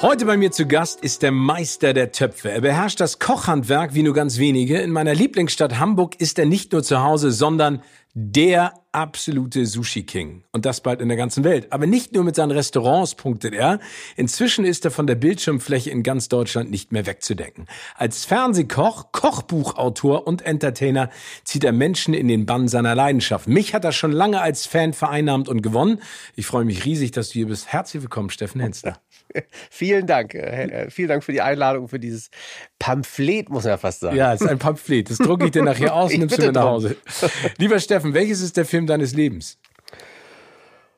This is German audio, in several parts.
Heute bei mir zu Gast ist der Meister der Töpfe. Er beherrscht das Kochhandwerk wie nur ganz wenige. In meiner Lieblingsstadt Hamburg ist er nicht nur zu Hause, sondern der absolute Sushi King. Und das bald in der ganzen Welt. Aber nicht nur mit seinen Restaurants punktet er. Inzwischen ist er von der Bildschirmfläche in ganz Deutschland nicht mehr wegzudenken. Als Fernsehkoch, Kochbuchautor und Entertainer zieht er Menschen in den Bann seiner Leidenschaft. Mich hat er schon lange als Fan vereinnahmt und gewonnen. Ich freue mich riesig, dass du hier bist. Herzlich willkommen, Steffen Hensler. Vielen Dank. Äh, äh, vielen Dank für die Einladung, für dieses Pamphlet, muss man ja fast sagen. Ja, es ist ein Pamphlet. Das drucke ich dir nachher aus und nimmst du mit nach Hause. Lieber Steffen, welches ist der Film deines Lebens?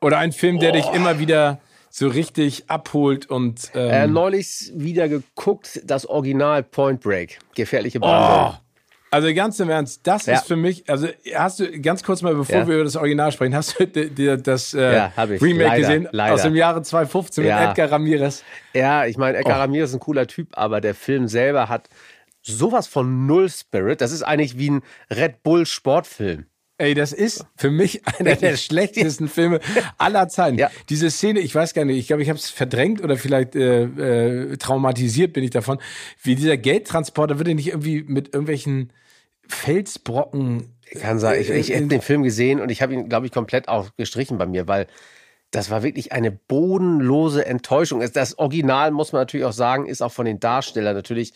Oder ein Film, der oh. dich immer wieder so richtig abholt und. Ähm äh, neulich wieder geguckt, das Original Point Break. Gefährliche Brandung. Oh. Also ganz im Ernst, das ja. ist für mich, also hast du ganz kurz mal, bevor ja. wir über das Original sprechen, hast du dir das äh, ja, Remake leider, gesehen leider. aus dem Jahre 2015 mit Edgar Ramirez? Ja, ich meine, Edgar oh. Ramirez ist ein cooler Typ, aber der Film selber hat sowas von Null Spirit. Das ist eigentlich wie ein Red Bull Sportfilm. Ey, das ist für mich einer der schlechtesten Filme aller Zeiten. Ja. Diese Szene, ich weiß gar nicht, ich glaube, ich habe es verdrängt oder vielleicht äh, äh, traumatisiert bin ich davon, wie dieser Geldtransporter wird ja nicht irgendwie mit irgendwelchen Felsbrocken. Kann sein. Ich, ich habe den Film gesehen und ich habe ihn, glaube ich, komplett auch gestrichen bei mir, weil das war wirklich eine bodenlose Enttäuschung. Das Original, muss man natürlich auch sagen, ist auch von den Darstellern natürlich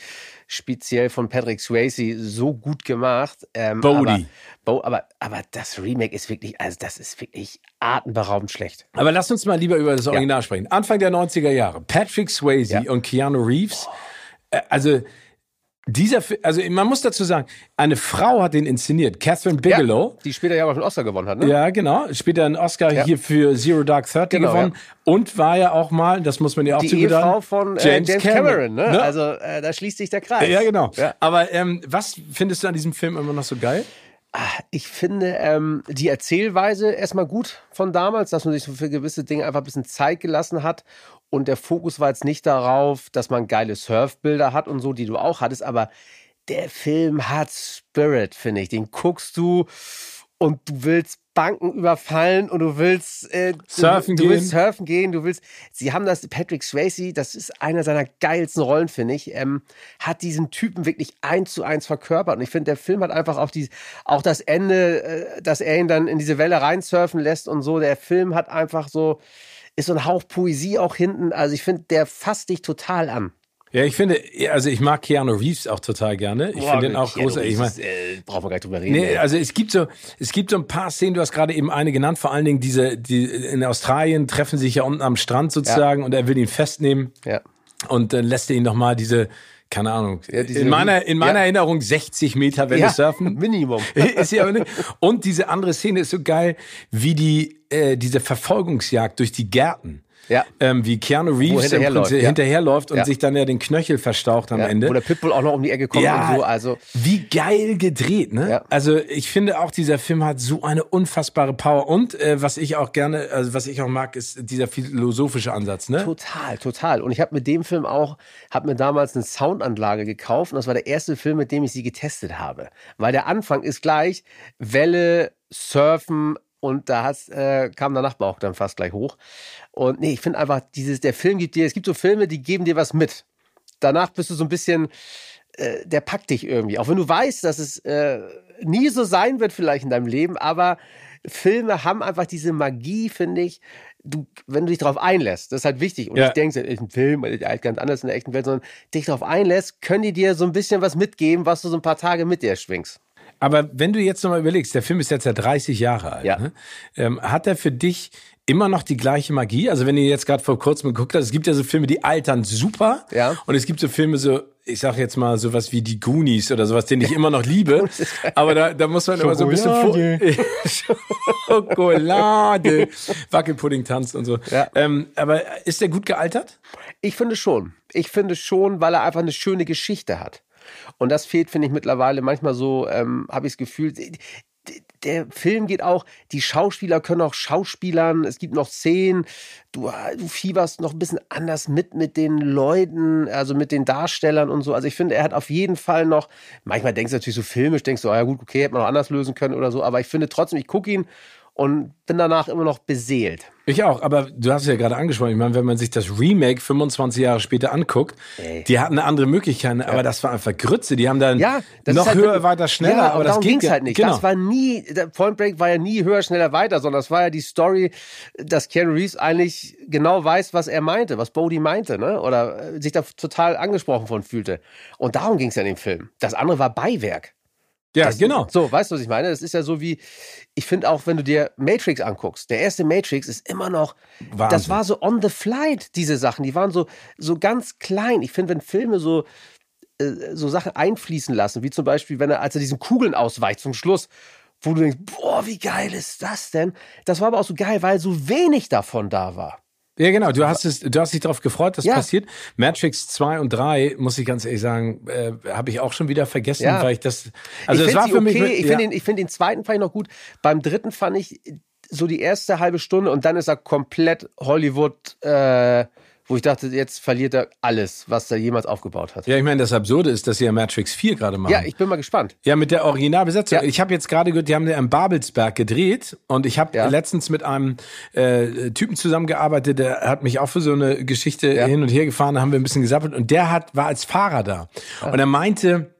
speziell von Patrick Swayze so gut gemacht. Ähm, Bodie. Aber, aber, aber das Remake ist wirklich, also das ist wirklich atemberaubend schlecht. Aber lass uns mal lieber über das Original ja. sprechen. Anfang der 90er Jahre. Patrick Swayze ja. und Keanu Reeves. Äh, also dieser, also man muss dazu sagen, eine Frau hat den inszeniert, Catherine Bigelow. Ja, die später ja auch einen Oscar gewonnen hat, ne? Ja, genau. Später einen Oscar ja. hier für Zero Dark Thirty genau, gewonnen. Ja. Und war ja auch mal, das muss man ja auch die Die Frau von äh, James, James, Cameron, Cameron ne? ne? Also äh, da schließt sich der Kreis. Ja, genau. Aber ähm, was findest du an diesem Film immer noch so geil? Ah, ich finde ähm, die Erzählweise erstmal gut von damals, dass man sich für gewisse Dinge einfach ein bisschen Zeit gelassen hat und der Fokus war jetzt nicht darauf, dass man geile Surfbilder hat und so, die du auch hattest, aber der Film hat Spirit, finde ich. Den guckst du und du willst Banken überfallen und du willst äh, surfen du, du gehen. willst surfen gehen, du willst. Sie haben das Patrick Swayze, das ist einer seiner geilsten Rollen, finde ich, ähm, hat diesen Typen wirklich eins zu eins verkörpert und ich finde, der Film hat einfach auch die, auch das Ende, äh, dass er ihn dann in diese Welle reinsurfen lässt und so. Der Film hat einfach so ist so ein Hauch Poesie auch hinten. Also ich finde, der fasst dich total an. Ja, ich finde, also ich mag Keanu Reeves auch total gerne. Ich finde den auch großartig. Ich mein, äh, brauchen wir gar nicht drüber reden. Nee, also es gibt so, es gibt so ein paar Szenen, du hast gerade eben eine genannt, vor allen Dingen diese, die in Australien treffen sich ja unten am Strand sozusagen ja. und er will ihn festnehmen. Ja. Und dann lässt er ihn nochmal diese, keine Ahnung, ja, in meiner, in meiner ja. Erinnerung 60 Meter Welle ja, surfen. Minimum. ist ja nicht. Und diese andere Szene ist so geil, wie die, äh, diese Verfolgungsjagd durch die Gärten. Ja. Ähm, wie Keanu Reeves hinterherläuft, ja. hinterherläuft und ja. sich dann ja den Knöchel verstaucht am. Ende. Wo der Pitbull auch noch um die Ecke kommt und so. Also wie geil gedreht, ne? Also ich finde auch dieser Film hat so eine unfassbare Power und äh, was ich auch gerne, also was ich auch mag, ist dieser philosophische Ansatz, ne? Total, total. Und ich habe mit dem Film auch, habe mir damals eine Soundanlage gekauft und das war der erste Film, mit dem ich sie getestet habe, weil der Anfang ist gleich Welle, Surfen, und da äh, kam der Nachbar auch dann fast gleich hoch. Und nee, ich finde einfach, dieses, der Film gibt dir, es gibt so Filme, die geben dir was mit. Danach bist du so ein bisschen, äh, der packt dich irgendwie. Auch wenn du weißt, dass es äh, nie so sein wird, vielleicht in deinem Leben, aber Filme haben einfach diese Magie, finde ich. Du, wenn du dich darauf einlässt, das ist halt wichtig. Und ja. ich denke, ist ein Film, der halt ganz anders in der echten Welt, sondern dich darauf einlässt, können die dir so ein bisschen was mitgeben, was du so ein paar Tage mit dir schwingst. Aber wenn du jetzt nochmal überlegst, der Film ist jetzt ja 30 Jahre alt. Ja. Ne? Ähm, hat er für dich immer noch die gleiche Magie? Also wenn ihr jetzt gerade vor kurzem geguckt habt, es gibt ja so Filme, die altern super. Ja. Und es gibt so Filme so, ich sag jetzt mal sowas wie die Goonies oder sowas, den ich immer noch liebe. Aber da, da muss man immer so ein bisschen vor Schokolade, Wackelpudding tanzt und so. Ja. Ähm, aber ist der gut gealtert? Ich finde schon. Ich finde schon, weil er einfach eine schöne Geschichte hat. Und das fehlt, finde ich, mittlerweile manchmal so, ähm, habe ich das Gefühl. Der Film geht auch, die Schauspieler können auch Schauspielern, es gibt noch Szenen, du, du fieberst noch ein bisschen anders mit mit den Leuten, also mit den Darstellern und so. Also ich finde, er hat auf jeden Fall noch, manchmal denkst du natürlich so filmisch, denkst du, ah ja gut, okay, hätte man noch anders lösen können oder so, aber ich finde trotzdem, ich gucke ihn und bin danach immer noch beseelt. Ich auch, aber du hast es ja gerade angesprochen. Ich meine, wenn man sich das Remake 25 Jahre später anguckt, Ey. die hatten eine andere Möglichkeit, aber das war einfach Grütze. Die haben dann Ja, das noch halt höher, wirklich- weiter, schneller, Ja, aber das darum ging ja- halt nicht. Genau. Das war nie, der Point Break war ja nie höher, schneller, weiter, sondern das war ja die Story, dass Keanu Reeves eigentlich genau weiß, was er meinte, was Bodhi meinte, ne? Oder äh, sich da total angesprochen von fühlte. Und darum ging es ja in dem Film. Das andere war Beiwerk. ja, Das- genau. So, weißt du, was ich meine? Das ist ja so wie, ich finde auch, wenn du dir Matrix anguckst, der erste Matrix ist immer noch, Wahnsinn. das war so on the flight, diese Sachen, die waren so, so ganz klein. Ich finde, wenn Filme so, äh, so Sachen einfließen lassen, wie zum Beispiel, wenn er, als er diesen Kugeln ausweicht zum Schluss, wo du denkst, boah, wie geil ist das denn? Das war aber auch so geil, weil so wenig davon da war. Ja, genau. Du hast es, du hast dich darauf gefreut, dass Ja. passiert. Matrix 2 und 3, muss ich ganz ehrlich sagen, äh, habe ich auch schon wieder vergessen, Ja. weil ich das, also ich es finde war für okay. mich, ich ja. finde den, ich find den zweiten fand ich noch gut. Beim dritten fand ich so die erste halbe Stunde und dann ist er komplett Hollywood, äh, wo ich dachte, jetzt verliert er alles, was er jemals aufgebaut hat. ja, ich meine, das Absurde ist, dass sie ja Matrix 4 gerade machen. Ja, ich bin mal gespannt. Ja, mit der Originalbesetzung. Ja. Ich habe jetzt gerade gehört, die haben ja in Babelsberg gedreht und ich habe Ja. letztens mit einem äh, Typen zusammengearbeitet, der hat mich auch für so eine Geschichte Ja. hin und her gefahren, da haben wir ein bisschen gesappelt und der hat war als Fahrer da Ah. und er meinte,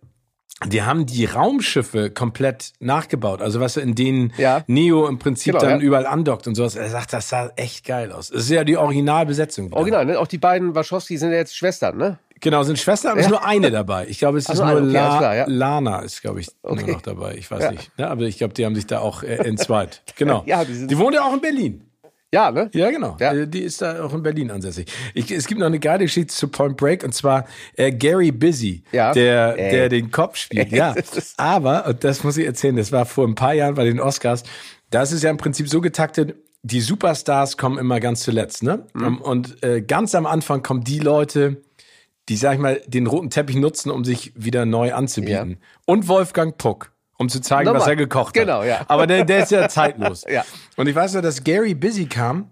die haben die Raumschiffe komplett nachgebaut, also was in denen Ja. Neo im Prinzip Genau, dann ja. überall andockt und sowas. Er sagt, das sah echt geil aus. Das ist ja die Originalbesetzung. wieder. Original, ne? Auch die beiden Wachowski sind ja jetzt Schwestern, ne? Genau, sind Schwestern, aber es ist nur eine dabei. Ich glaube, es Ach, ist nur okay, La klar, ja. Lana ist, glaube ich, Okay. nur noch dabei. Ich weiß Ja. nicht. Ja, aber ich glaube, die haben sich da auch äh, entzweit. Genau. Ja, die sind- die wohnt ja auch in Berlin. Ja, ne? Ja, genau. Ja. Äh, Die ist da auch in Berlin ansässig. Ich, es gibt noch eine geile Geschichte zu Point Break und zwar äh, Gary Busy, Ja. der, Ey. der den Kopf spielt. Ja. Das Aber, und das muss ich erzählen, das war vor ein paar Jahren bei den Oscars, da ist ja im Prinzip so getaktet, die Superstars kommen immer ganz zuletzt, ne? Mhm. Und äh, ganz am Anfang kommen die Leute, die, sag ich mal, den roten Teppich nutzen, um sich wieder neu anzubieten. Und Wolfgang Puck, um zu zeigen, was Nochmal. er gekocht Genau, hat. ja. Aber der, der ist ja zeitlos. Ja. Und ich weiß noch, dass Gary Busy kam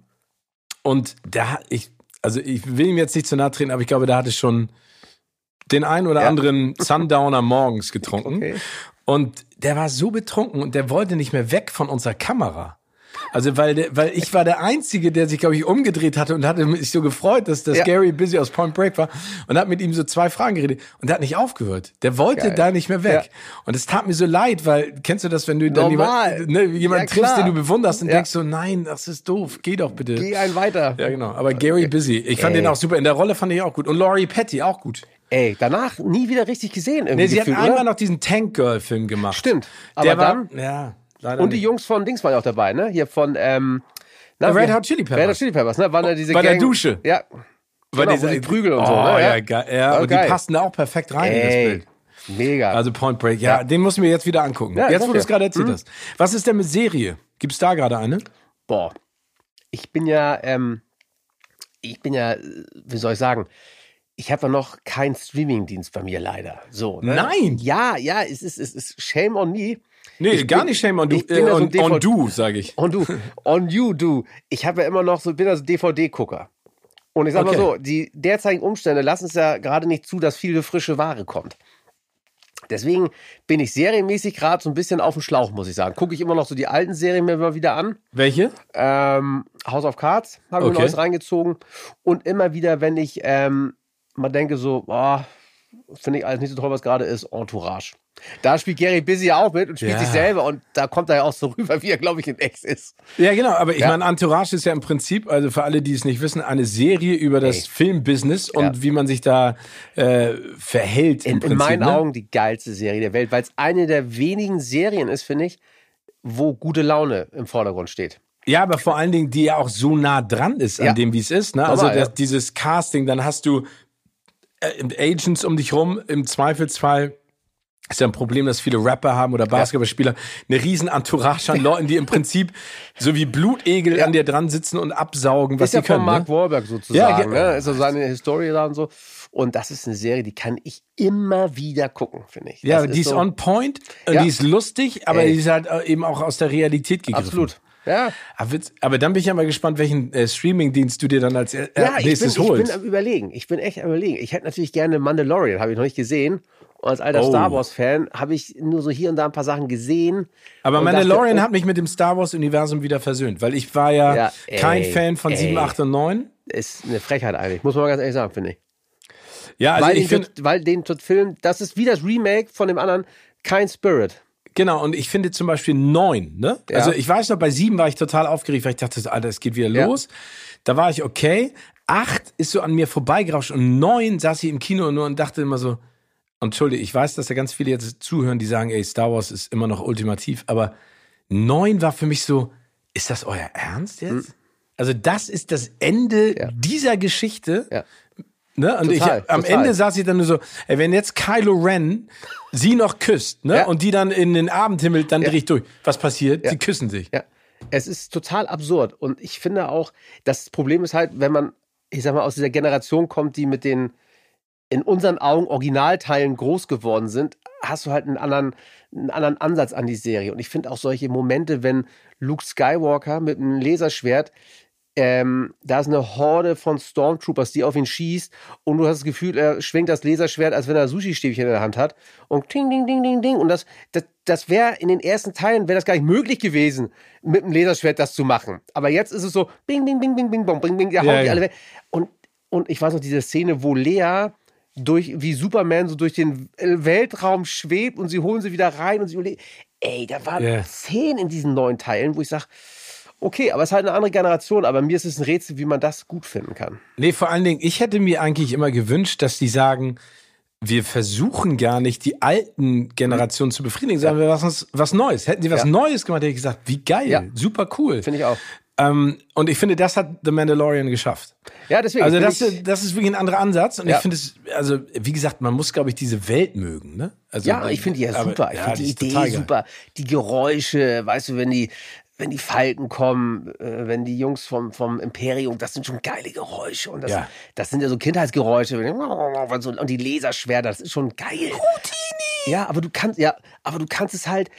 und hat, ich, also ich will ihm jetzt nicht zu nahe treten, aber ich glaube, der hatte schon den einen oder Ja. anderen Sundowner morgens getrunken. Okay. Und der war so betrunken und der wollte nicht mehr weg von unserer Kamera. Also weil weil ich war der Einzige, der sich, glaube ich, umgedreht hatte und hatte mich so gefreut, dass das Ja. Gary Busy aus Point Break war und hat mit ihm so zwei Fragen geredet und der hat nicht aufgehört. Der wollte Geil. da nicht mehr weg. Ja. Und es tat mir so leid, weil kennst du das, wenn du dann jemand, ne, jemanden Ja, triffst, den du bewunderst und denkst so, nein, das ist doof, geh doch bitte. Geh einen weiter. Ja, genau. Aber Gary Busy, ich fand Ey. den auch super. In der Rolle fand ich auch gut. Und Laurie Petty auch gut. Ey, danach nie wieder richtig gesehen irgendwie Nee, sie hat gefühlt, einmal oder? noch diesen Tank Girl Film gemacht. Stimmt. Aber Der dann, war, ja, leider und die nicht. Jungs von Dings waren ja auch dabei, ne? Hier von, ähm, na, Red Hot Chili Peppers. Red Hot Chili Peppers, ne? Waren ja diese Bei der Gang- Dusche. Ja. Weil Genau, wo die Prügel und so, oh, ne? Ja, geil. ja und geil. die passen da auch perfekt rein in das Ey, Bild. mega. Also Point Break, ja, Ja. den muss ich mir jetzt wieder angucken. Ja, jetzt, wo du es gerade erzählt Mhm. hast. Was ist denn mit Serie? Gibt's da gerade eine? Boah, ich bin ja, ähm, ich bin ja, wie soll ich sagen, ich habe ja noch keinen Streamingdienst bei mir leider. So. Ne? Nein. Ja, ja, es ist, es ist Shame on me. Nee, Ich gar bin- nicht Shame on, du, äh, ja so on, on Du, sage ich. On du, on you do. Ich habe ja immer noch so, bin also DVD-Gucker. Und ich sag Okay. mal so, die derzeitigen Umstände lassen es ja gerade nicht zu, dass viel frische Ware kommt. Deswegen bin ich serienmäßig gerade so ein bisschen auf dem Schlauch, muss ich sagen. Gucke ich immer noch so die alten Serien mir mal wieder an. Welche? Ähm, House of Cards habe ich Okay. mir neues reingezogen. Und immer wieder, wenn ich ähm, mal denke, so, finde ich alles nicht so toll, was gerade ist, Entourage. Da spielt Gary Busy auch mit und spielt Ja. sich selber und da kommt er ja auch so rüber, wie er, glaube ich, in Ex ist. Ja, genau, aber ich Ja. meine, Entourage ist ja im Prinzip, also für alle, die es nicht wissen, eine Serie über das Ey. Filmbusiness und Ja. wie man sich da äh, verhält. In, im Prinzip, in meinen ne? Augen die geilste Serie der Welt, weil es eine der wenigen Serien ist, finde ich, wo gute Laune im Vordergrund steht. Ja, aber vor allen Dingen, die ja auch so nah dran ist an dem, wie es ist. Ne? Also Normal, das, ja. dieses Casting, dann hast du äh, Agents um dich rum, im Zweifelsfall. Ist ja ein Problem, dass viele Rapper haben oder Basketballspieler eine riesen Entourage an Leuten, die im Prinzip so wie Blutegel Ja. an dir dran sitzen und absaugen, was ist ja sie können. von Mark ne? Wahlberg sozusagen. Ja, ne? Ist so seine Historie da und so. Und das ist eine Serie, die kann ich immer wieder gucken, finde ich. Ja, das die ist so, on point, und Ja. die ist lustig, aber Ey. die ist halt äh, eben auch aus der Realität gegriffen. Absolut. Ja, Aber, aber dann bin ich ja mal gespannt, welchen äh, Streaming-Dienst du dir dann als äh, ja ich, bin, nächstes ich bin holst. am überlegen. Ich bin echt am überlegen. Ich hätte natürlich gerne Mandalorian, habe ich noch nicht gesehen. Und als alter Oh. Star Wars-Fan habe ich nur so hier und da ein paar Sachen gesehen. aber Mandalorian dachte, hat mich mit dem Star Wars-Universum wieder versöhnt, weil ich war ja, Ja, kein ey, Fan von ey. 7, 8 und 9. Ist eine Frechheit eigentlich, muss man mal ganz ehrlich sagen, finde ich. Ja, also weil, ich den, finde, weil den Film, das ist wie das Remake von dem anderen, kein Spirit. genau, und ich finde zum Beispiel 9, ne? Ja. Also ich weiß noch, bei 7 war ich total aufgeregt, weil ich dachte, Alter, es geht wieder Ja. los. Da war ich okay. 8 ist so an mir vorbeigerauscht und 9 saß ich im Kino nur und dachte immer so, und Entschuldige, ich weiß, dass da ganz viele jetzt zuhören, die sagen, ey, Star Wars ist immer noch ultimativ, aber 9 war für mich so, ist das euer Ernst jetzt? Also das ist das Ende. Ja. dieser Geschichte. Ja. Ne? Und Total, ich, am total. Ende saß ich dann nur so, ey, wenn jetzt Kylo Ren sie noch küsst, ne? Ja. Und die dann in den Abendhimmel, dann drehe ich durch. Was passiert? Ja. Sie küssen sich. Ja, es ist total absurd. Und ich finde auch, das Problem ist halt, wenn man, ich sag mal, aus dieser Generation kommt, die mit den in unseren Augen Originalteilen groß geworden sind, hast du halt einen anderen, einen anderen Ansatz an die Serie. Und ich finde auch solche Momente, wenn Luke Skywalker mit einem Laserschwert ähm, da ist eine Horde von Stormtroopers, die auf ihn schießt und du hast das Gefühl, er schwingt das Laserschwert, als wenn er Sushi-Stäbchen in der Hand hat und ting, ding, ding, ding, ding und das, das, das wäre in den ersten Teilen, wäre das gar nicht möglich gewesen, mit dem Laserschwert das zu machen. Aber jetzt ist es so, bing, bing, bing, bing, bing, bong, bing, bing, da Ja, hauen die ja. alle weg. Und, und ich weiß noch, diese Szene, wo Lea durch, wie Superman so durch den Weltraum schwebt und sie holen sie wieder rein und sie überlegen, ey, da waren Ja. Szenen in diesen neuen Teilen, wo ich sage, Okay, aber es ist halt eine andere Generation, aber mir ist es ein Rätsel, wie man das gut finden kann. Nee, vor allen Dingen, ich hätte mir eigentlich immer gewünscht, dass die sagen, wir versuchen gar nicht, die alten Generationen zu befriedigen, sondern wir machen was, was Neues. Hätten sie was Ja. Neues gemacht, hätte ich gesagt, wie geil, Ja. super cool. Finde ich auch. Ähm, und ich finde, das hat The Mandalorian geschafft. Ja, deswegen. Also das, ich, das ist wirklich ein anderer Ansatz. Und Ja. ich finde es, also wie gesagt, man muss, glaube ich, diese Welt mögen. Ne? Also, ja, ich finde die ja aber- super. Ich ja, finde die, ist Idee total super. Die Geräusche, weißt du, wenn die, wenn die Falken kommen, äh, wenn die Jungs vom, vom Imperium, das sind schon geile Geräusche. Und das, Ja. das sind ja so Kindheitsgeräusche. die- Und die Laserschwerter, das ist schon geil. Ja, aber du kannst, ja, aber du kannst es halt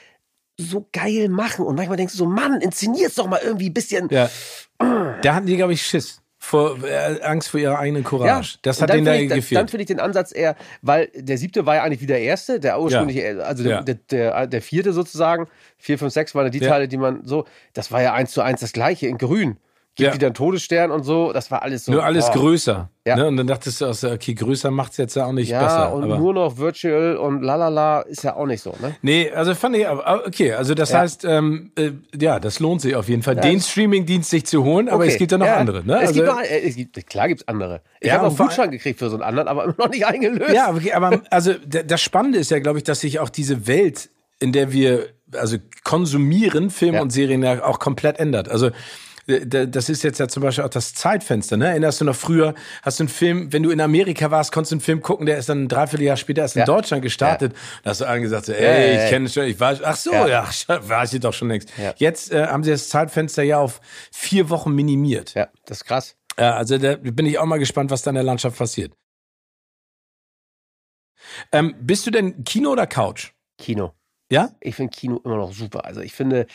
so geil machen. Und manchmal denkst du so, Mann, inszenier's doch mal irgendwie ein bisschen. Ja. Da hatten die, glaube ich, Schiss. Vor, äh, Angst vor ihrer eigenen Courage. das und hat denen da ich, dann- gefehlt. finde ich den Ansatz eher, weil der siebte war ja eigentlich wie der erste, der ursprüngliche, also der, Ja. der, der, der vierte sozusagen. Vier, fünf, sechs waren ja die Ja. Teile, die man so, das war ja eins zu eins das gleiche in grün. Gibt Ja. wieder einen Todesstern und so, das war alles so. Nur alles boah. größer. Ja. Ne? Und dann dachtest du auch so, okay, größer macht's jetzt ja auch nicht Ja, besser. und aber nur noch Virtual und lalala ist ja auch nicht so, ne? Nee, also fand ich, aber okay, also das Ja. heißt, ähm, äh, ja, das lohnt sich auf jeden Fall, den Streaming-Dienst sich zu holen, aber Okay. es gibt ja noch andere, ne? Es also, gibt noch, äh, es gibt, klar gibt's andere. Ich habe auch vor- einen Gutschein gekriegt für so einen anderen, aber immer noch nicht eingelöst. Ja, okay, aber also das Spannende ist ja, glaube ich, dass sich auch diese Welt, in der wir also konsumieren, Filme Ja. und Serien ja auch komplett ändert. Also das ist jetzt ja zum Beispiel auch das Zeitfenster. Ne? Erinnerst du noch früher, hast du einen Film, wenn du in Amerika warst, konntest du einen Film gucken, der ist dann ein Dreivierteljahr später erst in Ja. Deutschland gestartet. Da hast du allen gesagt, so, ey, Ja, ja, ich ja. kenne schon, ich weiß, ach so, ja, Ja. ja war ich doch schon längst. Ja. Jetzt äh, haben sie das Zeitfenster ja auf vier Wochen minimiert. ja, das ist krass. Ja, also da bin ich auch mal gespannt, was da in der Landschaft passiert. Ähm, bist du denn Kino oder Couch? Kino. Ja? Ich finde Kino immer noch super. Also ich finde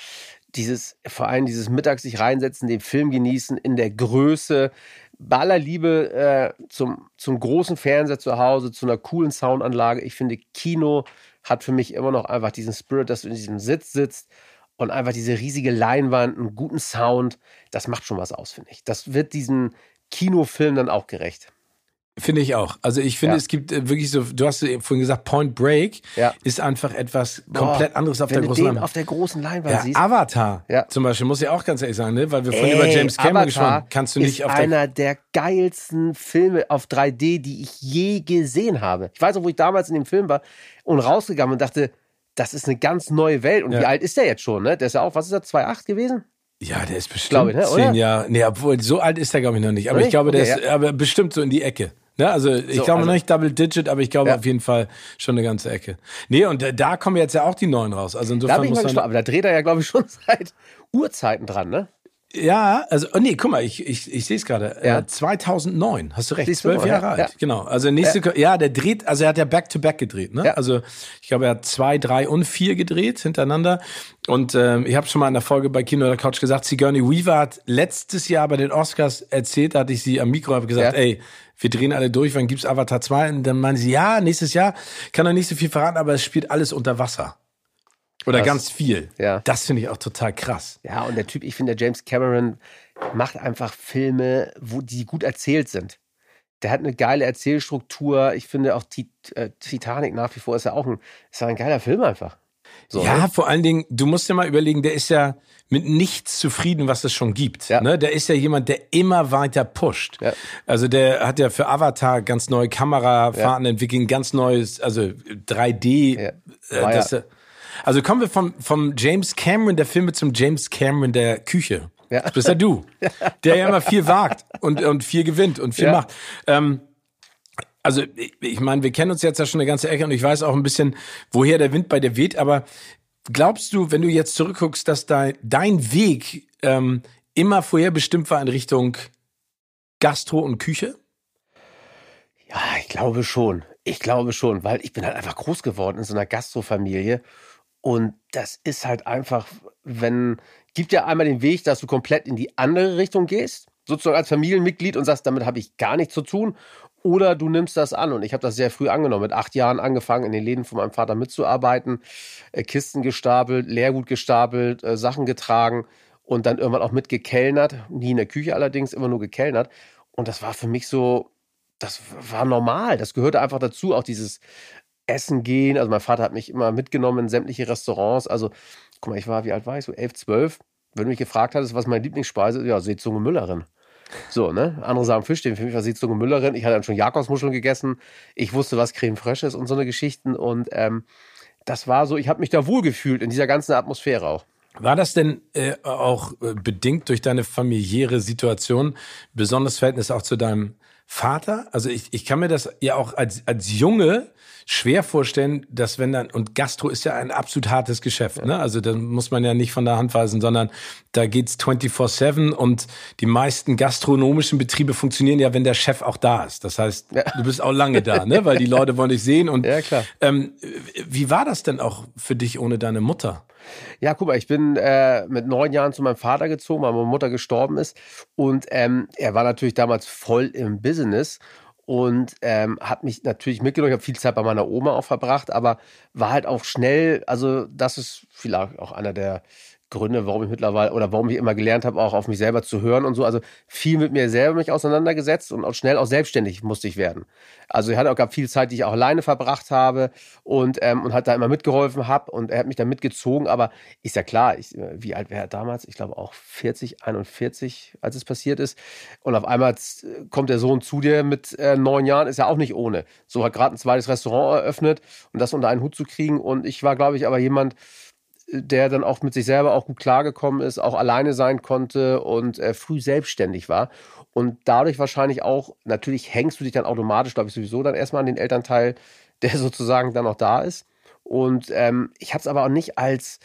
dieses, vor allem dieses Mittags sich reinsetzen, den Film genießen in der Größe, bei aller Liebe äh, zum, zum großen Fernseher zu Hause, zu einer coolen Soundanlage. Ich finde, Kino hat für mich immer noch einfach diesen Spirit, dass du in diesem Sitz sitzt und einfach diese riesige Leinwand, einen guten Sound. Das macht schon was aus, finde ich. Das wird diesen Kinofilm dann auch gerecht. Finde ich auch. Also ich finde, Ja. es gibt äh, wirklich so, du hast vorhin gesagt, Point Break Ja. ist einfach etwas komplett Boah, anderes auf der großen Leinwand. auf der großen Leinwand Ja, siehst. Avatar Ja. zum Beispiel, muss ich auch ganz ehrlich sagen, ne? weil wir vorhin Ey, über James Cameron gesprochen haben, kannst du nicht ist auf der... einer der geilsten Filme auf 3D, die ich je gesehen habe. Ich weiß noch, wo ich damals in dem Film war und rausgegangen und dachte, das ist eine ganz neue Welt. Und Ja. wie alt ist der jetzt schon? Ne? Der ist ja auch, was ist er, 2,8 gewesen? Ja, der ist bestimmt ich, ne, zehn oder? Jahre. Nee, obwohl, so alt ist er, glaube ich, noch nicht. Aber Noch ich glaube, nicht? der Okay, ist aber bestimmt so in die Ecke. Ne? Also ich So, glaube also- noch nicht Double Digit, aber ich glaube Ja. auf jeden Fall schon eine ganze Ecke. Nee, und da, da kommen jetzt ja auch die neuen raus. Also Da insofern bin ich muss mal man, gespannt. Aber da dreht er ja, glaube ich, schon seit Urzeiten dran, ne? Ja, also, oh nee, guck mal, ich, ich, ich sehe es gerade. Ja. Äh, 2009, hast du recht, zwölf Jahre ja, alt. ja. Genau. Also nächste, ja. der dreht, also er hat ja Back-to-Back gedreht, ne? Ja. Also ich glaube, er hat zwei, drei und vier gedreht hintereinander. Und ähm, ich habe schon mal in der Folge bei Kino oder Couch gesagt, Sigourney Weaver hat letztes Jahr bei den Oscars erzählt, da hatte ich sie am Mikro habe gesagt, Ja. ey, wir drehen alle durch, wann gibt's Avatar 2? Und dann meinte sie, ja, nächstes Jahr, kann er nicht so viel verraten, aber es spielt alles unter Wasser. Oder Krass. ganz viel. Ja. Das finde ich auch total krass. Ja, und der Typ, ich finde, der James Cameron macht einfach Filme, wo die gut erzählt sind. Der hat eine geile Erzählstruktur. Ich finde auch äh, Titanic nach wie vor ist ja auch ein, ist ja ein geiler Film einfach. So, ja, ne? vor allen Dingen, du musst dir mal überlegen, der ist ja mit nichts zufrieden, was es schon gibt. Ja. Ne? Der ist ja jemand, der immer weiter pusht. Ja. Also der hat ja für Avatar ganz neue Kamerafahrten entwickelt, ganz neues, also 3D. Ja. Äh, das, ja- äh, also kommen wir vom, vom James Cameron der Filme zum James Cameron der Küche. Ja. Das bist ja du, der ja immer viel wagt und, und viel gewinnt und viel Ja. macht. Ähm, also ich, ich meine, wir kennen uns jetzt ja schon eine ganze Ecke und ich weiß auch ein bisschen, woher der Wind bei dir weht, aber glaubst du, wenn du jetzt zurückguckst, dass dein, dein Weg ähm, immer vorher bestimmt war in Richtung Gastro und Küche? Ja, ich glaube schon. Ich glaube schon, weil ich bin halt einfach groß geworden in so einer Gastrofamilie. Und das ist halt einfach, wenn, gibt ja einmal den Weg, dass du komplett in die andere Richtung gehst, sozusagen als Familienmitglied und sagst, damit habe ich gar nichts zu tun. Oder du nimmst das an. Und ich habe das sehr früh angenommen. Mit acht Jahren angefangen, in den Läden von meinem Vater mitzuarbeiten, äh, Kisten gestapelt, Leergut gestapelt, äh, Sachen getragen und dann irgendwann auch mitgekellnert. Nie in der Küche allerdings, immer nur gekellnert. Und das war für mich so, das war normal. Das gehörte einfach dazu, auch dieses Essen gehen. Also mein Vater hat mich immer mitgenommen in sämtliche Restaurants. Also, guck mal, ich war, wie alt war ich? So elf, zwölf. Wenn du mich gefragt hattest, was meine Lieblingsspeise ist, ja, Seezunge Müllerin. So, ne? Andere sagen Fischstäbchen, für mich war Seezunge Müllerin. Ich hatte dann schon Jakobsmuscheln gegessen. Ich wusste, was Creme Fraiche ist und so eine Geschichten. Und ähm, das war so, ich habe mich da wohlgefühlt in dieser ganzen Atmosphäre auch. War das denn äh, auch äh, bedingt durch deine familiäre Situation, besonderes Verhältnis auch zu deinem Vater? Also ich, ich kann mir das ja auch als, als Junge schwer vorstellen, dass wenn dann, und Gastro ist ja ein absolut hartes Geschäft, ne? Also da muss man ja nicht von der Hand weisen, sondern da geht's 24-7 und die meisten gastronomischen Betriebe funktionieren ja, wenn der Chef auch da ist. Das heißt, Ja. du bist auch lange da, ne? Weil die Leute wollen dich sehen und Ja, klar. Ähm, wie war das denn auch für dich ohne deine Mutter? Ja, guck mal, ich bin äh, mit neun Jahren zu meinem Vater gezogen, weil meine Mutter gestorben ist. Und ähm, er war natürlich damals voll im Business und ähm, hat mich natürlich mitgenommen. Ich habe viel Zeit bei meiner Oma auch verbracht, aber war halt auch schnell, also das ist vielleicht auch einer der Gründe, warum ich mittlerweile oder warum ich immer gelernt habe, auch auf mich selber zu hören und so. Also viel mit mir selber mich auseinandergesetzt und auch schnell auch selbstständig musste ich werden. Also ich hatte auch gab viel Zeit, die ich auch alleine verbracht habe und ähm, und hat da immer mitgeholfen hab und er hat mich da mitgezogen. Aber ist ja klar, ich, äh, wie alt wäre er damals? Ich glaube auch 40, 41, als es passiert ist. Und auf einmal äh, kommt der Sohn zu dir mit äh, neun Jahren, ist ja auch nicht ohne. So hat gerade ein zweites Restaurant eröffnet und das unter einen Hut zu kriegen. Und ich war, glaube ich, aber jemand, der dann auch mit sich selber auch gut klargekommen ist, auch alleine sein konnte und äh, früh selbstständig war. Und dadurch wahrscheinlich auch, natürlich hängst du dich dann automatisch, glaube ich, sowieso dann erstmal an den Elternteil, der sozusagen dann noch da ist. Und ähm, ich habe es aber auch nicht als,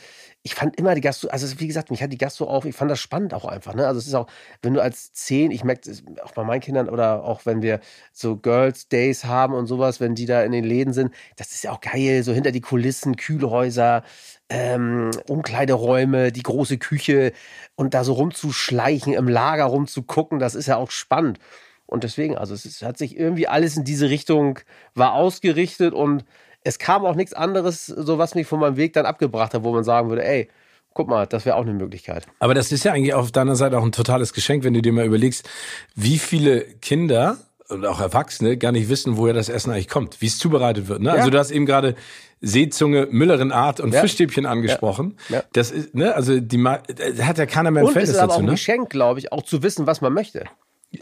ich fand immer die Gastro, also wie gesagt, mich hat die Gastro auch, ich fand das spannend auch einfach. Ne? Also es ist auch, wenn du als zehn, ich merke auch bei meinen Kindern oder auch wenn wir so Girls Days haben und sowas, wenn die da in den Läden sind, das ist ja auch geil, so hinter die Kulissen, Kühlhäuser, ähm, Umkleideräume, die große Küche und da so rumzuschleichen, im Lager rumzugucken, das ist ja auch spannend. Und deswegen, also es ist, hat sich irgendwie alles in diese Richtung war ausgerichtet und es kam auch nichts anderes, so was mich von meinem Weg dann abgebracht hat, wo man sagen würde, ey, guck mal, das wäre auch eine Möglichkeit. Aber das ist ja eigentlich auf deiner Seite auch ein totales Geschenk, wenn du dir mal überlegst, wie viele Kinder und auch Erwachsene gar nicht wissen, woher das Essen eigentlich kommt, wie es zubereitet wird. Ne? Ja. Also du hast eben gerade Seezunge, Müllerin Art und ja. Fischstäbchen angesprochen. Ja. Das ist, ne, also die hat ja keiner mehr ein Verhältnis dazu. Und es ist aber auch ein ne? Geschenk, glaube ich, auch zu wissen, was man möchte.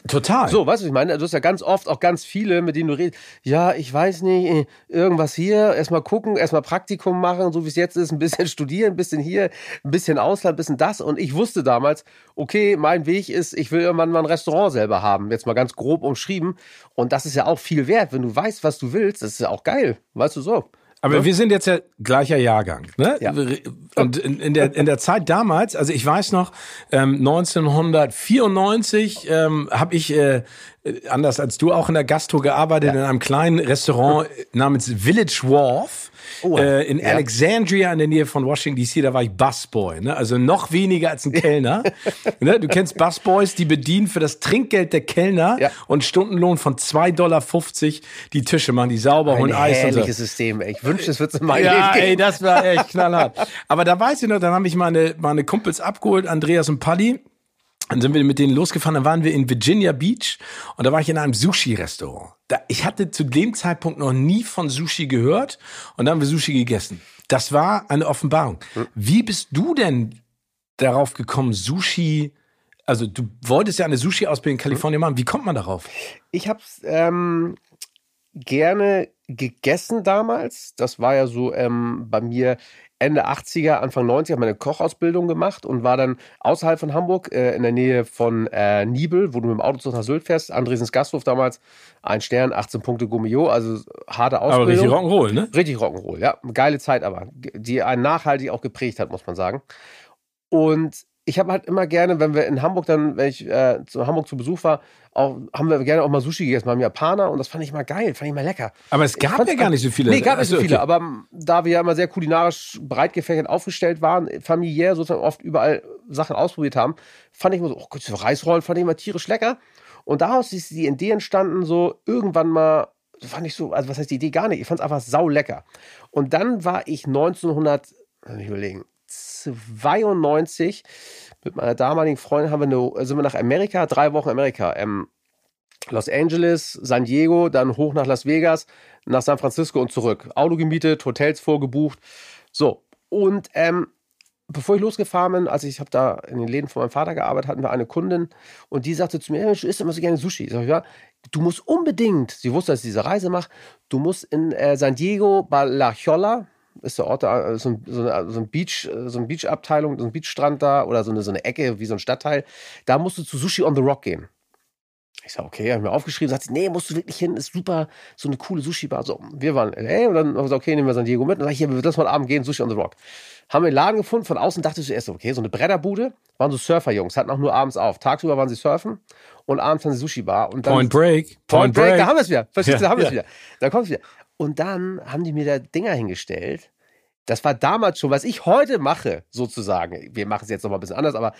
Total. So, weißt du, ich meine, du hast ja ganz oft auch ganz viele, mit denen du redest. Ja, ich weiß nicht, äh, irgendwas hier, erstmal gucken, erstmal Praktikum machen, so wie es jetzt ist, ein bisschen studieren, ein bisschen hier, ein bisschen Ausland, ein bisschen das. Und ich wusste damals, okay, mein Weg ist, ich will irgendwann mal ein Restaurant selber haben. Jetzt mal ganz grob umschrieben. Und das ist ja auch viel wert, wenn du weißt, was du willst. Das ist ja auch geil. Weißt du so. Aber ja? wir sind jetzt ja gleicher Jahrgang. Ne? Ja. Und in, in, der, in der Zeit damals, also ich weiß noch, ähm, 1994 ähm, habe ich, äh, anders als du, auch in der Gastro gearbeitet, ja. in einem kleinen Restaurant namens Village Wharf. Oh, äh, in ja. Alexandria in der Nähe von Washington DC, da war ich Busboy, ne? also noch weniger als ein Kellner. ne? Du kennst Busboys, die bedienen für das Trinkgeld der Kellner ja. und Stundenlohn von 2,50 Dollar die Tische machen, die sauber, holen Eis und so. System, ey. Ich wünschte, es wird in meinem Ja, ey, das war echt knallhart. Aber da weiß ich noch, dann habe ich meine, meine Kumpels abgeholt, Andreas und Paddy. Dann sind wir mit denen losgefahren, dann waren wir in Virginia Beach und da war ich in einem Sushi-Restaurant. Ich hatte zu dem Zeitpunkt noch nie von Sushi gehört und dann haben wir Sushi gegessen. Das war eine Offenbarung. Wie bist du denn darauf gekommen, Sushi, also du wolltest ja eine Sushi-Ausbildung in Kalifornien machen, wie kommt man darauf? Ich habe ähm, gerne gegessen damals. Das war ja so ähm, bei mir Ende 80er, Anfang 90er meine Kochausbildung gemacht und war dann außerhalb von Hamburg äh, in der Nähe von äh, Nibel, wo du mit dem Auto nach Sylt fährst. Andresens Gasthof damals, ein Stern, 18 Punkte Gummio, also harte Ausbildung. Aber richtig Rock'n'Roll, ne? Richtig Rock'n'Roll, ja. Geile Zeit aber, die einen nachhaltig auch geprägt hat, muss man sagen. Und ich habe halt immer gerne, wenn wir in Hamburg dann, wenn ich äh, zu Hamburg zu Besuch war, auch, haben wir gerne auch mal Sushi gegessen beim Japaner und das fand ich mal geil, fand ich mal lecker. Aber es gab ja gar nicht so viele. Nee, gab nicht so viele, okay. aber da wir ja immer sehr kulinarisch breit gefächert aufgestellt waren, familiär sozusagen oft überall Sachen ausprobiert haben, fand ich immer so, oh Gott, so Reisrollen fand ich immer tierisch lecker. Und daraus ist die Idee entstanden, so irgendwann mal, fand ich so, also was heißt die Idee gar nicht, ich fand es einfach sau lecker. Und dann war ich 1900, lass mich überlegen, 92 mit meiner damaligen Freundin haben wir eine, sind wir nach Amerika, drei Wochen Amerika. Ähm, Los Angeles, San Diego, dann hoch nach Las Vegas, nach San Francisco und zurück. Auto gemietet, Hotels vorgebucht. So, und ähm, bevor ich losgefahren bin, als ich habe da in den Läden von meinem Vater gearbeitet, hatten wir eine Kundin und die sagte zu mir, du isst immer so gerne Sushi. Ich sag, ja, du musst unbedingt, sie wusste, dass ich diese Reise mache, du musst in äh, San Diego bei La Jolla, ist der Ort, da, so, ein, so, eine, so ein Beach, so ein Beachabteilung, so ein Beachstrand da oder so eine, so eine Ecke wie so ein Stadtteil. Da musst du zu Sushi on the Rock gehen. Ich sag, okay, habe mir aufgeschrieben, sagt sie, nee, musst du wirklich hin, ist super, so eine coole Sushi-Bar. So, wir waren in LA und dann haben wir gesagt, okay, nehmen wir San Diego mit. Und dann sag ich, hier, wir das mal Abend gehen, Sushi on the Rock. Haben wir einen Laden gefunden, von außen dachte ich zuerst, okay, so eine Bretterbude, waren so Surfer-Jungs, hatten auch nur abends auf. Tagsüber waren sie surfen und abends dann die Sushi-Bar. Point Break. Point, Point Break, Break, da haben wir es wieder. Verstehst du, ja, da haben wir es ja. wieder. Da kommt es wieder. Und dann haben die mir da Dinger hingestellt das war damals schon, was ich heute mache, sozusagen. Wir machen es jetzt noch mal ein bisschen anders, aber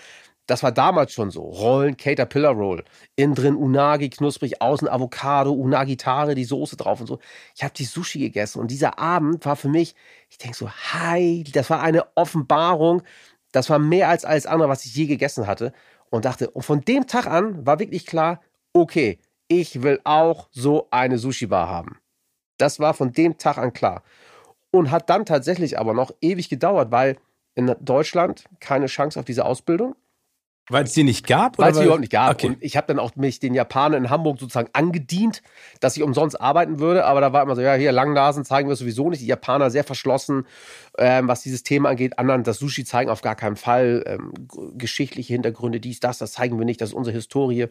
das war damals schon so. Rollen, Caterpillar Roll. Innen drin Unagi, knusprig, außen Avocado, Unagi Tare, die Soße drauf und so. Ich habe die Sushi gegessen und dieser Abend war für mich, ich denke so, hi, das war eine Offenbarung. Das war mehr als alles andere, was ich je gegessen hatte. Und dachte, und von dem Tag an war wirklich klar, okay, ich will auch so eine Sushi-Bar haben. Das war von dem Tag an klar und hat dann tatsächlich aber noch ewig gedauert, weil in Deutschland keine Chance auf diese Ausbildung. Weil es die nicht gab? Weil es die überhaupt nicht gab. Okay. Und ich habe dann auch mich den Japanern in Hamburg sozusagen angedient, dass ich umsonst arbeiten würde. Aber da war immer so, ja, hier Langnasen zeigen wir sowieso nicht. Die Japaner sehr verschlossen, ähm, was dieses Thema angeht. Anderen das Sushi zeigen auf gar keinen Fall. Ähm, geschichtliche Hintergründe, dies, das, das zeigen wir nicht. Das ist unsere Historie.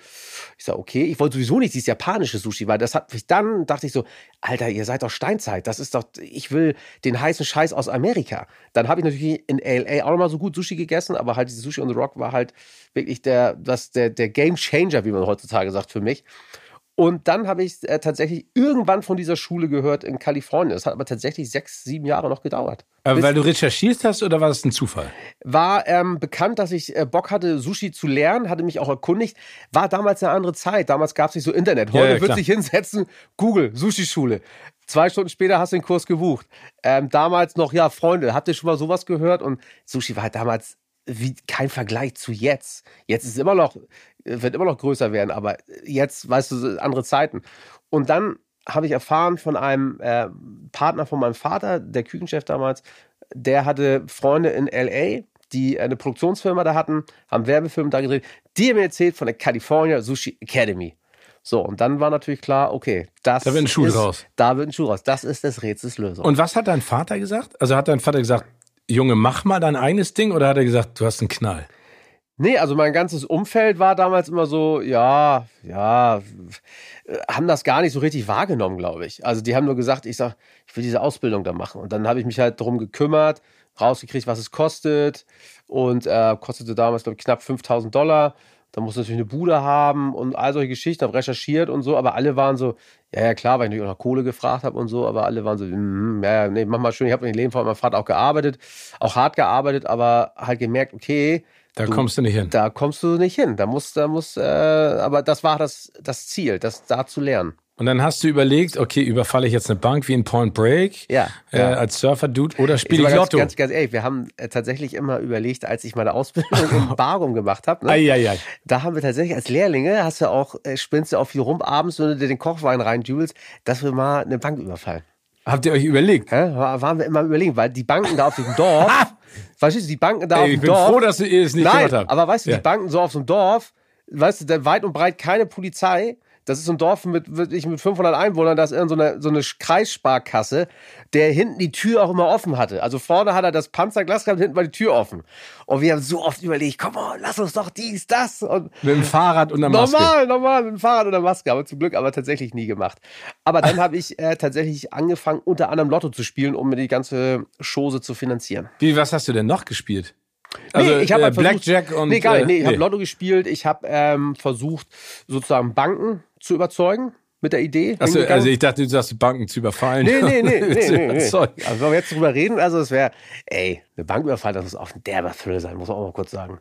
Ich sage, okay, ich wollte sowieso nicht dieses japanische Sushi, weil das hat mich dann, dachte ich so, Alter, ihr seid doch Steinzeit. Das ist doch, ich will den heißen Scheiß aus Amerika. Dann habe ich natürlich in LA auch nochmal so gut Sushi gegessen, aber halt dieses Sushi on the Rock war halt wirklich der, das, der, der Game Changer, wie man heutzutage sagt, für mich. Und dann habe ich äh, tatsächlich irgendwann von dieser Schule gehört in Kalifornien. Es hat aber tatsächlich sechs, sieben Jahre noch gedauert. Aber weil du recherchiert hast oder war das ein Zufall? War ähm, bekannt, dass ich äh, Bock hatte, Sushi zu lernen, hatte mich auch erkundigt. War damals eine andere Zeit. Damals gab es nicht so Internet. Heute ja, ja, wird sich hinsetzen, Google, Sushi-Schule. Zwei Stunden später hast du den Kurs gebucht. Ähm, damals noch, ja, Freunde, habt ihr schon mal sowas gehört? Und Sushi war halt damals wie kein Vergleich zu jetzt. Jetzt ist immer noch, wird immer noch größer werden, aber jetzt, weißt du, andere Zeiten. Und dann habe ich erfahren von einem äh, Partner von meinem Vater, der Küchenchef damals, der hatte Freunde in LA, die eine Produktionsfirma da hatten, haben Werbefilme da gedreht. Die haben mir erzählt von der California Sushi Academy. So, und dann war natürlich klar, okay, das Da wird ein Schuh ist, draus. Da wird ein Schuh raus. Das ist des Rätsels Lösung. Und was hat dein Vater gesagt? Also hat dein Vater gesagt, Junge, mach mal dein eigenes Ding oder hat er gesagt, du hast einen Knall? Nee, also mein ganzes Umfeld war damals immer so, ja, ja, haben das gar nicht so richtig wahrgenommen, glaube ich. Also die haben nur gesagt, ich sag, ich will diese Ausbildung da machen. Und dann habe ich mich halt darum gekümmert, rausgekriegt, was es kostet. Und äh, kostete damals, glaube ich, knapp 5000 Dollar. Da musste natürlich eine Bude haben und all solche Geschichten, habe recherchiert und so, aber alle waren so, ja, ja, klar, weil ich natürlich auch nach Kohle gefragt habe und so, aber alle waren so, mm, ja, ja, nee, mach mal schön, ich habe in Leben von meinem Vater auch gearbeitet, auch hart gearbeitet, aber halt gemerkt, okay, Da Du- kommst du nicht hin. da kommst du nicht hin. Da muss, da muss, äh, aber das war das, das Ziel, das da zu lernen. Und dann hast du überlegt, okay, überfalle ich jetzt eine Bank wie in Point Break Ja, äh, ja. als Surfer-Dude oder spiele ich ganz, Lotto? ganz, ganz ehrlich, wir haben äh, tatsächlich immer überlegt, als ich meine Ausbildung im Barum gemacht habe, ne, da haben wir tatsächlich als Lehrlinge, hast du auch, äh, spinnst du auch viel rum abends, wenn du dir den Kochwein reinjubelst, dass wir mal eine Bank überfallen. Habt ihr euch überlegt? War- Waren wir immer überlegen, weil die Banken da auf dem Dorf, verstehst du, die Banken da auf Ey, dem ich bin Dorf, froh, dass ihr es nicht Nein, gemacht habt. aber weißt du, Ja. die Banken so auf so einem Dorf, weißt du, weit und breit keine Polizei. Das ist so ein Dorf mit wirklich mit 500 Einwohnern, da ist irgend so eine, so eine Kreissparkasse, der hinten die Tür auch immer offen hatte. Also vorne hat er das Panzerglas gehabt, hinten war die Tür offen. Und wir haben so oft überlegt, komm on, lass uns doch dies, das. Und Mit dem Fahrrad und der Maske. normal, normal, mit dem Fahrrad oder Maske, aber zum Glück aber tatsächlich nie gemacht. Aber dann habe ich äh, tatsächlich angefangen, unter anderem Lotto zu spielen, um mir die ganze Chose zu finanzieren. Wie, was hast du denn noch gespielt? Also nee, ich habe äh, halt versucht, Blackjack und nee, gar nicht. Nee, ich äh, habe Lotto gespielt. Ich habe ähm, versucht, sozusagen Banken zu überzeugen mit der Idee. Achso, also ich dachte, du sagst, die Banken zu überfallen. Nee, nee, nee, nee, nee, nee. Also wenn wir jetzt drüber reden, also es wäre, ey, eine Banküberfall, das muss auch ein derber Thrill sein, muss man auch mal kurz sagen.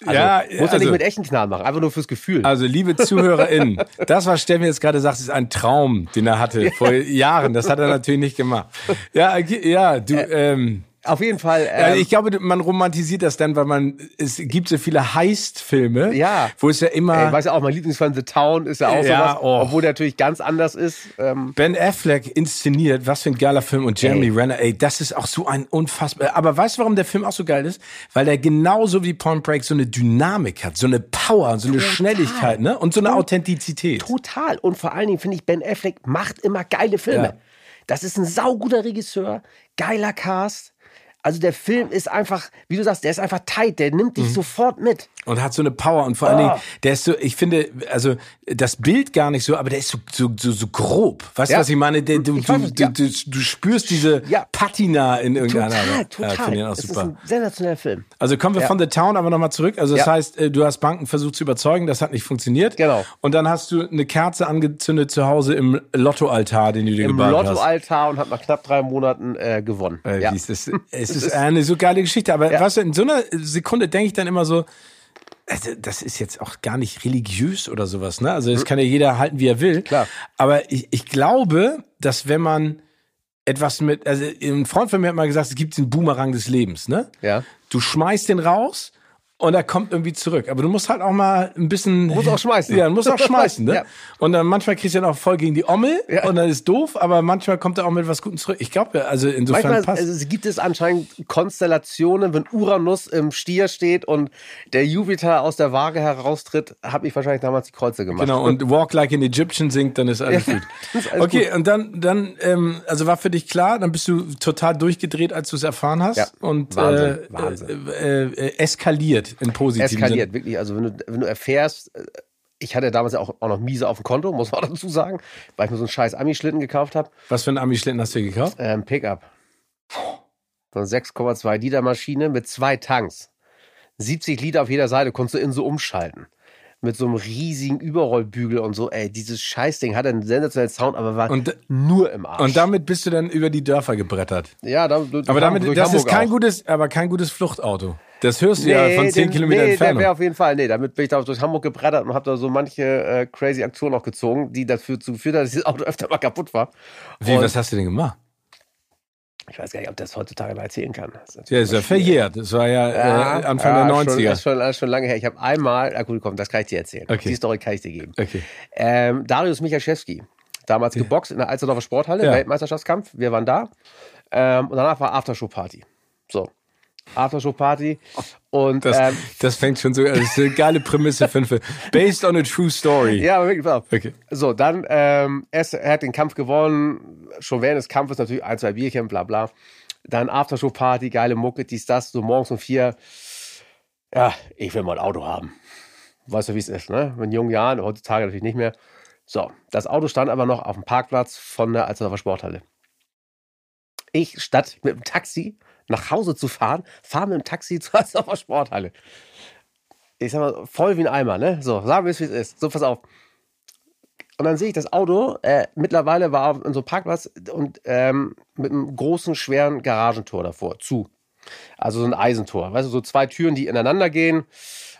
Also, ja, muss ja also, nicht mit echten Knall machen, einfach nur fürs Gefühl. also liebe ZuhörerInnen, das, was Steffen jetzt gerade sagt, ist ein Traum, den er hatte vor Jahren. Das hat er natürlich nicht gemacht. Ja, ja, du, ähm, Auf jeden Fall. Ja, Ähm, ich glaube, man romantisiert das dann, weil man, es gibt so viele Heist-Filme, Ja. wo es ja immer ey, weißt du auch, mein Lieblingsfilm The Town ist ja auch Ja, sowas, oh. obwohl der natürlich ganz anders ist. Ähm, Ben Affleck inszeniert, was für ein geiler Film und Jeremy Ey. Renner, ey, das ist auch so ein unfassbar. Aber weißt du, warum der Film auch so geil ist? Weil der genauso wie Point Break so eine Dynamik hat, so eine Power, so eine Schnelligkeit, ne? Und so eine Authentizität. Total. Und vor allen Dingen finde ich, Ben Affleck macht immer geile Filme. Ja. Das ist ein sauguter Regisseur, geiler Cast. Also der Film ist einfach, wie du sagst, der ist einfach tight, der nimmt Mhm. dich sofort mit. Und hat so eine Power und vor allen Oh. Dingen, der ist so, ich finde, also das Bild gar nicht so, aber der ist so, so, so, so grob. Weißt du, Ja. was ich meine? Der, du, Ich weiß, du, ja. du, du, spürst diese Ja. Patina in irgendeiner Total, Ja, total. finde ich auch Es ist super. ein sensationeller Film. Also kommen wir Ja. von The Town aber nochmal zurück. Also das Ja. heißt, äh, du hast Banken versucht zu überzeugen, das hat nicht funktioniert. Genau. Und dann hast du eine Kerze angezündet zu Hause im Lottoaltar, den du dir Im gebaut hast. Lottoaltar und hat nach knapp drei Monaten äh, gewonnen. Äh, ja. wie ist das? Ist eine so geile Geschichte, aber Ja. weißt du, in so einer Sekunde denke ich dann immer so, also das ist jetzt auch gar nicht religiös oder sowas, ne? Also das kann ja jeder halten, wie er will. Klar. Aber ich, ich glaube, dass wenn man etwas mit, also ein Freund von mir hat mal gesagt, es gibt den Boomerang des Lebens, ne? ja. Du schmeißt den raus und er kommt irgendwie zurück. Aber du musst halt auch mal ein bisschen. Musst auch schmeißen. Ja, du musst auch schmeißen, ne? Ja. Und dann manchmal kriegst du dann auch voll gegen die Ommel Ja. und dann ist doof, aber manchmal kommt er auch mit was Gutem zurück. Ich glaube, also insofern Manchmal passt. also, es gibt es anscheinend Konstellationen, wenn Uranus im Stier steht und der Jupiter aus der Waage heraustritt, habe ich wahrscheinlich damals die Kreuze gemacht. Genau, und Walk Like an Egyptian singt, dann ist alles gut. ist alles okay, und dann, dann, ähm, also war für dich klar, dann bist du total durchgedreht, als du es erfahren hast. Ja, und Wahnsinn, äh, Wahnsinn. Äh, äh, eskaliert in positiven eskaliert, wirklich. Also wenn du, wenn du erfährst, äh, ich hatte damals ja auch, auch noch miese auf dem Konto, muss man auch dazu sagen, weil ich mir so einen scheiß Ami-Schlitten gekauft habe. Was für einen Ami-Schlitten hast du dir gekauft? Ähm, Pickup. So eine 6,2 Liter Maschine mit zwei Tanks. 70 Liter auf jeder Seite, konntest du in so umschalten. Mit so einem riesigen Überrollbügel und so. Ey, dieses Scheißding hatte einen sensationellen Sound, aber war Und- nur im Arsch. Und damit bist du dann über die Dörfer gebrettert. ja, da, Aber damit, das ist kein gutes, aber kein gutes Fluchtauto. Das hörst du ja von 10 den- Kilometer nee, der Entfernung. wäre auf jeden Fall, nee, damit bin ich da durch Hamburg gebrettert und habe da so manche äh, crazy Aktionen auch gezogen, die dazu geführt hat, dass dieses Auto öfter mal kaputt war. Wie, Und- was hast du denn gemacht? Ich weiß gar nicht, ob das heutzutage noch erzählen kann. Das ist ja, ist ja verjährt. Das war ja, ja äh, Anfang ja, der 90er. Schon, das ist schon, schon lange her. Ich habe einmal, na gut, komm, das kann ich dir erzählen. Okay. Die Story kann ich dir geben. Okay. Ähm, Darius Michalczewski, damals geboxt in der Alsterdorfer Sporthalle, ja. Weltmeisterschaftskampf. Wir waren da. Ähm, und danach war Aftershow-Party. So. Aftershow-Party. Und, das, ähm, das fängt schon so, das ist eine geile Prämisse für einen Film. Based on a true story. Ja, aber wirklich, okay. So, dann, ähm, er, er hat den Kampf gewonnen, schon während des Kampfes natürlich ein, zwei Bierchen, bla bla. Dann Aftershow-Party, geile Mucke, dies, das, so morgens um vier. Ja, ich will mal ein Auto haben. Weißt du, wie es ist, ne? In jungen Jahren, heutzutage natürlich nicht mehr. So, das Auto stand aber noch auf dem Parkplatz von der Alsterdorfer Sporthalle. Ich, statt mit dem Taxi nach Hause zu fahren, fahre mit dem Taxi zur Alsterdorfer Sporthalle. Ich sag mal, voll wie ein Eimer, ne? So, sagen wir es, wie es ist. So, pass auf. Und dann sehe ich das Auto, äh, mittlerweile war auf so einem Parkplatz und ähm, mit einem großen, schweren Garagentor davor, zu. Also so ein Eisentor. Weißt du, so zwei Türen, die ineinander gehen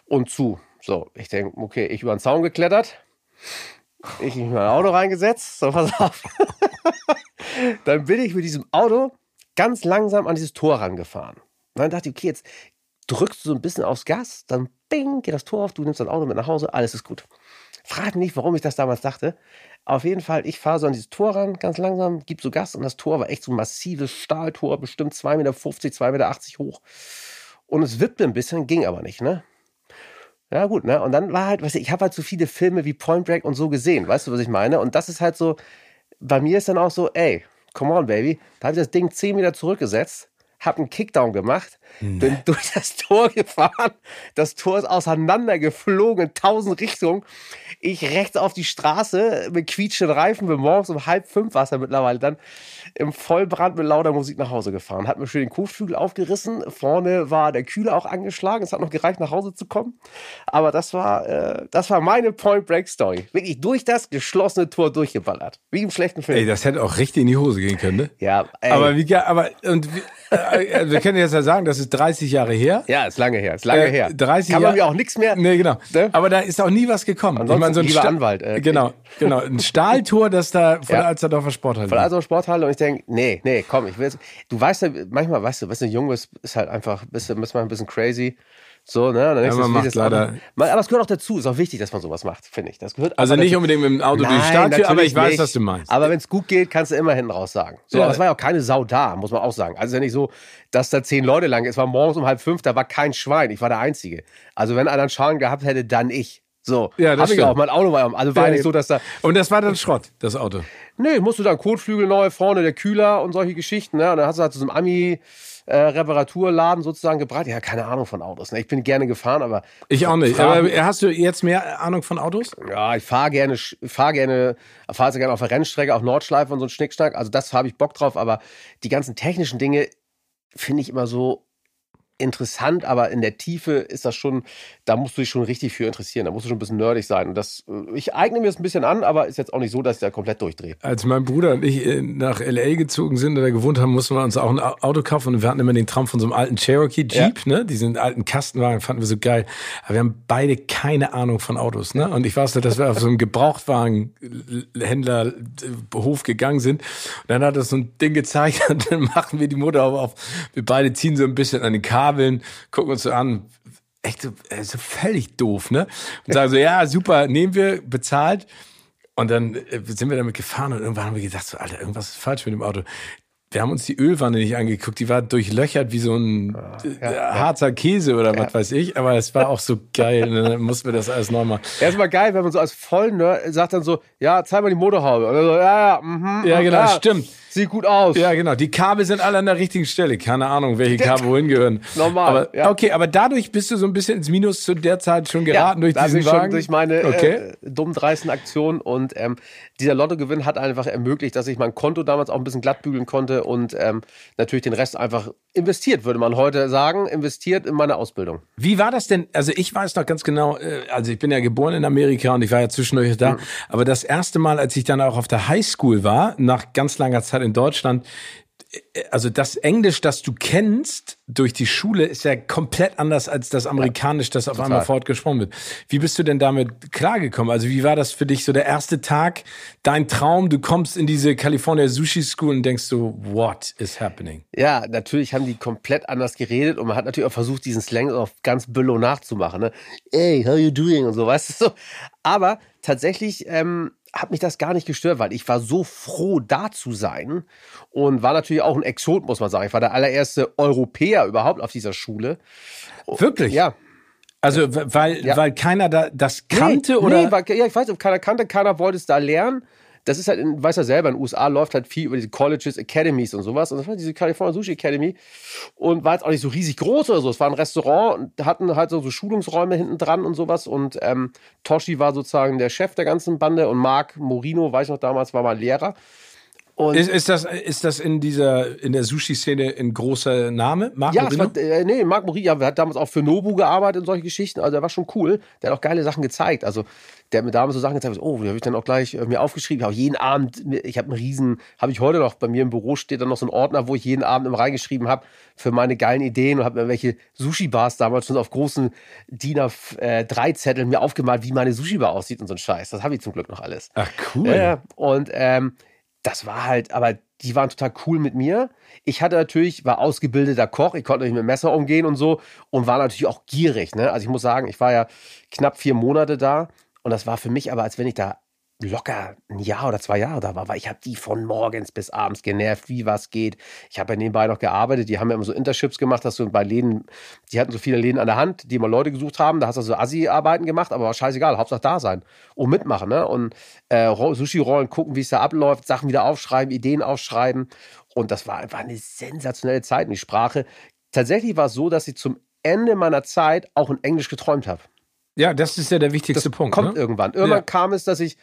und zu. So, ich denke, okay, ich über den Zaun geklettert, ich in mein Auto reingesetzt, so, pass auf. dann bin ich mit diesem Auto ganz langsam an dieses Tor rangefahren. Und dann dachte ich, okay, jetzt drückst du so ein bisschen aufs Gas, dann bing, geht das Tor auf, du nimmst dein Auto mit nach Hause, alles ist gut. Frag mich nicht, warum ich das damals dachte. Auf jeden Fall, ich fahre so an dieses Tor ran, ganz langsam, gib so Gas und das Tor war echt so ein massives Stahltor, bestimmt 2,50 Meter, 2,80 Meter hoch. Und es wippte ein bisschen, ging aber nicht, ne? Ja, gut, ne? Und dann war halt, weißt du, ich habe halt so viele Filme wie Point Break und so gesehen, weißt du, was ich meine? Und das ist halt so, bei mir ist dann auch so, ey, come on, Baby. Da habe ich das Ding 10 Meter zurückgesetzt, habe einen Kickdown gemacht, nee. bin durch das Tor gefahren. Das Tor ist auseinandergeflogen in tausend Richtungen. Ich rechts auf die Straße mit quietschenden Reifen, bin morgens um halb fünf war es ja mittlerweile dann im Vollbrand mit lauter Musik nach Hause gefahren. Hat mir schön den Kotflügel aufgerissen. Vorne war der Kühler auch angeschlagen. Es hat noch gereicht, nach Hause zu kommen. Aber das war, äh, das war meine Point Break Story. Wirklich durch das geschlossene Tor durchgeballert. Wie im schlechten Film. Ey, das hätte auch richtig in die Hose gehen können, ne? Ja, ey. Aber wie, aber, und, äh, äh, wir können jetzt ja sagen, das ist 30 Jahre her. Ja, ist lange her, ist lange äh, her. 30 Kann man mir auch nichts mehr. Nee, genau. Ne? Aber da ist auch nie was gekommen. Ansonsten ich meine, so ein Sta Anwalt. Äh, genau, genau. Ein Stahltor, das da von ja. der Alsterdorfer Sporthalle. Von der Alsterdorfer Sporthalle und ich denke, nee, nee, komm, ich will jetzt, du weißt ja, manchmal weißt du, weißt du, jung bist, ist halt einfach, bist du, bist mal ein bisschen crazy. So, ne? Dann ja, man macht leider. Aber, aber es gehört auch dazu. Ist auch wichtig, dass man sowas macht, finde ich. Das gehört also nicht dazu. unbedingt mit dem Auto Nein, durch die Stadt, aber ich weiß, nicht. was du meinst. Aber wenn es gut geht, kannst du immer hinten raus sagen. So, ja. aber es war ja auch keine Sau da, muss man auch sagen. Also ist ja nicht so, dass da zehn Leute lang, es war morgens um halb fünf, da war kein Schwein. Ich war der Einzige. Also wenn einer einen Schaden gehabt hätte, dann ich. So, ja, das hab ich auch. Mein Auto war, also war ja, nicht so, dass da. Und das war dann Schrott, das Auto. Nee, musst du dann Kotflügel neu, vorne der Kühler und solche Geschichten, ne? Und dann hast du halt zu so einem Ami, äh, Reparaturladen sozusagen gebracht. Ja, keine Ahnung von Autos. Ne? Ich bin gerne gefahren, aber. Ich auch nicht. Aber hast du jetzt mehr Ahnung von Autos? Ja, ich fahre gerne, fahre gerne, fahre sehr gerne auf der Rennstrecke, auf Nordschleife und so ein Schnickschnack. Also das habe ich Bock drauf, aber die ganzen technischen Dinge finde ich immer so interessant, aber in der Tiefe ist das schon, da musst du dich schon richtig für interessieren. Da musst du schon ein bisschen nerdig sein. Und das, äh, ich eigne mir das ein bisschen an, aber ist jetzt auch nicht so, dass ich da komplett durchdrehe. Als mein Bruder und ich äh, nach L.A. gezogen sind oder gewohnt haben, mussten wir uns auch ein Auto kaufen und wir hatten immer den Traum von so einem alten Cherokee Jeep, ja. ne? Diesen alten Kastenwagen fanden wir so geil. Aber wir haben beide keine Ahnung von Autos, ne? Und ich weiß nicht, dass wir auf so einem Gebrauchtwagenhändler Hof gegangen sind. Und dann hat er so ein Ding gezeigt und dann machen wir die Motor auf. Wir beide ziehen so ein bisschen an den Kabel Kabeln, gucken uns so an, echt so, äh, so völlig doof, ne? Und sagen so, ja, super, nehmen wir, bezahlt. Und dann äh, sind wir damit gefahren und irgendwann haben wir gedacht, so, Alter, irgendwas ist falsch mit dem Auto. Wir haben uns die Ölwanne nicht angeguckt, die war durchlöchert wie so ein ah, ja, ja, Harzer Käse oder ja. was weiß ich, aber es war auch so geil. und dann mussten wir das alles neu machen. Ja, ist mal geil, wenn man so als Vollnerd sagt dann so, ja, zeig mal die Motorhaube. Oder so, ja, ja, mhm, ja, genau, stimmt. Sieht gut aus. Ja, genau. Die Kabel sind alle an der richtigen Stelle. Keine Ahnung, welche Kabel wohin gehören. Normal. Aber, ja. Okay, aber dadurch bist du so ein bisschen ins Minus zu der Zeit schon geraten ja, durch diesen Wagen. Schon durch meine okay. äh, dumm dreisten Aktionen und ähm, dieser Lottogewinn hat einfach ermöglicht, dass ich mein Konto damals auch ein bisschen glatt bügeln konnte und ähm, natürlich den Rest einfach investiert, würde man heute sagen, investiert in meine Ausbildung. Wie war das denn? Also ich weiß noch ganz genau, äh, also ich bin ja geboren in Amerika und ich war ja zwischendurch da, mhm. aber das erste Mal, als ich dann auch auf der Highschool war, nach ganz langer Zeit in Deutschland, also das Englisch, das du kennst, durch die Schule ist ja komplett anders als das Amerikanisch, das auf Total. einmal fortgesprochen wird. Wie bist du denn damit klargekommen? Also wie war das für dich so der erste Tag, dein Traum, du kommst in diese California Sushi School und denkst so, what is happening? Ja, natürlich haben die komplett anders geredet und man hat natürlich auch versucht, diesen Slang auf ganz Billow nachzumachen. Ne? Hey, how you doing und so, weißt du so. Aber tatsächlich ähm, hat mich das gar nicht gestört, weil ich war so froh, da zu sein und war natürlich auch ein Exot, muss man sagen. Ich war der allererste Europäer überhaupt auf dieser Schule. Wirklich? Ja, Also weil, Ja. weil keiner da das kannte nee, oder? Nee, weil, ja, ich weiß, nicht, keiner kannte, keiner wollte es da lernen. Das ist halt, in, weiß ja selber, in den USA läuft halt viel über diese Colleges, Academies und sowas. Und das war diese California Sushi Academy. Und war jetzt auch nicht so riesig groß oder so. Es war ein Restaurant und hatten halt so, so Schulungsräume hinten dran und sowas. Und ähm, Toshi war sozusagen der Chef der ganzen Bande und Mark Morino, weiß ich noch damals, war mal Lehrer. Und ist, ist das ist das in dieser in der Sushi Szene ein großer Name? Marco Ja, war, äh, nee, Marc Mori, ja, hat damals auch für Nobu gearbeitet und solche Geschichten. Also der war schon cool. Der hat auch geile Sachen gezeigt. Also der hat mir damals so Sachen gezeigt, oh, die habe ich dann auch gleich äh, mir aufgeschrieben. Habe jeden Abend, ich habe einen riesen, habe ich heute noch bei mir im Büro steht dann noch so ein Ordner, wo ich jeden Abend immer reingeschrieben habe für meine geilen Ideen und habe mir welche Sushi-Bars damals schon auf großen DIN A3-Zetteln mir aufgemalt, wie meine Sushi-Bar aussieht und so ein Scheiß. Das habe ich zum Glück noch alles. Ach cool. Ja. Und ähm, das war halt, aber die waren total cool mit mir. Ich hatte natürlich, war ausgebildeter Koch, ich konnte nicht mit Messer umgehen und so und war natürlich auch gierig. Ne? Also ich muss sagen, ich war ja knapp vier Monate da und das war für mich aber, als wenn ich da locker ein Jahr oder zwei Jahre da war, weil ich habe die von morgens bis abends genervt, wie was geht. Ich habe ja nebenbei noch gearbeitet, die haben ja immer so Internships gemacht, dass du bei Läden, die hatten so viele Läden an der Hand, die immer Leute gesucht haben, da hast du so Assi-Arbeiten gemacht, aber war scheißegal, Hauptsache da sein und mitmachen, ne? Und äh, Ro- Sushi-Rollen gucken, wie es da abläuft, Sachen wieder aufschreiben, Ideen aufschreiben und das war einfach eine sensationelle Zeit und die Sprache. Tatsächlich war es so, dass ich zum Ende meiner Zeit auch in Englisch geträumt habe. Ja, das ist ja der wichtigste Das Punkt. kommt ne? irgendwann. Irgendwann Ja. kam es, dass ich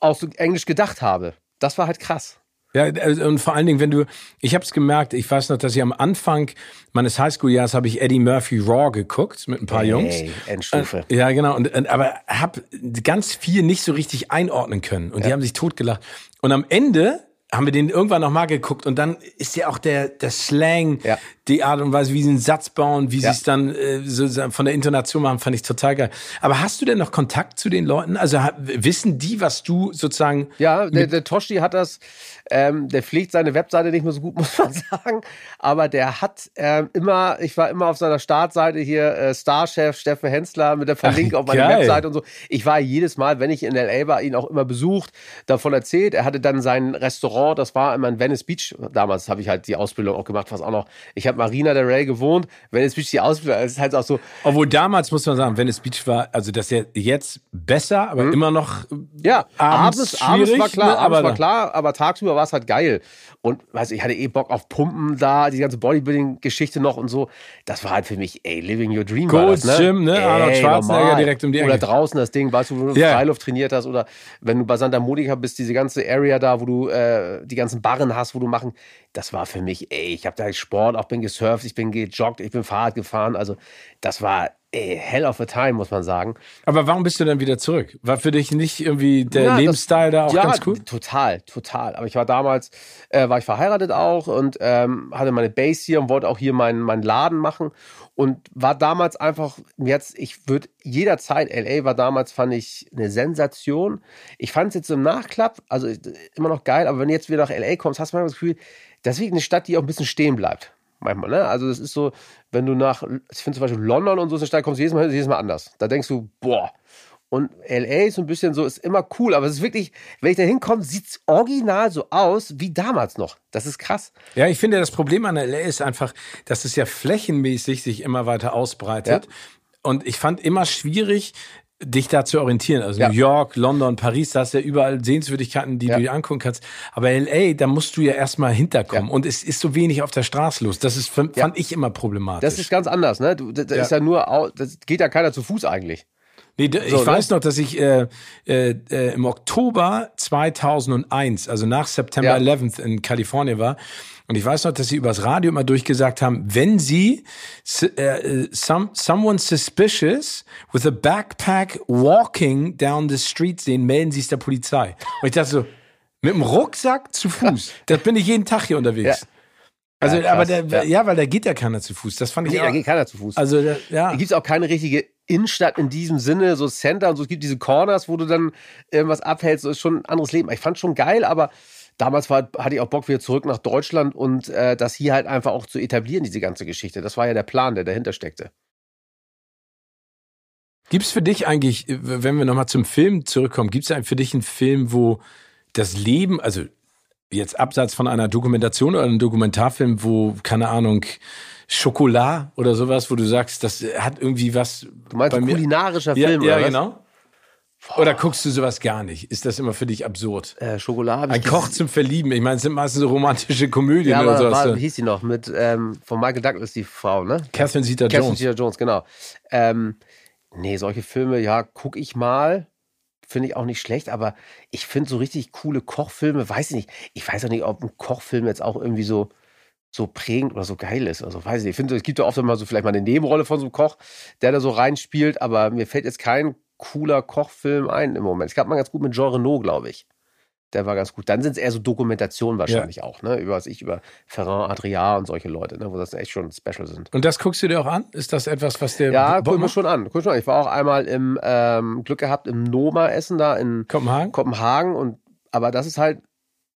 auch so Englisch gedacht habe. Das war halt krass. Ja, also, und vor allen Dingen, wenn du, ich habe es gemerkt, ich weiß noch, dass ich am Anfang meines Highschool-Jahres habe ich Eddie Murphy Raw geguckt mit ein paar Jungs. Ey, Endstufe. Äh, Ja, genau. Und, und, aber habe ganz viel nicht so richtig einordnen können. Und die haben sich totgelacht. Und am Ende haben wir den irgendwann nochmal geguckt und dann ist ja auch der, der Slang, Ja. die Art und Weise, wie sie einen Satz bauen, wie Ja. sie es dann äh, so von der Intonation machen, fand ich total geil. Aber hast du denn noch Kontakt zu den Leuten? Also wissen die, was du sozusagen Ja, der, der Toshi hat das, ähm, der pflegt seine Webseite nicht mehr so gut, muss man sagen. Aber der hat ähm, immer, ich war immer auf seiner Startseite hier, äh, Starchef Steffen Hensler mit der Verlinkung auf meine geil. Webseite und so. Ich war jedes Mal, wenn ich in L.A. war, ihn auch immer besucht, davon erzählt. Er hatte dann sein Restaurant, das war immer in Venice Beach. Damals habe ich halt die Ausbildung auch gemacht, was auch noch. Ich habe Marina del Rey gewohnt. Venice Beach die Ausbildung, es ist halt auch so, Obwohl damals muss man sagen, Venice Beach war, also das ist jetzt besser, aber immer noch Mhm. Ja, abends, abends, abends war klar, ne? abends aber war klar, aber tagsüber war es halt geil. Und weiß ich hatte eh Bock auf Pumpen da, die ganze Bodybuilding-Geschichte noch und so. Das war halt für mich, ey, living your dream. Gold's ne? Gym, ne? Arnold Ey, Schwarzenegger normal. direkt um die Oder Ecke. draußen das Ding, weißt du, wo du Ja. Freiluft trainiert hast oder wenn du bei Santa Monica bist, diese ganze Area da, wo du äh, die ganzen Barren hast, wo du machen. Das war für mich, ey, ich habe da Sport, auch bin gesurft, ich bin gejoggt, ich bin Fahrrad gefahren. Also das war ey, hell of a time, muss man sagen. Aber warum bist du dann wieder zurück? War für dich nicht irgendwie der Ja, Lebensstil da auch ja, ganz cool? total, total. Aber ich war damals, äh, war ich verheiratet auch und ähm, hatte meine Base hier und wollte auch hier meinen, meinen Laden machen und war damals einfach, jetzt, ich würde jederzeit, LA war damals, fand ich eine Sensation. Ich fand es jetzt im Nachklapp, also äh, immer noch geil, aber wenn du jetzt wieder nach LA kommst, hast du manchmal das Gefühl, das ist eine Stadt, die auch ein bisschen stehen bleibt. Manchmal, ne? Also, das ist so, wenn du nach, ich finde zum Beispiel London und so ist eine Stadt, kommst du jedes Mal, jedes Mal anders. Da denkst du, boah, und LA ist so ein bisschen so, ist immer cool, aber es ist wirklich, wenn ich da hinkomme, sieht es original so aus wie damals noch. Das ist krass. Ja, ich finde, das Problem an LA ist einfach, dass es ja flächenmäßig sich immer weiter ausbreitet. Ja. Und ich fand immer schwierig, dich da zu orientieren. Also Ja. New York, London, Paris, da hast du ja überall Sehenswürdigkeiten, die Ja. du dir angucken kannst. Aber LA, da musst du ja erstmal hinterkommen. Ja. Und es ist so wenig auf der Straße los. Das ist, fand ich immer problematisch. Das ist ganz anders, ne? Du, das ist ja nur, das geht ja keiner zu Fuß eigentlich. Nee, d- ich So, ne? weiß noch, dass ich äh, äh, äh, im Oktober 2001, also nach September Ja. 11th in Kalifornien war. Und ich weiß noch, dass sie übers Radio immer durchgesagt haben, wenn sie äh, äh, some, someone suspicious with a backpack walking down the street sehen, melden sie es der Polizei. Und ich dachte so, mit dem Rucksack zu Fuß, das bin ich jeden Tag hier unterwegs. Ja. Also, ja, aber der, ja. ja. weil da geht ja keiner zu Fuß. Das fand ich nee, auch. da geht keiner zu Fuß. Also, ja. Da gibt es auch keine richtige Innenstadt in diesem Sinne, so Center und so. Es gibt diese Corners, wo du dann irgendwas abhältst. Das ist schon ein anderes Leben. Ich fand schon geil, aber damals war, hatte ich auch Bock wieder zurück nach Deutschland und äh, das hier halt einfach auch zu etablieren, diese ganze Geschichte. Das war ja der Plan, der dahinter steckte. Gibt es für dich eigentlich, wenn wir nochmal zum Film zurückkommen, gibt es für dich einen Film, wo das Leben, also jetzt abseits von einer Dokumentation oder einem Dokumentarfilm, wo, keine Ahnung, Schokolade oder sowas, wo du sagst, das hat irgendwie was. Du meinst ein kulinarischer Film, ja, oder? Ja, genau. Oder guckst du sowas gar nicht? Ist das immer für dich absurd? Äh, Schokolade. Ein Koch zum Verlieben. Ich meine, es sind meistens so romantische Komödien ja, oder sowas. War, wie hieß die noch? Mit ähm, von Michael Douglas die Frau, ne? Catherine Zeta-Jones. Catherine Zeta-Jones, genau. Ähm, nee, solche Filme, ja, guck ich mal. Finde ich auch nicht schlecht, aber ich finde so richtig coole Kochfilme, weiß ich nicht. Ich weiß auch nicht, ob ein Kochfilm jetzt auch irgendwie so so prägend oder so geil ist. Also weiß ich nicht. Ich finde, es gibt ja oft immer so vielleicht mal eine Nebenrolle von so einem Koch, der da so reinspielt, aber mir fällt jetzt kein cooler Kochfilm ein im Moment. Es gab mal ganz gut mit Jean Renault, glaube ich. Der war ganz gut. Dann sind es eher so Dokumentationen wahrscheinlich ja. auch, ne? Über was ich, über Ferran Adria und solche Leute, ne? wo das echt schon special sind. Und das guckst du dir auch an? Ist das etwas, was der. Ja, guck mir schon an. Guck schon an. Ich war auch einmal im ähm, Glück gehabt im Noma essen da in Kopenhagen. Kopenhagen und aber das ist halt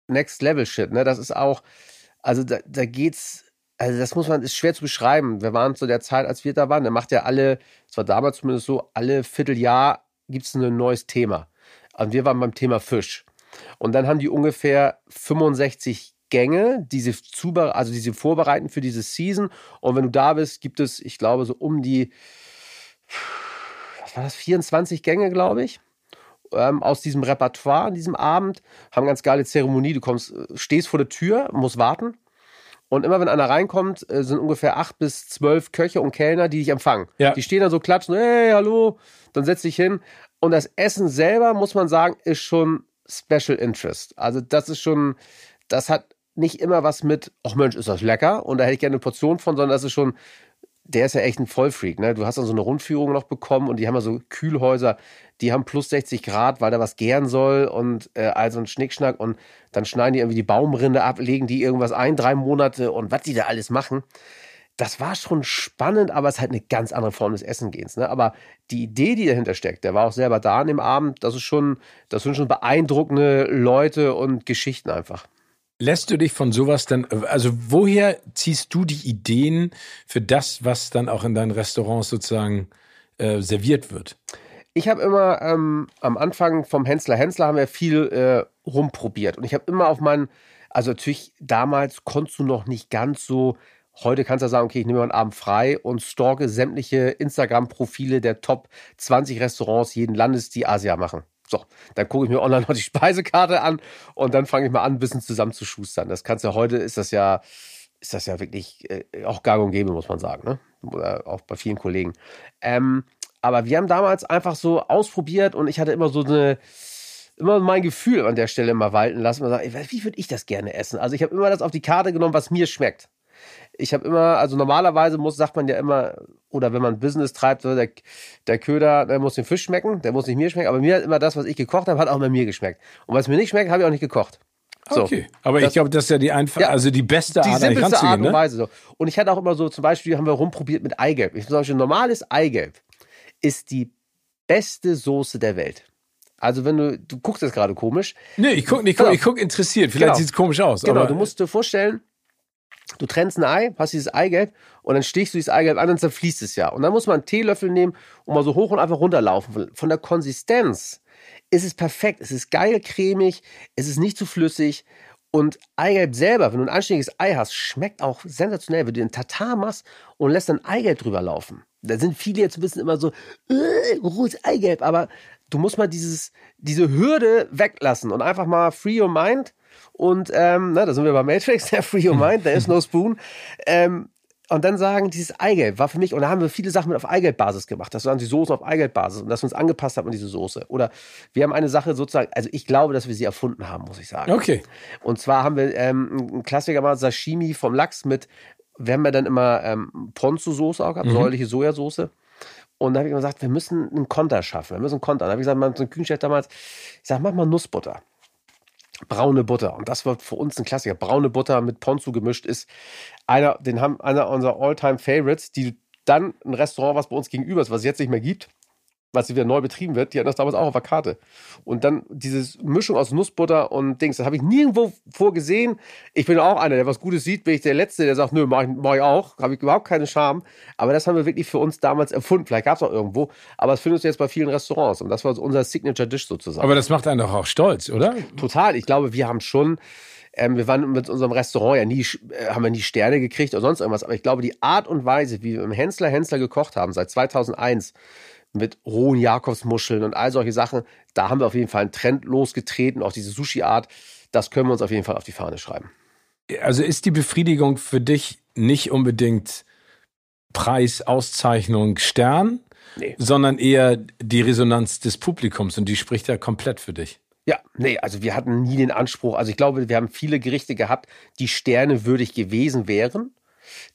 Next Level Shit, ne? Das ist auch, also da, da geht's also das muss man, ist schwer zu beschreiben. Wir waren zu der Zeit, als wir da waren, der macht ja alle, es war damals zumindest so, alle Vierteljahr gibt es ein neues Thema. Und wir waren beim Thema Fisch. Und dann haben die ungefähr 65 Gänge, die sie, also die sie vorbereiten für diese Season. Und wenn du da bist, gibt es, ich glaube, so um die, was war das, 24 Gänge, glaube ich. Ähm, aus diesem Repertoire an diesem Abend, haben ganz geile Zeremonie. Du kommst, stehst vor der Tür, musst warten und immer wenn einer reinkommt, äh, sind ungefähr acht bis zwölf Köche und Kellner, die dich empfangen. Ja. Die stehen da so klatschen, hey, hallo, dann setz dich hin. Und das Essen selber, muss man sagen, ist schon Special Interest. Also das ist schon, das hat nicht immer was mit, ach Mensch, ist das lecker und da hätte ich gerne eine Portion von, sondern das ist schon der ist ja echt ein Vollfreak. Ne? Du hast dann so eine Rundführung noch bekommen und die haben ja so Kühlhäuser, die haben plus 60 Grad, weil da was gären soll und äh, also ein Schnickschnack und dann schneiden die irgendwie die Baumrinde ab, legen die irgendwas ein, drei Monate und was die da alles machen. Das war schon spannend, aber es ist halt eine ganz andere Form des Essengehens. Ne? Aber die Idee, die dahinter steckt, der war auch selber da an dem Abend, das ist schon, das sind schon beeindruckende Leute und Geschichten einfach. Lässt du dich von sowas dann, also woher ziehst du die Ideen für das, was dann auch in deinen Restaurants sozusagen äh, serviert wird? Ich habe immer ähm, am Anfang vom Hensler Hensler haben wir viel äh, rumprobiert und ich habe immer auf meinen, also natürlich damals konntest du noch nicht ganz so Heute kannst du sagen, okay, ich nehme mir einen Abend frei und stalke sämtliche Instagram-Profile der Top 20 Restaurants jeden Landes, die Asia machen. So, dann gucke ich mir online noch die Speisekarte an und dann fange ich mal an, ein bisschen zusammenzuschustern. Das kannst du ja heute, ist das ja, ist das ja wirklich äh, auch gang und gäbe, muss man sagen, ne? Oder auch bei vielen Kollegen. Ähm, aber wir haben damals einfach so ausprobiert und ich hatte immer so eine, immer mein Gefühl an der Stelle mal walten lassen. Und sagen, wie würde ich das gerne essen? Also ich habe immer das auf die Karte genommen, was mir schmeckt ich habe immer, also normalerweise muss, sagt man ja immer, oder wenn man Business treibt, so der, der Köder, der muss den Fisch schmecken, der muss nicht mir schmecken, aber mir hat immer das, was ich gekocht habe, hat auch bei mir geschmeckt. Und was mir nicht schmeckt, habe ich auch nicht gekocht. So. Okay, aber das, ich glaube, das ist ja die einfach, ja, also die beste Art, die simpelste Art und ne? Weise. So. Und ich hatte auch immer so, zum Beispiel haben wir rumprobiert mit Eigelb. Ich Beispiel normales Eigelb ist die beste Soße der Welt. Also wenn du, du guckst jetzt gerade komisch. Nee, ich gucke ich guck, genau. ich guck interessiert. Vielleicht genau. sieht es komisch aus. Genau, du musst dir vorstellen, Du trennst ein Ei, hast dieses Eigelb und dann stichst du dieses Eigelb an und zerfließt es ja. Und dann muss man einen Teelöffel nehmen und mal so hoch und einfach runterlaufen. Von der Konsistenz ist es perfekt. Es ist geil cremig, es ist nicht zu flüssig. Und Eigelb selber, wenn du ein anständiges Ei hast, schmeckt auch sensationell, wenn du den Tatar machst und lässt dann Eigelb drüber laufen. Da sind viele jetzt ein bisschen immer so, äh, rohes Eigelb, aber du musst mal dieses, diese Hürde weglassen und einfach mal free your mind und ähm, na, da sind wir bei Matrix, der Free Your Mind, there is no spoon. Ähm, und dann sagen, dieses Eigelb war für mich, und da haben wir viele Sachen mit auf Eigelb-Basis gemacht, dass wir dann die Soßen auf Eigelb-Basis und dass wir uns angepasst haben an diese Soße. Oder wir haben eine Sache sozusagen, also ich glaube, dass wir sie erfunden haben, muss ich sagen. Okay. Und zwar haben wir ähm, einen Klassiker mal Sashimi vom Lachs mit, wir haben ja dann immer ähm, Ponzu-Soße auch gehabt, mhm. säuerliche Sojasauce. Und da habe ich gesagt, wir müssen einen Konter schaffen, wir müssen einen Konter. Da habe ich gesagt, mein Küchenchef damals, ich sage, mach mal Nussbutter. Braune Butter. Und das wird für uns ein Klassiker. Braune Butter mit Ponzu gemischt ist einer, den haben einer unserer All-Time Favorites, die dann ein Restaurant, was bei uns gegenüber ist, was es jetzt nicht mehr gibt, was wieder neu betrieben wird, die hatten das damals auch auf der Karte. Und dann diese Mischung aus Nussbutter und Dings, das habe ich nirgendwo vorgesehen. Ich bin auch einer, der was Gutes sieht, bin ich der Letzte, der sagt, nö, mach ich, mach ich auch, habe ich überhaupt keine Scham. Aber das haben wir wirklich für uns damals erfunden. Vielleicht gab es auch irgendwo, aber das findest du jetzt bei vielen Restaurants. Und das war unser Signature-Dish sozusagen. Aber das macht einen doch auch stolz, oder? Total. Ich glaube, wir haben schon ähm, wir waren mit unserem Restaurant ja nie, äh, haben wir nie Sterne gekriegt oder sonst irgendwas. Aber ich glaube, die Art und Weise, wie wir im Hensler Hensler gekocht haben, seit 2001, mit rohen Jakobsmuscheln und all solche Sachen. Da haben wir auf jeden Fall einen Trend losgetreten, auch diese Sushi-Art. Das können wir uns auf jeden Fall auf die Fahne schreiben. Also ist die Befriedigung für dich nicht unbedingt Preis, Auszeichnung, Stern, nee. sondern eher die Resonanz des Publikums und die spricht ja komplett für dich. Ja, nee, also wir hatten nie den Anspruch, also ich glaube, wir haben viele Gerichte gehabt, die Sterne würdig gewesen wären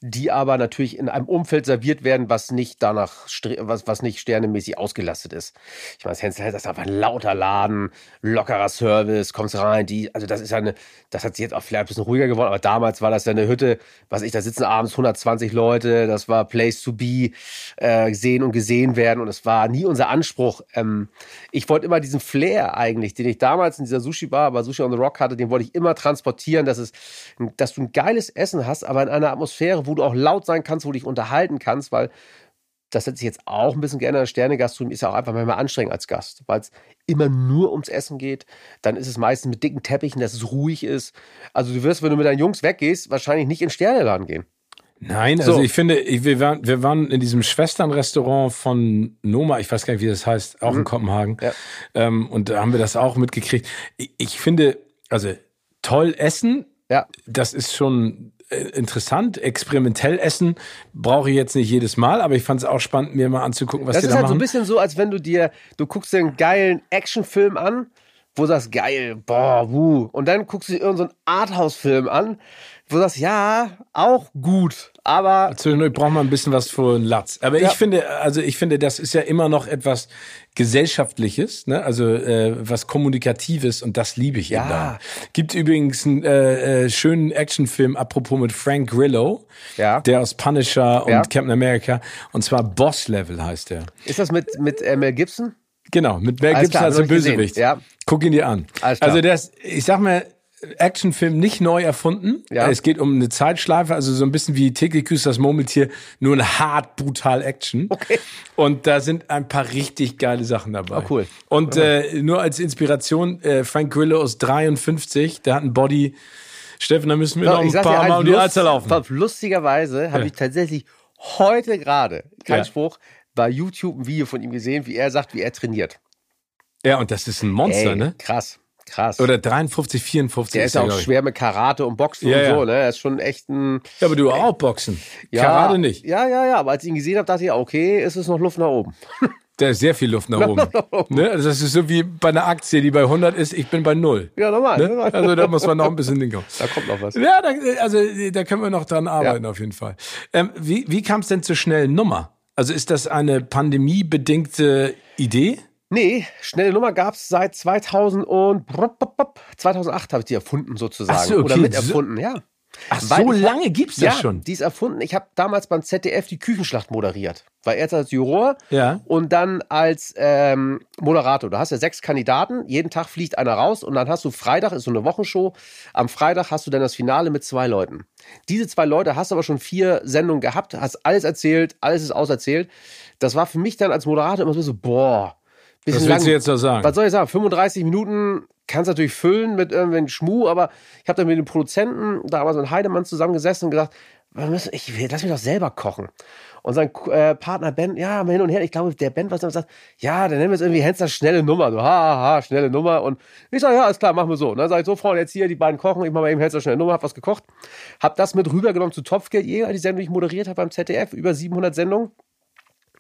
die aber natürlich in einem Umfeld serviert werden, was nicht danach, was, was nicht sternemäßig ausgelastet ist. Ich meine, das ist einfach ein lauter Laden, lockerer Service, kommst rein, die, also das ist ja eine, das hat sich jetzt auch vielleicht ein bisschen ruhiger geworden, aber damals war das ja eine Hütte, was ich, da sitzen abends 120 Leute, das war Place to be, äh, sehen und gesehen werden und es war nie unser Anspruch. Ähm, ich wollte immer diesen Flair eigentlich, den ich damals in dieser Sushi-Bar, bei Sushi on the Rock hatte, den wollte ich immer transportieren, dass es, dass du ein geiles Essen hast, aber in einer Atmosphäre Atmosphäre, wo du auch laut sein kannst, wo du dich unterhalten kannst, weil das hat sich jetzt auch ein bisschen geändert. Sterne-Gastronomie ist ja auch einfach manchmal anstrengend als Gast, weil es immer nur ums Essen geht. Dann ist es meistens mit dicken Teppichen, dass es ruhig ist. Also du wirst, wenn du mit deinen Jungs weggehst, wahrscheinlich nicht in Sterneladen gehen. Nein, also so. ich finde, ich, wir, waren, wir waren in diesem Schwesternrestaurant von Noma, ich weiß gar nicht, wie das heißt, auch mhm. in Kopenhagen. Ja. Ähm, und da haben wir das auch mitgekriegt. Ich, ich finde, also toll essen, ja. das ist schon interessant. Experimentell essen brauche ich jetzt nicht jedes Mal, aber ich fand es auch spannend, mir mal anzugucken, was das die da halt machen. Das ist halt so ein bisschen so, als wenn du dir, du guckst dir einen geilen Actionfilm an, wo du sagst, geil, boah, wuh. Und dann guckst du dir irgendeinen so Arthouse-Film an, wo du sagst, ja, auch gut, aber. Zwischendurch braucht man ein bisschen was für einen Latz. Aber ja. ich finde, also ich finde, das ist ja immer noch etwas Gesellschaftliches, ne? also äh, was Kommunikatives und das liebe ich ja. da. Gibt übrigens einen äh, äh, schönen Actionfilm, apropos mit Frank Grillo, ja. der aus Punisher ja. und Captain America, und zwar Boss Level heißt der. Ist das mit, mit äh, Mel Gibson? Genau, mit Mel Gibson als Bösewicht. Ja. Guck ihn dir an. Also ist, ich sag mal, Actionfilm nicht neu erfunden. Ja. Es geht um eine Zeitschleife, also so ein bisschen wie täglich küsst das Murmeltier, nur ein hart brutal Action. Okay. Und da sind ein paar richtig geile Sachen dabei. Oh, cool. Und äh, nur als Inspiration, äh, Frank Grillo aus 53, der hat ein Body. Steffen, da müssen wir no, noch ein paar Mal um die Alster laufen. Lustigerweise habe ja. ich tatsächlich heute gerade, kein ja. Spruch, bei YouTube ein Video von ihm gesehen, wie er sagt, wie er trainiert. Ja, und das ist ein Monster, Ey, ne? Krass. Krass. Oder 53, 54. Der ist ja auch schwer mit Karate und Boxen ja, und so, ne? Er ist schon echt ein. Ja, aber du auch Boxen. Ja, Karate nicht. Ja, ja, ja. Aber als ich ihn gesehen habe, dachte ich, okay, ist es noch Luft nach oben. Da ist sehr viel Luft nach oben. ne? Also das ist so wie bei einer Aktie, die bei 100 ist, ich bin bei 0. Ja, normal. Ne? Also da muss man noch ein bisschen Ding Da kommt noch was. Ja, da, also da können wir noch dran arbeiten ja. auf jeden Fall. Ähm, wie wie kam es denn zur schnellen Nummer? Also ist das eine pandemiebedingte Idee? Nee, schnelle Nummer gab es seit 2000 und 2008 habe ich die erfunden sozusagen. Ach so, okay. Oder miterfunden, ja. Ach, Weil so lange gibt's das ja, schon? die ist erfunden. Ich habe damals beim ZDF die Küchenschlacht moderiert. War erst als Juror ja. und dann als ähm, Moderator. Du hast ja sechs Kandidaten, jeden Tag fliegt einer raus und dann hast du Freitag, ist so eine Wochenshow. Am Freitag hast du dann das Finale mit zwei Leuten. Diese zwei Leute hast aber schon vier Sendungen gehabt, hast alles erzählt, alles ist auserzählt. Das war für mich dann als Moderator immer so, boah, was willst lang. du jetzt noch sagen? Was soll ich sagen? 35 Minuten kannst du natürlich füllen mit irgendwelchen Schmuh, aber ich habe dann mit dem Produzenten damals mit Heidemann zusammengesessen und gesagt, ich will, lass mich doch selber kochen. Und sein äh, Partner Ben, ja, mal hin und her. Ich glaube, der Ben was dann sagt, ja, dann nennen wir es irgendwie Hensler schnelle Nummer. So, ha, ha, schnelle Nummer. Und ich sage, ja, ist klar, machen wir so. Und dann sage ich so, Freunde, jetzt hier, die beiden kochen, ich mache mal eben Hensler schnelle Nummer, hab was gekocht. Hab das mit rübergenommen zu Topfgeldjäger, die Sendung, die ich moderiert habe beim ZDF, über 700 Sendungen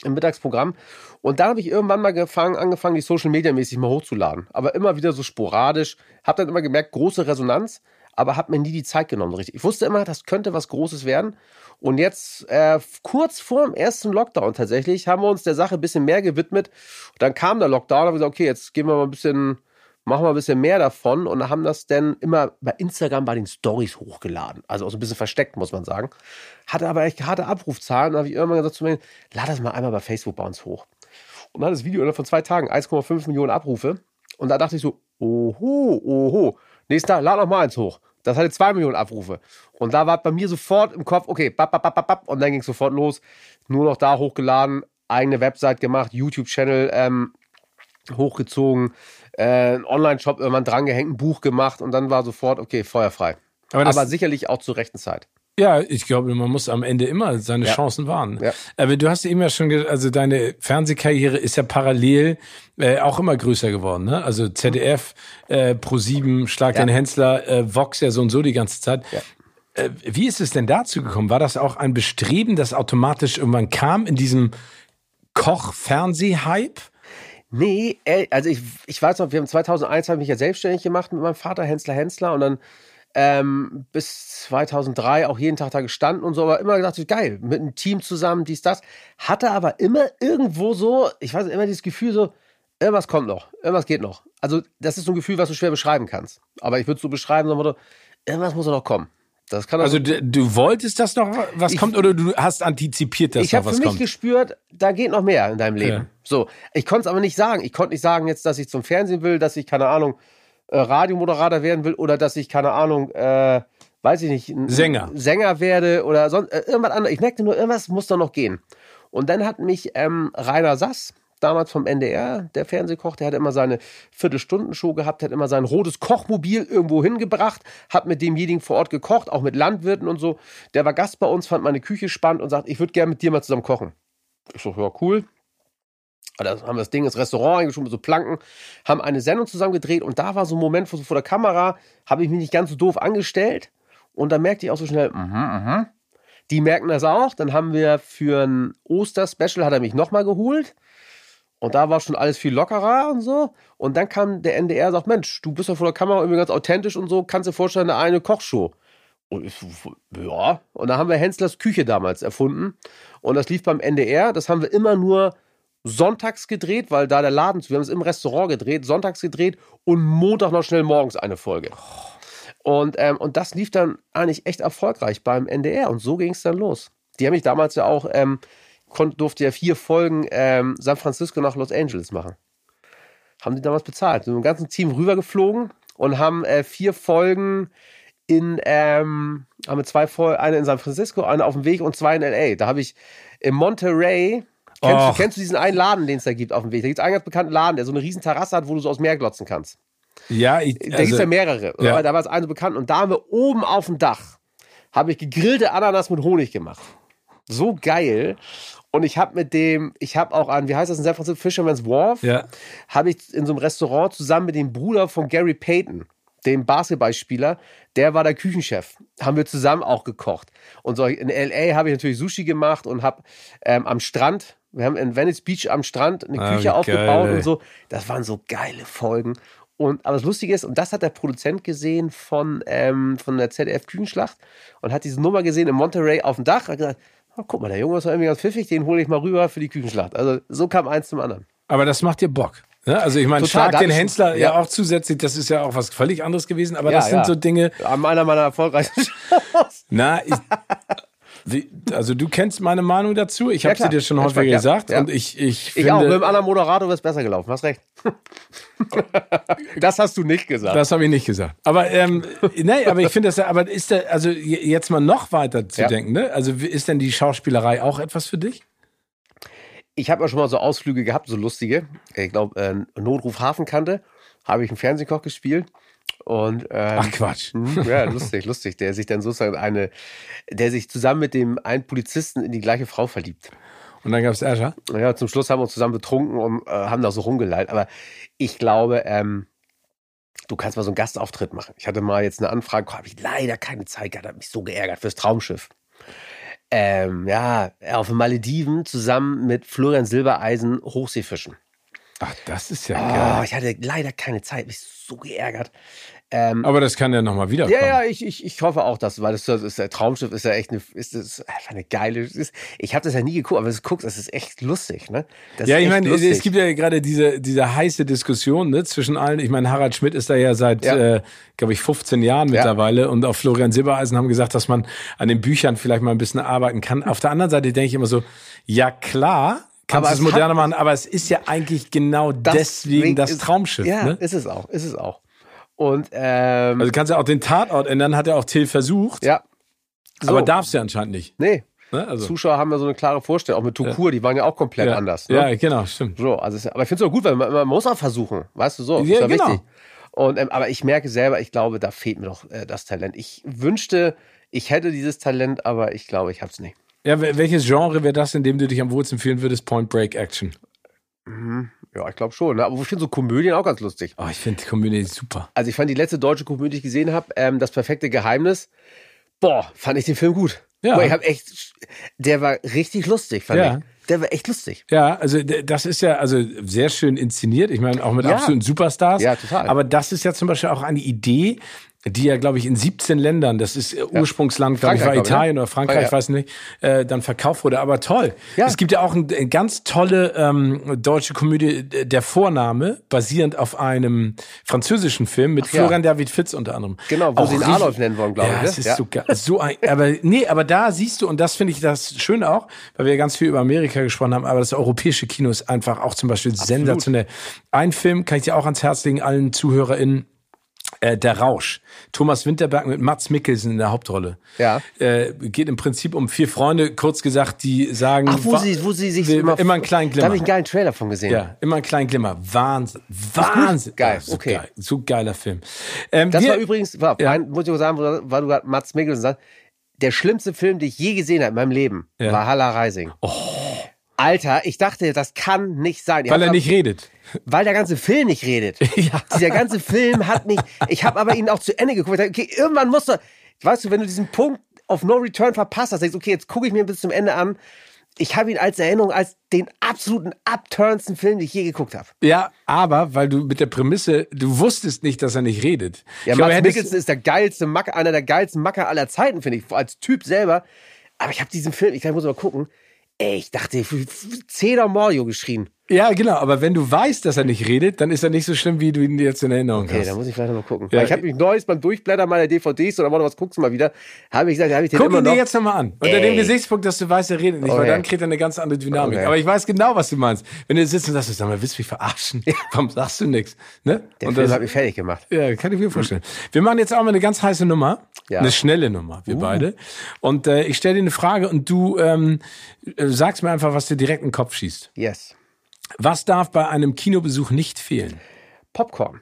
im Mittagsprogramm. Und da habe ich irgendwann mal gefangen, angefangen, die Social Media mäßig mal hochzuladen. Aber immer wieder so sporadisch. Habe dann immer gemerkt, große Resonanz, aber habe mir nie die Zeit genommen. Richtig. Ich wusste immer, das könnte was Großes werden. Und jetzt, äh, kurz vor dem ersten Lockdown tatsächlich, haben wir uns der Sache ein bisschen mehr gewidmet. Und dann kam der Lockdown, und haben gesagt, okay, jetzt gehen wir mal ein bisschen machen wir ein bisschen mehr davon und haben das dann immer bei Instagram bei den Stories hochgeladen. Also auch so ein bisschen versteckt, muss man sagen. Hatte aber echt harte Abrufzahlen. Da habe ich irgendwann gesagt zu mir, lad das mal einmal bei Facebook bei uns hoch. Und dann das Video von zwei Tagen 1,5 Millionen Abrufe. Und da dachte ich so, oho, oho. Nächster Tag, lad noch mal eins hoch. Das hatte zwei Millionen Abrufe. Und da war bei mir sofort im Kopf, okay, bap, bap, bap, bap, und dann ging es sofort los. Nur noch da hochgeladen, eigene Website gemacht, YouTube-Channel ähm, hochgezogen, äh, einen Online-Shop irgendwann drangehängt, ein Buch gemacht und dann war sofort, okay, feuerfrei. Aber, Aber sicherlich auch zur rechten Zeit. Ja, ich glaube, man muss am Ende immer seine ja. Chancen wahren. Ja. Aber du hast eben ja schon, gesagt, also deine Fernsehkarriere ist ja parallel äh, auch immer größer geworden. Ne? Also ZDF, äh, Pro7, Schlag ja. den Hensler, äh, Vox ja so und so die ganze Zeit. Äh, wie ist es denn dazu gekommen? War das auch ein Bestreben, das automatisch irgendwann kam in diesem Koch-Fernseh-Hype? Nee, also ich, ich weiß noch, wir haben 2001 habe ich mich ja selbstständig gemacht mit meinem Vater Hensler Hensler und dann ähm, bis 2003 auch jeden Tag da gestanden und so, aber immer gedacht, geil, mit einem Team zusammen, dies, das. Hatte aber immer irgendwo so, ich weiß nicht, immer dieses Gefühl so, irgendwas kommt noch, irgendwas geht noch. Also das ist so ein Gefühl, was du schwer beschreiben kannst. Aber ich würde es so beschreiben, so, irgendwas muss noch kommen. Das kann also du, du, wolltest, dass noch was ich, kommt oder du hast antizipiert, dass noch was kommt? Ich habe für mich gespürt, da geht noch mehr in deinem Leben. Ja. So, ich konnte es aber nicht sagen. Ich konnte nicht sagen jetzt, dass ich zum Fernsehen will, dass ich keine Ahnung äh, Radiomoderator werden will oder dass ich keine Ahnung, äh, weiß ich nicht, Sänger, Sänger werde oder sonst äh, irgendwas anderes. Ich merkte nur, irgendwas muss doch noch gehen. Und dann hat mich ähm, Rainer Sass damals vom NDR, der Fernsehkoch, der hat immer seine Viertelstundenshow gehabt, hat immer sein rotes Kochmobil irgendwo hingebracht, hat mit demjenigen vor Ort gekocht, auch mit Landwirten und so. Der war Gast bei uns, fand meine Küche spannend und sagt, ich würde gerne mit dir mal zusammen kochen. Ich so, ja, cool. Da haben wir das Ding ins Restaurant eingeschoben, so Planken, haben eine Sendung zusammen gedreht und da war so ein Moment so vor der Kamera, habe ich mich nicht ganz so doof angestellt und da merkte ich auch so schnell, mhm, mhm. Die merken das auch. Dann haben wir für ein Oster-Special hat er mich nochmal geholt. Und da war schon alles viel lockerer und so. Und dann kam der NDR und sagt, Mensch, du bist ja vor der Kamera irgendwie ganz authentisch und so, kannst dir vorstellen, eine, Kochshow. Und ich, ja. Und da haben wir Henslers Küche damals erfunden. Und das lief beim NDR. Das haben wir immer nur sonntags gedreht, weil da der Laden, wir haben es im Restaurant gedreht, sonntags gedreht und Montag noch schnell morgens eine Folge. Und, ähm, und das lief dann eigentlich echt erfolgreich beim NDR. Und so ging es dann los. Die haben mich damals ja auch ähm, durfte ja vier Folgen ähm, San Francisco nach Los Angeles machen. Haben die damals bezahlt. Sind mit dem ganzen Team rübergeflogen und haben äh, vier Folgen in, ähm, haben wir zwei Folgen, eine in San Francisco, eine auf dem Weg und zwei in L.A. Da habe ich in Monterey, kennst, du, kennst du diesen einen Laden, den es da gibt auf dem Weg? Da gibt es einen ganz bekannten Laden, der so eine riesen Terrasse hat, wo du so aus Meer glotzen kannst. Ja, ich, also, da gibt es ja mehrere. Ja. Da war es eine bekannt und da haben wir oben auf dem Dach, habe ich gegrillte Ananas mit Honig gemacht. So geil. Und ich habe mit dem, ich habe auch an, wie heißt das in San Francisco, Fisherman's Wharf, ja. habe ich in so einem Restaurant zusammen mit dem Bruder von Gary Payton, dem Basketballspieler, der war der Küchenchef. Haben wir zusammen auch gekocht. Und so in LA habe ich natürlich Sushi gemacht und habe ähm, am Strand, wir haben in Venice Beach am Strand eine ah, Küche aufgebaut geil, und so. Das waren so geile Folgen. Und aber das Lustige ist, und das hat der Produzent gesehen von, ähm, von der ZDF Küchenschlacht und hat diese Nummer gesehen in Monterey auf dem Dach. Hat gesagt, oh, guck mal, der Junge ist doch irgendwie ganz pfiffig, den hole ich mal rüber für die Küchenschlacht. Also so kam eins zum anderen. Aber das macht dir Bock. Ne? Also ich meine, Schlag den Hensler ja. ja. auch zusätzlich, das ist ja auch was völlig anderes gewesen, aber ja, das sind ja. so Dinge. Einer meiner erfolgreichsten. Na, ich, wie, also du kennst meine Meinung dazu. Ich habe sie dir schon häufiger gesagt und ich ich finde, ich auch. Mit einem anderen Moderator wäre es besser gelaufen. Hast recht. das hast du nicht gesagt. Das habe ich nicht gesagt. Aber ähm, nee, aber ich finde das. Aber ist da also jetzt mal noch weiter zu denken? Ne? Also ist denn die Schauspielerei auch etwas für dich? Ich habe ja schon mal so Ausflüge gehabt, so lustige. Ich glaube, äh, Notruf Hafenkante habe ich einen Fernsehkoch gespielt. Und, ähm, Ach Quatsch. Hm, ja, lustig, lustig. Der sich dann sozusagen eine, der sich zusammen mit dem einen Polizisten in die gleiche Frau verliebt. Und dann gab es Ärger? Ja, zum Schluss haben wir uns zusammen betrunken und äh, haben da so rumgeleitet. Aber ich glaube, ähm, du kannst mal so einen Gastauftritt machen. Ich hatte mal jetzt eine Anfrage, habe ich leider keine Zeit gehabt, hat mich so geärgert fürs Traumschiff. Ähm, ja, auf den Malediven zusammen mit Florian Silbereisen Hochseefischen. Ach, das ist ja Oh, geil. ich hatte leider keine Zeit, mich so geärgert. Ähm, Aber das kann ja nochmal wiederkommen. ja, ja, ich, ich, ich hoffe auch, dass, weil das, das ist der Traumschiff ist ja echt eine, ist, ist einfach eine geile. Ist, ich habe das ja nie geguckt, aber wenn du es guckst, das ist echt lustig, ne? Das Ja, ist ich meine, es gibt ja gerade diese, diese heiße Diskussion ne, zwischen allen. Ich meine, Harald Schmidt ist da ja seit, Ja. äh, glaube ich, 15 Jahren mittlerweile und auch Florian Silbereisen haben gesagt, dass man an den Büchern vielleicht mal ein bisschen arbeiten kann. Auf der anderen Seite denke ich immer so, ja klar, kannst Aber es moderner machen, aber es ist ja eigentlich genau deswegen das ist- Traumschiff. Ja, Ne? ist es auch, ist es auch. Und ähm, Also du kannst ja auch den Tatort ändern, hat ja auch Till versucht, ja. So, aber darfst du ja anscheinend nicht. nee, Ne? Also, Zuschauer haben ja so eine klare Vorstellung, auch mit Tokur, die waren ja auch komplett ja. anders. Ne? Ja, genau, stimmt. So, also aber ich finde es auch gut, weil man, man muss auch versuchen, weißt du so, ist Ja, ja genau. wichtig. Und ähm, aber ich merke selber, ich glaube, da fehlt mir doch äh, das Talent. Ich wünschte, ich hätte dieses Talent, aber ich glaube, ich habe es nicht. Ja, wel- welches Genre wäre das, in dem du dich am wohlsten fühlen würdest? Point Break Action. Ja, ich glaube schon. Ne? Aber ich finde so Komödien auch ganz lustig. Oh, ich finde die Komödie super. Also ich fand die letzte deutsche Komödie, die ich gesehen habe, ähm, das perfekte Geheimnis. Boah, fand ich den Film gut. Ja. Boah, ich habe echt, der war richtig lustig, fand Ja. ich. Der war echt lustig. Ja, also das ist ja also sehr schön inszeniert. Ich meine, auch mit Ja. absoluten Superstars. Ja, total. Aber das ist ja zum Beispiel auch eine Idee, die ja, glaube ich, in 17 Ländern, das ist äh, Ursprungsland, glaube ich, war ich, Italien ne? oder Frankreich, Ja. ich weiß nicht, äh, dann verkauft wurde. Aber toll. Ja. Es gibt ja auch eine ganz tolle ähm, deutsche Komödie, äh, Der Vorname, basierend auf einem französischen Film mit ja. Florian David Fitz unter anderem. Genau, wo Auch sie ihn Adolf nennen wollen, glaube ja, ich. ne? ist so geil. So ein, aber nee, aber da siehst du, und das finde ich das schön auch, weil wir ganz viel über Amerika gesprochen haben, aber das europäische Kino ist einfach auch zum Beispiel sensationell. Ein Film kann ich dir auch ans Herz legen, allen ZuhörerInnen. Äh, der Rausch. Thomas Winterberg mit Mats Mikkelsen in der Hauptrolle. Ja. Äh, geht im Prinzip um vier Freunde, kurz gesagt, die sagen, Ach, wo sie, wo sie sich immer, immer einen kleinen Da habe Glimmer. ich einen geilen Trailer von gesehen. Ja, immer einen kleinen Glimmer. Wahnsinn. Wahnsinn. Geil, so okay. geil. So geiler Film. Ähm, Das wir- war übrigens, war, Ja. muss ich sagen, weil du gerade Mats Mikkelsen sagst, der schlimmste Film, den ich je gesehen habe in meinem Leben, Ja. war Halla Rising. Alter, ich dachte, das kann nicht sein. Ihr weil er nicht redet. weil der ganze Film nicht redet. Ja. Dieser ganze Film hat nicht. Ich habe aber ihn auch zu Ende geguckt. Ich dachte, Okay, irgendwann musst du. Weißt du, wenn du diesen Punkt auf No Return verpasst hast, denkst du, okay, jetzt gucke ich mir bis zum Ende an. Ich habe ihn als Erinnerung als den absoluten abturnsten Film, den ich je geguckt habe. Ja, aber weil du mit der Prämisse, du wusstest nicht, dass er nicht redet. Ja, Ich hättest- Mikkelsen ist der geilste Macker, einer der geilsten Macker aller Zeiten, finde ich, als Typ selber. Aber ich habe diesen Film, ich glaub, ich muss mal gucken. Ey, ich dachte, Zehner Mario geschrien. Ja, genau, aber wenn du weißt, dass er nicht redet, dann ist er nicht so schlimm, wie du ihn jetzt in Erinnerung Okay, hast. da muss ich vielleicht noch mal gucken. Ja, Weil ich habe mich neues beim Durchblättern meiner DVDs oder mal was guckst du mal wieder, habe ich gesagt, habe ich den Guck immer ihn noch. dir jetzt nochmal an. Unter dem Ey. Gesichtspunkt, dass du weißt, er redet nicht, weil Okay. dann kriegt er eine ganz andere Dynamik. Okay. Aber ich weiß genau, was du meinst. Wenn du sitzt und sagst, sag mal, willst du mich verarschen? Warum sagst du nichts? Ne? der und Film das, hat mich fertig gemacht. ja, kann ich mir vorstellen. Wir machen jetzt auch mal eine ganz heiße Nummer. Ja. Eine schnelle Nummer, wir beide. Und äh, ich stelle dir eine Frage und du ähm, äh, sagst mir einfach, was dir direkt in den Kopf schießt. Yes. Was darf bei einem Kinobesuch nicht fehlen? Popcorn.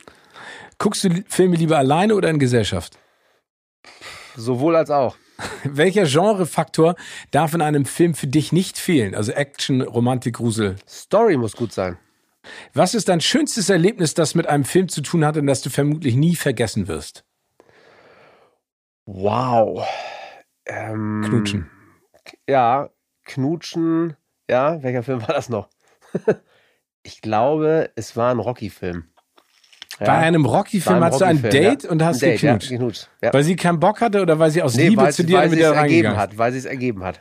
Guckst du Filme lieber alleine oder in Gesellschaft? Sowohl als auch. Welcher Genrefaktor darf in einem Film für dich nicht fehlen? Also Action, Romantik, Grusel. Story muss gut sein. Was ist dein schönstes Erlebnis, das mit einem Film zu tun hat und das du vermutlich nie vergessen wirst? Wow. Ähm, Knutschen. Ja, Knutschen. Ja, welcher Film war das noch? ich glaube, es war ein Rocky-Film. Ja, Bei einem Rocky-Film hast du ein Date ja. und hast Date, geknutscht. Ja, geknutscht. Ja. Weil sie keinen Bock hatte oder weil sie aus Nee, Liebe zu dir mit dir ergeben reingegangen hat, weil sie es ergeben hat.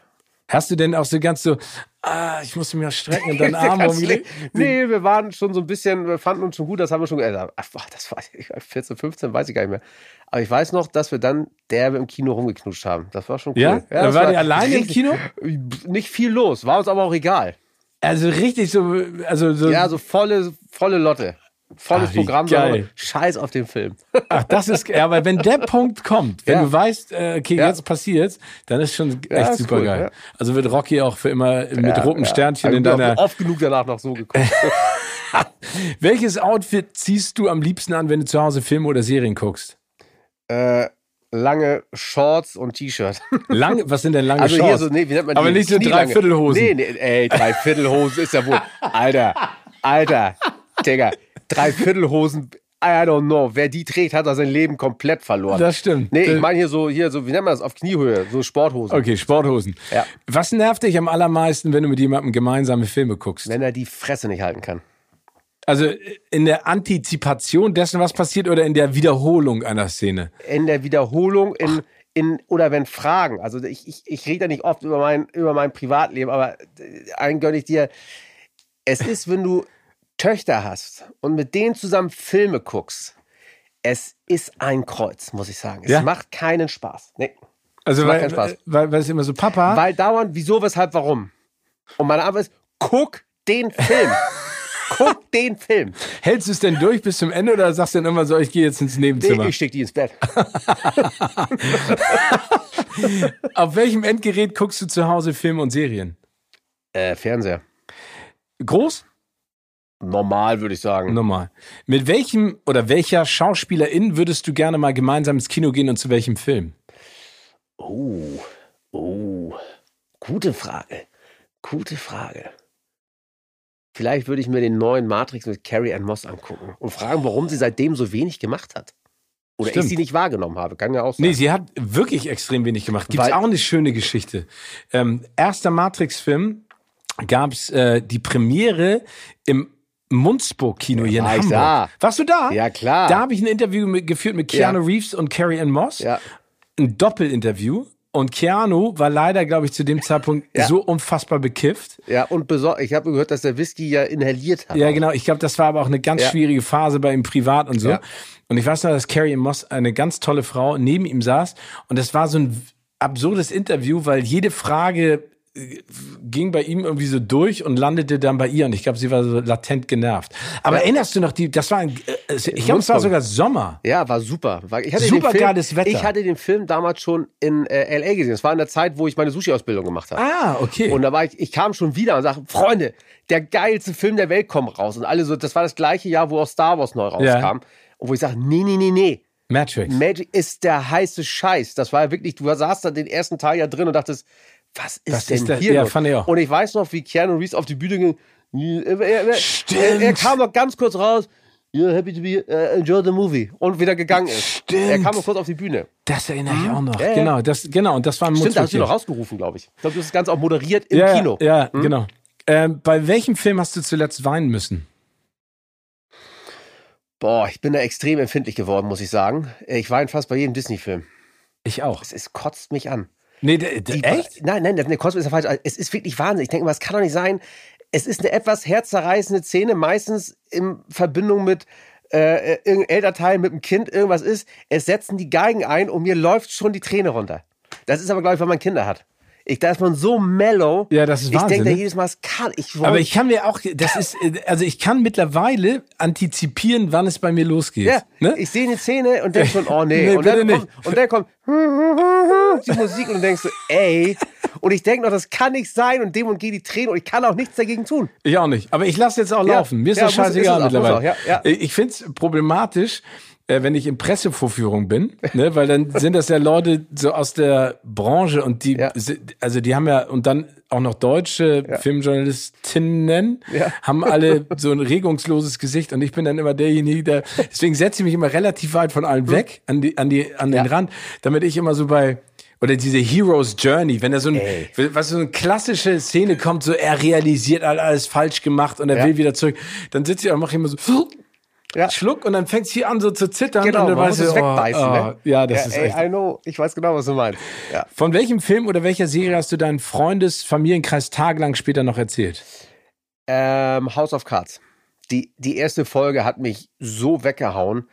Hast du denn auch so ganz so, ah, ich muss mich strecken und dann Arm umgelegt? nee, wir waren schon so ein bisschen, wir fanden uns schon gut, das haben wir schon, äh, ach, das war 14, 15, weiß ich gar nicht mehr. Aber ich weiß noch, dass wir dann derbe im Kino rumgeknutscht haben. Das war schon cool. Ja? Da das war war die alleine im Kino? Nicht viel los, war uns aber auch egal. Also richtig so, also so, Ja, so volle, volle Lotte. Volles wie Programm, geil. Scheiß auf den Film. ach, das ist, ja, aber wenn der Punkt kommt, wenn Ja. du weißt, äh, okay, Ja. jetzt passiert's, dann ist schon echt ist super cool, geil. ja. Also wird Rocky auch für immer mit Ja, ja. Sternchen in ich deiner, auch oft genug danach noch so geguckt. welches Outfit ziehst du am liebsten an, wenn du zu Hause Filme oder Serien guckst? äh, lange Shorts und T-Shirt. Lang, was sind denn lange Also Shorts? so, nee, Aber nicht so. Dreiviertelhosen. Nee, nee, ey, Dreiviertelhosen ist ja wohl. Alter, Alter, Digga, Dreiviertelhosen, I don't know. Wer die trägt, hat da sein Leben komplett verloren. Das stimmt. nee, ich meine hier so, hier so, wie nennt man das, auf Kniehöhe, so Sporthosen. Okay, Sporthosen. Ja. Was nervt dich am allermeisten, wenn du mit jemandem gemeinsame Filme guckst? Wenn er die Fresse nicht halten kann. Also in der Antizipation dessen, was passiert, oder in der Wiederholung einer Szene? In der Wiederholung, in, in, oder wenn Fragen, also ich, ich, ich rede ja nicht oft über mein, über mein Privatleben, aber einen gönne ich dir. Es ist, wenn du Töchter hast und mit denen zusammen Filme guckst, es ist ein Kreuz, muss ich sagen. Es Ja? macht keinen Spaß. Nee. Also weil, keinen Spaß. weil, weil es immer so, Papa, Weil dauernd, wieso, weshalb, warum. Und meine Antwort ist, guck den Film. guck den Film. hältst du es denn durch bis zum Ende oder sagst du dann immer so, ich gehe jetzt ins Nebenzimmer? Nee, ich steck die ins Bett. Auf welchem Endgerät guckst du zu Hause Filme und Serien? Äh, Fernseher. Groß? Normal, würde ich sagen. Normal. Mit welchem oder welcher Schauspielerin würdest du gerne mal gemeinsam ins Kino gehen und zu welchem Film? Oh, oh, gute Frage. Gute Frage. Vielleicht würde ich mir den neuen Matrix mit Carrie Ann Moss angucken und fragen, warum sie seitdem so wenig gemacht hat. Oder Stimmt. ich sie nicht wahrgenommen habe. Kann ja auch sein. Nee, sie hat wirklich extrem wenig gemacht. Gibt's Weil- auch eine schöne Geschichte. Ähm, erster Matrix-Film gab's äh, die Premiere im Munzburg-Kino hier in war Hamburg. da. Warst du da? Ja, klar. Da habe ich ein Interview mit, geführt mit Keanu Ja. Reeves und Carrie Ann Moss. Ja. Ein Doppelinterview. Und Keanu war leider, glaube ich, zu dem Zeitpunkt Ja. so unfassbar bekifft. Ja, und besor ich habe gehört, dass der Whisky ja inhaliert hat. Ja, genau. Ich glaube, das war aber auch eine ganz Ja. schwierige Phase bei ihm privat und so. Ja. Und ich weiß noch, dass Carrie Moss, eine ganz tolle Frau, neben ihm saß. Und das war so ein absurdes Interview, weil jede Frage ging bei ihm irgendwie so durch und landete dann bei ihr. Und ich glaube, sie war so latent genervt. Aber erinnerst du noch die, das war ein, äh, ich glaube, es war sogar Sommer. Ja, war super. Ich hatte Super den Film, geiles Wetter. Ich hatte den Film damals schon in äh, L.A. gesehen. Das war in der Zeit, wo ich meine Sushi-Ausbildung gemacht habe. Ah, okay. Und da war ich, ich kam schon wieder und sagte, Freunde, der geilste Film der Welt kommt raus. Und alle so, das war das gleiche Jahr, wo auch Star Wars neu rauskam. Ja. Und wo ich sage, nee, nee, nee, nee. Matrix. Magic ist der heiße Scheiß. Das war ja wirklich, du saßt da den ersten Teil ja drin und dachtest, was ist Was denn ist das? hier Ja, los? fand ich auch. Und ich weiß noch, wie Keanu Reeves auf die Bühne ging. Er, er, er, Stimmt. er, kam noch ganz kurz raus. You're happy to be, uh, enjoy the movie. Und wieder gegangen ist. Stimmt. Er kam noch kurz auf die Bühne. Das erinnere ich auch noch. Ja. Genau, das, genau. Und das war ein Stimmt, da hast du noch rausgerufen, glaube ich. Ich glaube, du hast das Ganze auch moderiert im ja, Kino. Ja, genau. Ähm, bei welchem Film hast du zuletzt weinen müssen? Boah, ich bin da extrem empfindlich geworden, muss ich sagen. Ich weine fast bei jedem Disney-Film. Ich auch. Es, es kotzt mich an. Nee, Die- echt? Nein, nein, der Kosmos ist ja falsch. Es ist wirklich Wahnsinn. Ich denke mal, es kann doch nicht sein. Es ist eine etwas herzzerreißende Szene, meistens in Verbindung mit äh, irgendein Elternteil mit dem Kind, irgendwas ist. Es setzen die Geigen ein und mir läuft schon die Träne runter. Das ist aber, glaube ich, weil man Kinder hat. Ich, da ist man so mellow. Ja, das ist Ich Wahnsinn, denke da ne? jedes Mal, es kann. Ich Aber ich kann mir auch, das ist, also ich kann mittlerweile antizipieren, wann es bei mir losgeht. Ja, ne? ich sehe eine Szene und denke schon, oh nee. Nee, und, dann kommt, und dann kommt die Musik und du denkst so, ey. Und ich denke noch, das kann nicht sein und dem und gehen die Tränen und ich kann auch nichts dagegen tun. Ich auch nicht. Aber ich lasse jetzt auch Ja. laufen. Mir ist Ja, das muss- scheißegal ist es auch, mittlerweile. muss auch, ja. Ich finde es problematisch, äh, wenn ich in Pressevorführung bin, ne, weil dann sind das ja Leute so aus der Branche und die, Ja. also die haben ja, und dann auch noch deutsche Filmjournalistinnen, Ja. haben alle so ein regungsloses Gesicht und ich bin dann immer derjenige, der, deswegen setze ich mich immer relativ weit von allen weg, an die, an die, an den Hm. Ja. Rand, damit ich immer so bei, oder diese Hero's Journey, wenn da so ein, Ey. was so eine klassische Szene kommt, so er realisiert, er alles falsch gemacht und er Ja. will wieder zurück, dann sitze ich und mache immer so Ja. Schluck und dann fängt es hier an so zu zittern Genau, und dann weißt du, es wegbeißen. oh, ne? oh, ja, das ist ey, echt. I know, ich weiß genau, was du meinst. Ja. Von welchem Film oder welcher Serie hast du deinen Freundes Familienkreis tagelang später noch erzählt? Ähm, House of Cards. Die, die erste Folge hat mich so weggehauen,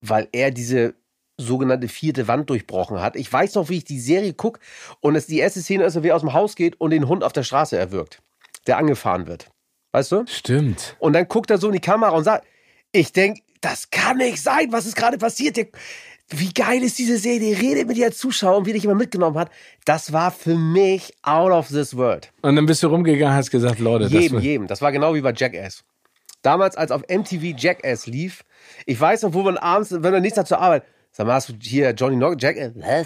weil er diese sogenannte vierte Wand durchbrochen hat. Ich weiß noch, wie ich die Serie gucke und es die erste Szene ist, wie er aus dem Haus geht und den Hund auf der Straße erwürgt, der angefahren wird. Weißt du? Stimmt. Und dann guckt er so in die Kamera und sagt, ich denke, das kann nicht sein, was ist gerade passiert. Wie geil ist diese Serie? Die redet mit dir als Zuschauer und wie dich immer mitgenommen hat. Das war für mich out of this world. Und dann bist du rumgegangen und hast gesagt, Leute, Jedem, das jedem. Das war genau wie bei Jackass. Damals, als auf MTV Jackass lief, ich weiß noch, wo man abends, wenn man nichts hat zur Arbeit, sag mal, hast du hier Johnny Knox, Jackass? Hä?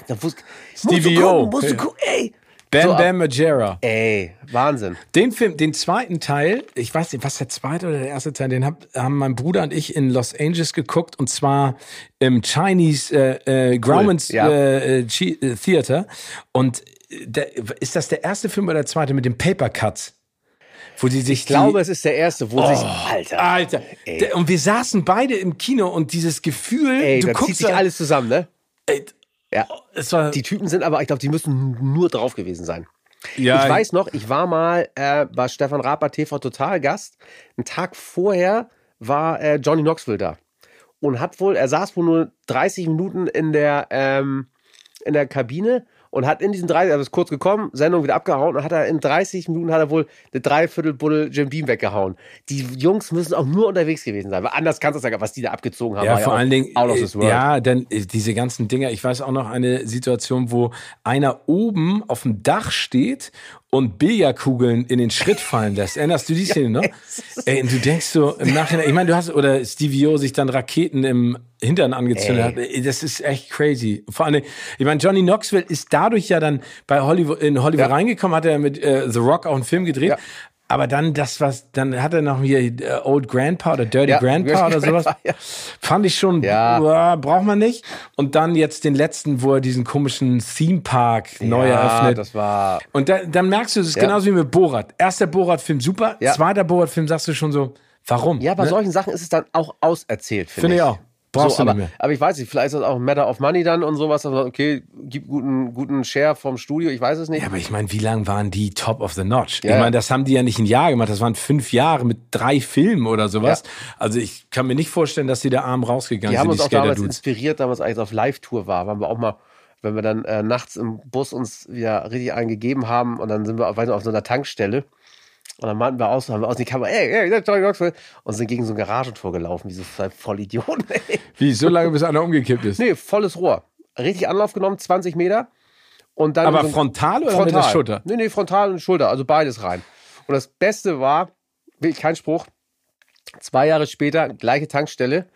Stevie musst du gucken, musst du gucken, ey. Bam So, Bam Majera. Ey, Wahnsinn. Den Film, den zweiten Teil, ich weiß nicht, was der zweite oder der erste Teil, den hab, haben mein Bruder und ich in Los Angeles geguckt und zwar im Chinese äh, äh, Grauman's ja. äh, äh, Theater. Und der, ist das der erste Film oder der zweite mit dem Paper Cuts? wo sie sich Ich glaube, es ist der erste, wo sich. Alter. Alter. Ey. Und wir saßen beide im Kino und dieses Gefühl, Ey, du guckst zieht sich alles zusammen, ne? Ey, Ja. es war Die Typen sind aber, ich glaube, die müssen nur drauf gewesen sein. ja, ich weiß noch, ich war mal äh, bei Stefan Raab bei TV Total Gast. Einen Tag vorher war äh, Johnny Knoxville da. Und hat wohl, er saß wohl nur 30 Minuten in der, ähm, in der Kabine und hat in diesen 30, also ist kurz gekommen, Sendung wieder abgehauen und hat er in 30 Minuten hat er wohl eine Dreiviertelbuddel Jim Beam weggehauen. Die Jungs müssen auch nur unterwegs gewesen sein, weil anders kannst du sagen, was die da abgezogen haben. Ja, vor auch allen Dingen, Out of this world. ja, denn äh, diese ganzen Dinger, ich weiß auch noch eine Situation, wo einer oben auf dem Dach steht und Billardkugeln in den Schritt fallen lässt. Erinnerst du die Szene noch? Ey, und du denkst so im Nachhinein, ich meine, du hast, oder Stevie O sich dann Raketen im Hintern angezündet hat. Ey, Das ist echt crazy. Vor Dingen, ich meine, Johnny Knoxville ist dadurch ja dann bei Hollywood, in Hollywood Ja. reingekommen, hat er mit äh, The Rock auch einen Film gedreht. Ja. Aber dann das, was, dann hat er noch hier äh, Old Grandpa oder Dirty Ja, Grandpa oder sowas. ja. Fand ich schon, Ja. uah, braucht man nicht. Und dann jetzt den letzten, wo er diesen komischen Theme Park neu ja, eröffnet. das war. Und da, dann merkst du, es ist genauso wie mit Borat. Erster Borat-Film super, zweiter Borat-Film sagst du schon so, warum? Ja, bei Ne? solchen Sachen ist es dann auch auserzählt, finde Finde ich. ich auch. Brauchst so, du aber, nicht mehr. aber ich weiß nicht, vielleicht ist das auch ein Matter of Money dann und sowas. Also, okay, gib guten, guten Share vom Studio, ich weiß es nicht. Ja, aber ich meine, wie lang waren die Top of the Notch? Ja, ich ja. meine, das haben die ja nicht ein Jahr gemacht, das waren fünf Jahre mit drei Filmen oder sowas. Also ich kann mir nicht vorstellen, dass die da arm rausgegangen die haben sind, uns die auch damals inspiriert, damals als ich auf Live-Tour war, waren wir auch mal, wenn wir dann äh, nachts im Bus uns wieder richtig eingegeben haben und dann sind wir auf, weiß nicht, auf so einer Tankstelle und dann meinten wir aus, haben wir aus die Kamera, ey, ey, Johnny Knoxville und sind gegen so ein Garagentor gelaufen, wie so zwei Vollidioten. ey. Wie, so lange, bis einer umgekippt ist? nee, volles Rohr. Richtig Anlauf genommen, 20 Meter. Und dann aber so frontal oder mit der Schulter? Nee, nee, frontal und Schulter, also beides rein. Und das Beste war, wirklich kein Spruch, zwei Jahre später, gleiche Tankstelle.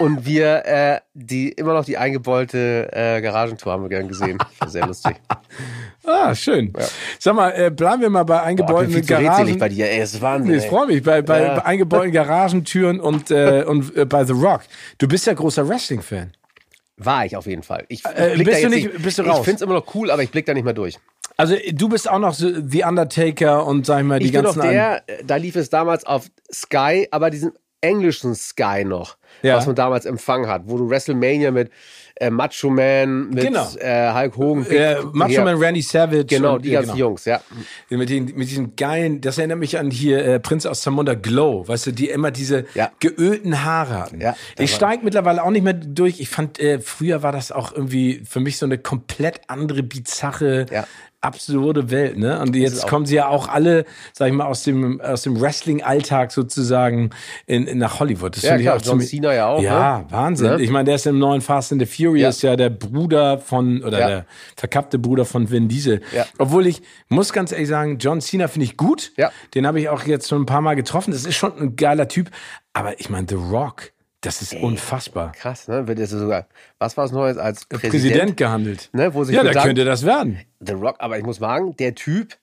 Und wir, äh, die, immer noch die eingebeulte äh, Garagentor haben wir gern gesehen. Sehr lustig. Ah, schön. Sag mal, äh, bleiben wir mal bei Boah, ich bin eingebauten rätselig Garagen. bei dir, ey, ist Wahnsinn. Ich freue mich. Bei, bei, Ja. bei eingebauten Garagentüren und, äh, und äh, bei The Rock. Du bist ja großer Wrestling-Fan. War ich auf jeden Fall. Ich, ich Äh, blick bist du jetzt nicht- bist du Ich raus? finde es immer noch cool, aber ich blick da nicht mehr durch. Also du bist auch noch so The Undertaker und sag ich mal die ich bin ganzen noch der, äh, da lief es damals auf Sky, aber diesen englischen Sky noch, Ja. was man damals empfangen hat, wo du WrestleMania mit äh, Macho Man, mit Genau. äh, Hulk Hogan, äh, Macho ja, Man Randy Savage. Genau, und, die ja, ganzen genau. Jungs, ja. Mit, den, mit diesen geilen, das erinnert mich an hier äh, Prinz aus Zamunda Glow, weißt du, die immer diese Ja. geölten Haare hatten. Ja, ich steige mittlerweile auch nicht mehr durch. Ich fand, äh, früher war das auch irgendwie für mich so eine komplett andere, bizarre, Ja. Absurde Welt, ne? Und jetzt kommen sie ja auch alle, sag ich mal, aus dem, aus dem Wrestling-Alltag sozusagen in, in nach Hollywood. Das Ja, finde ich auch John ziemlich- Cena ja auch, Ja, ne? Wahnsinn. Ne? Ich meine, der ist im neuen Fast and the Furious ja, der Bruder von, oder Ja. der verkappte Bruder von Vin Diesel. Ja. Obwohl ich, muss ganz ehrlich sagen, John Cena finde ich gut. Ja. Den habe ich auch jetzt schon ein paar Mal getroffen. Das ist schon ein geiler Typ. Aber ich meine, The Rock, das ist unfassbar. Krass, ne? Wird jetzt sogar, was war es Neues als Präsident? Präsident, gehandelt. Ne, wo sich ja, da sagen- könnte das werden. The Rock, aber ich muss sagen, der Typ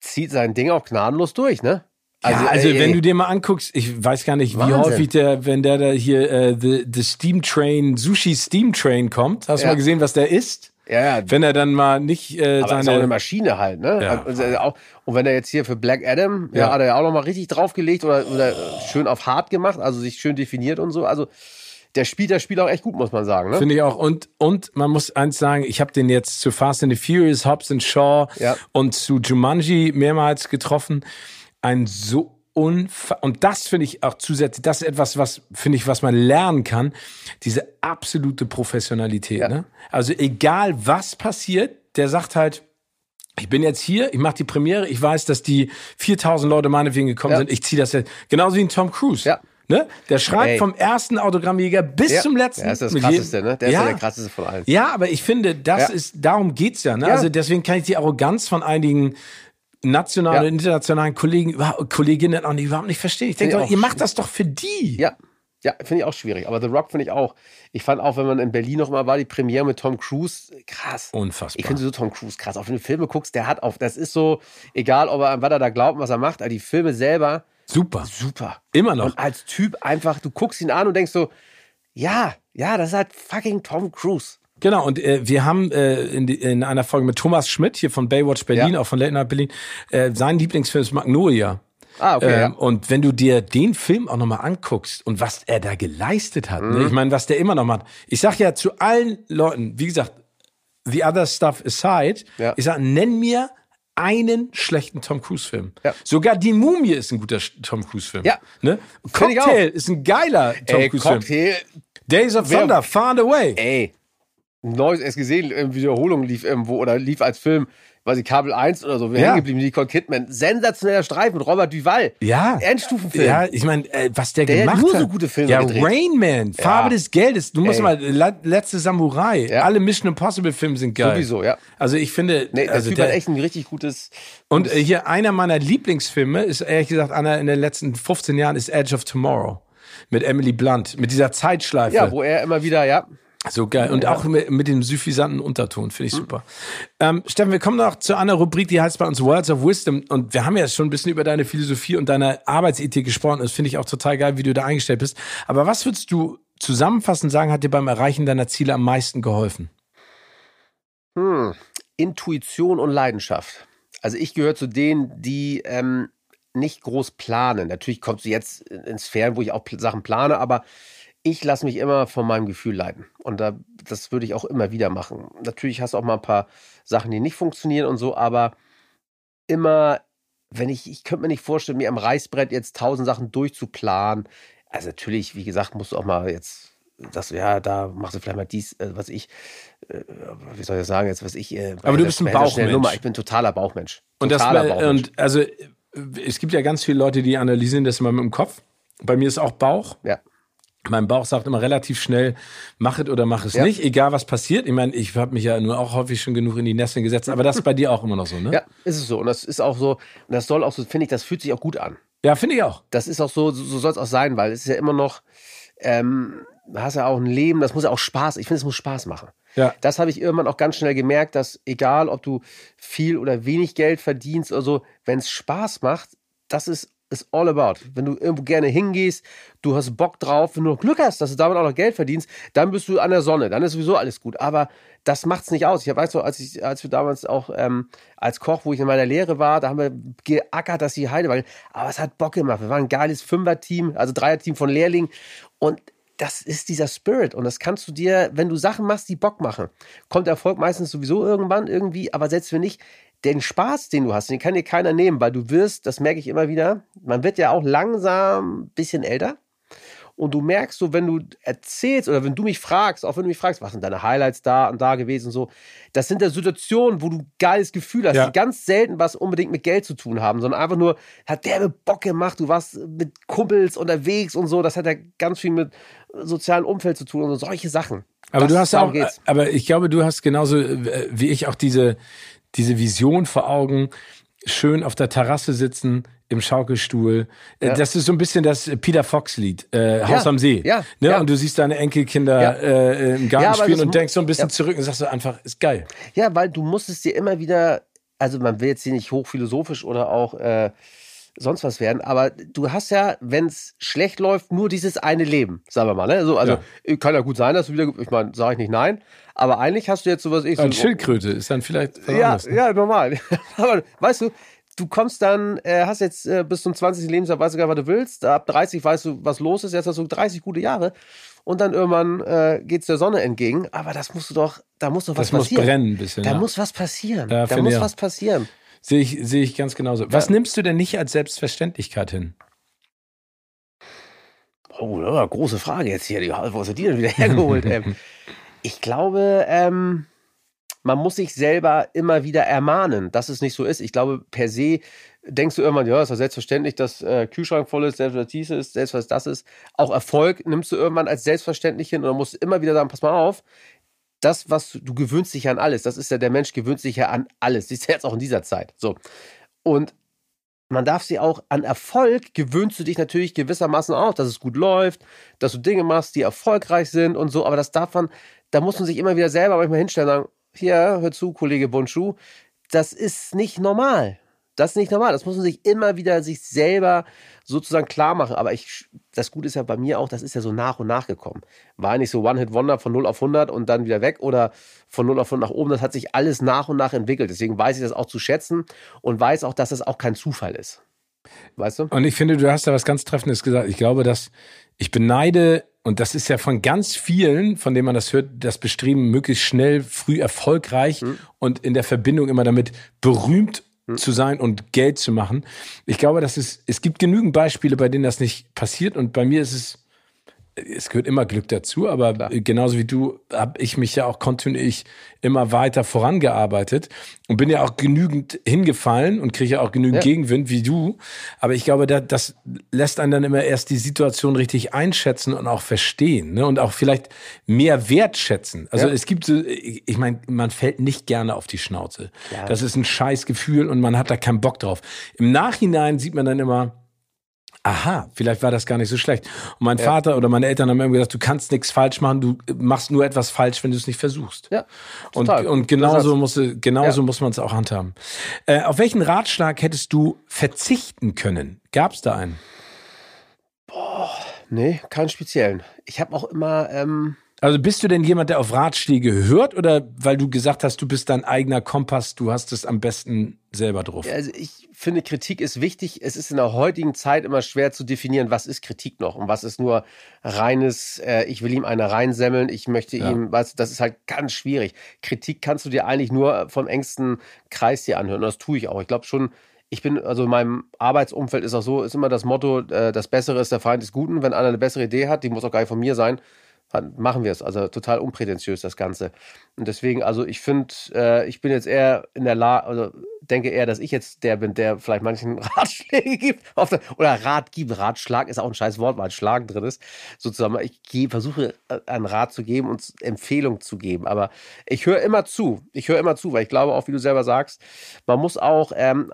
zieht sein Ding auch gnadenlos durch, ne? Also, ja, also ey, wenn ey, du dir mal anguckst, ich weiß gar nicht, wie Wahnsinn. häufig der, wenn der da hier äh, the, the Steam Train, Sushi Steam Train kommt, hast du Ja. mal gesehen, was der isst? Ja, ja, Wenn er dann mal nicht äh, aber ist auch eine seine. Maschine halt, ne? Ja. Also, äh, auch, und wenn er jetzt hier für Black Adam, ja, Ja. hat er ja auch nochmal richtig draufgelegt oder, oder schön auf hart gemacht, also sich schön definiert und so. Also der spielt das Spiel auch echt gut, muss man sagen, ne? Finde ich auch. Und, und man muss eins sagen, ich habe den jetzt zu Fast and the Furious, Hobbs and Shaw Ja. und zu Jumanji mehrmals getroffen. Ein so und das finde ich auch zusätzlich, das ist etwas, was finde ich, was man lernen kann, diese absolute Professionalität. Ja. Ne? Also egal was passiert, der sagt halt, ich bin jetzt hier, ich mache die Premiere, ich weiß, dass die 4000 Leute meinetwegen gekommen Ja. sind, ich ziehe das jetzt. Genauso wie ein Tom Cruise. Ja. Ne? Der schreibt Ey. vom ersten Autogrammjäger bis Ja. zum letzten. Der ist das krasseste, ne? Der ist ja ja der krasseste von allen. ja, aber ich finde, das Ja. ist, darum geht's ja, ne? Ja. Also deswegen kann ich die Arroganz von einigen nationalen Ja. und internationalen Kollegen, Kolleginnen auch nicht, überhaupt nicht verstehen. Ich denke Finde doch, ich ihr macht das doch für die. Ja, ja, finde ich auch schwierig. Aber The Rock finde ich auch. Ich fand auch, wenn man in Berlin noch mal war, die Premiere mit Tom Cruise, krass. Unfassbar. Ich finde so Tom Cruise krass. Auch wenn du Filme guckst, der hat auf, das ist so, egal ob er was er da glaubt, und was er macht, aber die Filme selber, Super. super. Immer noch. Und als Typ einfach, du guckst ihn an und denkst so, ja, ja, das ist halt fucking Tom Cruise. Genau, und äh, wir haben äh, in, die, in einer Folge mit Thomas Schmidt hier von Baywatch Berlin, Ja. auch von Late Night Berlin, äh, sein Lieblingsfilm ist Magnolia. Ah, okay. Ähm, ja. Und wenn du dir den Film auch nochmal anguckst und was er da geleistet hat, Mhm. ne? ich meine, was der immer noch macht. Ich sag ja zu allen Leuten, wie gesagt, the other stuff aside, Ja. ich sag, nenn mir einen schlechten Tom Cruise Film. Ja. Sogar die Mumie ist ein guter Tom Cruise Film. Ja. Ne? Cocktail ist ein geiler Tom Ey, Cruise Film. Cocktail, Days of Thunder, Far and Away. ey. Neues erst gesehen, äh, Wiederholung lief irgendwo oder lief als Film, weiß ich, Kabel 1 oder so, wir Ja. hängen geblieben, Nicole Kidman. Sensationeller Streifen mit Robert Duval. Ja. Endstufenfilm. Ja, ich meine, äh, was der, Der hat gemacht nur so gute Filme Ja, gedreht. Rain Man, Farbe des Geldes. Du musst Ey. mal, letzte Samurai. Ja. Alle Mission Impossible Filme sind geil. Sowieso, ja. Also ich finde, Nee, der also Typ der, hat echt ein richtig gutes. und äh, hier einer meiner Lieblingsfilme ist ehrlich gesagt einer in den letzten 15 Jahren ist Edge of Tomorrow mit Emily Blunt, mit dieser Zeitschleife. Ja, wo er immer wieder, ja. So geil. Und auch mit, mit dem suffisanten Unterton, finde ich super. Ähm, Steffen, wir kommen noch zu einer Rubrik, die heißt bei uns Words of Wisdom. Und wir haben ja schon ein bisschen über deine Philosophie und deine Arbeitsethik gesprochen. Das finde ich auch total geil, wie du da eingestellt bist. Aber was würdest du zusammenfassend sagen, hat dir beim Erreichen deiner Ziele am meisten geholfen? Hm. Intuition und Leidenschaft. Also ich gehöre zu denen, die ähm, nicht groß planen. Natürlich kommst du jetzt in Sphären, wo ich auch Sachen plane, aber ich lasse mich immer von meinem Gefühl leiten. Und da, das würde ich auch immer wieder machen. Natürlich hast du auch mal ein paar Sachen, die nicht funktionieren und so, aber immer, wenn ich, ich könnte mir nicht vorstellen, mir am Reißbrett jetzt tausend Sachen durchzuplanen. Also natürlich, wie gesagt, musst du auch mal jetzt, das, ja, da machst du vielleicht mal dies, äh, was ich, äh, wie soll ich das sagen, jetzt, was ich. Äh, Aber du bist ein Bauchmensch. Nummer. Ich bin totaler Bauchmensch. Und das Totaler bei, Bauchmensch. und also äh, es gibt ja ganz viele Leute, die analysieren das immer mit dem Kopf. Bei mir ist auch Bauch. ja. Mein Bauch sagt immer relativ schnell, mach es oder mach es Ja. nicht, egal was passiert. Ich meine, ich habe mich ja nur auch häufig schon genug in die Nesseln gesetzt, aber das ist bei dir auch immer noch so, ne? ja, ist es so. Und das ist auch so, und das soll auch so, finde ich, das fühlt sich auch gut an. Ja, finde ich auch. das ist auch so, so, so soll es auch sein, weil es ist ja immer noch, ähm, du hast ja auch ein Leben, das muss ja auch Spaß, ich finde, es muss Spaß machen. Ja. Das habe ich irgendwann auch ganz schnell gemerkt, dass egal, ob du viel oder wenig Geld verdienst oder so, wenn es Spaß macht, das ist ist all about. Wenn du irgendwo gerne hingehst, du hast Bock drauf, wenn du noch Glück hast, dass du damit auch noch Geld verdienst, dann bist du an der Sonne, dann ist sowieso alles gut. Aber das macht's nicht aus. Ich weiß so, als ich, als wir damals auch ähm, als Koch, wo ich in meiner Lehre war, da haben wir geackert, dass die Heide war. Aber es hat Bock gemacht. Wir waren ein geiles Fünfer-Team, also Dreier-Team von Lehrlingen. Und das ist dieser Spirit. Und das kannst du dir, wenn du Sachen machst, die Bock machen, kommt Erfolg meistens sowieso irgendwann irgendwie. Aber selbst wenn nicht, den Spaß, den du hast, den kann dir keiner nehmen, weil du wirst, das merke ich immer wieder, man wird ja auch langsam ein bisschen älter. Und du merkst so, wenn du erzählst oder wenn du mich fragst, auch wenn du mich fragst, was sind deine Highlights da und da gewesen und so, das sind ja Situationen, wo du ein geiles Gefühl hast, Ja. die ganz selten was unbedingt mit Geld zu tun haben, sondern einfach nur, hat der Bock gemacht, du warst mit Kumpels unterwegs und so, das hat ja ganz viel mit sozialem Umfeld zu tun und so, solche Sachen. Aber das, du hast auch, geht's. aber ich glaube, du hast genauso äh, wie ich auch diese, diese Vision vor Augen, schön auf der Terrasse sitzen, im Schaukelstuhl. Äh, Ja. Das ist so ein bisschen das Peter Fox-Lied, äh, Haus Ja, am See. ja, ne? ja. Und du siehst deine Enkelkinder äh, im Garten spielen und denkst so ein bisschen zurück und sagst so einfach, ist geil. Ja, weil du musstest dir immer wieder, also man will jetzt hier nicht hochphilosophisch oder auch äh, sonst was werden, aber du hast ja, wenn es schlecht läuft, nur dieses eine Leben, sagen wir mal. Ne? So, also kann ja gut sein, dass du wieder, ich meine, sage ich nicht nein, aber eigentlich hast du jetzt sowas ich Und so, Schildkröte ist dann vielleicht ja, anderes, ne? ja, normal. aber weißt du, du kommst dann, äh, hast jetzt äh, bis zum 20. Lebensjahr, weißt du gar, was du willst. Ab 30 weißt du, was los ist. Jetzt hast du 30 gute Jahre. Und dann irgendwann äh, geht's der Sonne entgegen. Aber das musst du doch, da muss doch was Das muss passieren. brennen ein bisschen. Da ja. muss was passieren. Ja, da muss auch. was passieren. Sehe ich, sehe ich ganz genauso. Was nimmst du denn nicht als Selbstverständlichkeit hin? Oh, ja, große Frage jetzt hier. Wo hast du die denn wieder hergeholt? ähm, ich glaube, ähm, man muss sich selber immer wieder ermahnen, dass es nicht so ist. Ich glaube, per se denkst du irgendwann, ja, ist ja selbstverständlich, dass äh, Kühlschrank voll ist, selbst was dies ist, selbst was das ist. Auch Erfolg nimmst du irgendwann als selbstverständlich hin und musst du immer wieder sagen, pass mal auf, das, was du, gewöhnst dich an alles, das ist ja, der Mensch gewöhnt sich ja an alles. Siehst du jetzt auch in dieser Zeit. So. Und man darf sie auch an Erfolg gewöhnst du dich natürlich gewissermaßen auch, dass es gut läuft, dass du Dinge machst, die erfolgreich sind und so, aber das darf man, da muss man sich immer wieder selber manchmal hinstellen und sagen, hier, hör zu, Kollege Bonschu, das ist nicht normal. Das ist nicht normal. Das muss man sich immer wieder sich selber sozusagen klar machen. Aber ich, das Gute ist ja bei mir auch, das ist ja so nach und nach gekommen. War nicht so One-Hit-Wonder von 0 auf 100 und dann wieder weg oder von 0 auf 100 nach oben. Das hat sich alles nach und nach entwickelt. Deswegen weiß ich das auch zu schätzen und weiß auch, dass das auch kein Zufall ist. Weißt du? Und ich finde, du hast da was ganz Treffendes gesagt. Ich glaube, dass ich beneide, und das ist ja von ganz vielen, von denen man das hört, das Bestreben, möglichst schnell, früh erfolgreich mhm. und in der Verbindung immer damit berühmt hm. Zu sein und Geld zu machen. Ich glaube, dass es, es gibt genügend Beispiele, bei denen das nicht passiert. Und bei mir ist es es gehört immer Glück dazu, aber Klar. genauso wie du habe ich mich ja auch kontinuierlich immer weiter vorangearbeitet und bin ja auch genügend hingefallen und kriege ja auch genügend ja. Gegenwind wie du. Aber ich glaube, das, das lässt einen dann immer erst die Situation richtig einschätzen und auch verstehen ne? und auch vielleicht mehr wertschätzen. Also ja. es gibt so, ich meine, man fällt nicht gerne auf die Schnauze. Ja. Das ist ein scheiß Gefühl und man hat da keinen Bock drauf. Im Nachhinein sieht man dann immer, aha, vielleicht war das gar nicht so schlecht. Und mein ja. Vater oder meine Eltern haben immer gesagt, du kannst nichts falsch machen, du machst nur etwas falsch, wenn du es nicht versuchst. Ja, total. Und, und genauso, muss, genauso ja. muss man es auch handhaben. Äh, auf welchen Ratschlag hättest du verzichten können? Gab es da einen? Boah, nee, keinen speziellen. Ich habe auch immer... Ähm also bist du denn jemand, der auf Ratschläge hört oder weil du gesagt hast, du bist dein eigener Kompass, du hast es am besten selber drauf? Also ich finde, Kritik ist wichtig. Es ist in der heutigen Zeit immer schwer zu definieren, was ist Kritik noch und was ist nur reines, äh, ich will ihm eine reinsemmeln, ich möchte ja. ihm, was, das ist halt ganz schwierig. Kritik kannst du dir eigentlich nur vom engsten Kreis dir anhören. Und das tue ich auch. Ich glaube schon, ich bin, also in meinem Arbeitsumfeld ist auch so, ist immer das Motto, äh, das Bessere ist der Feind des Guten. Wenn einer eine bessere Idee hat, die muss auch gar nicht von mir sein, machen wir es. Also total unprätentiös das Ganze. Und deswegen, also ich finde, äh, ich bin jetzt eher in der Lage, also denke eher, dass ich jetzt der bin, der vielleicht manchen Ratschläge gibt. Oder Rat gibt. Ratschlag ist auch ein scheiß Wort, weil Schlag drin ist. Sozusagen, ich versuche äh, einen Rat zu geben und Empfehlung zu geben. Aber ich höre immer zu. Ich höre immer zu, weil ich glaube auch, wie du selber sagst, man muss auch, ähm,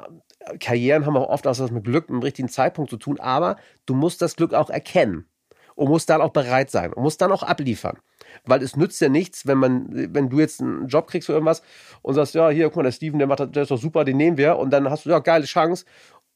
Karrieren haben auch oft auch was mit Glück, mit dem richtigen Zeitpunkt zu tun, aber du musst das Glück auch erkennen und muss dann auch bereit sein und muss dann auch abliefern. Weil es nützt ja nichts, wenn man, wenn du jetzt einen Job kriegst oder irgendwas und sagst, ja, hier, guck mal, der Steven, der macht der ist doch super, den nehmen wir und dann hast du ja geile Chance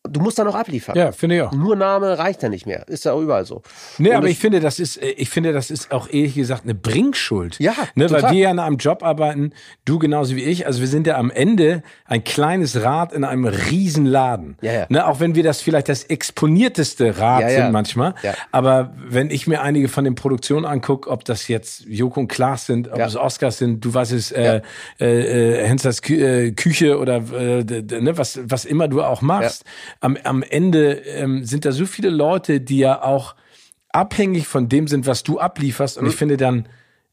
du musst dann auch abliefern. Ja, finde ich auch. Nur Name reicht ja nicht mehr. Ist ja auch überall so. Nee, und aber ich finde, das ist, äh, ich finde, das ist auch ehrlich gesagt eine Bringschuld. Ja. Ne, total. weil wir ja in einem Job arbeiten, du genauso wie ich. Also wir sind ja am Ende ein kleines Rad in einem riesen Laden. Ja, ja. Ne, auch wenn wir das vielleicht das exponierteste Rad ja, ja. sind manchmal. Ja. Aber wenn ich mir einige von den Produktionen angucke, ob das jetzt Joko und Klaas sind, ob es Oscars sind, du weißt es, äh, äh, äh, Hensers Kü äh, Küche oder äh, ne, was, was immer du auch machst am, am Ende ähm, sind da so viele Leute, die ja auch abhängig von dem sind, was du ablieferst. Und mhm. ich finde dann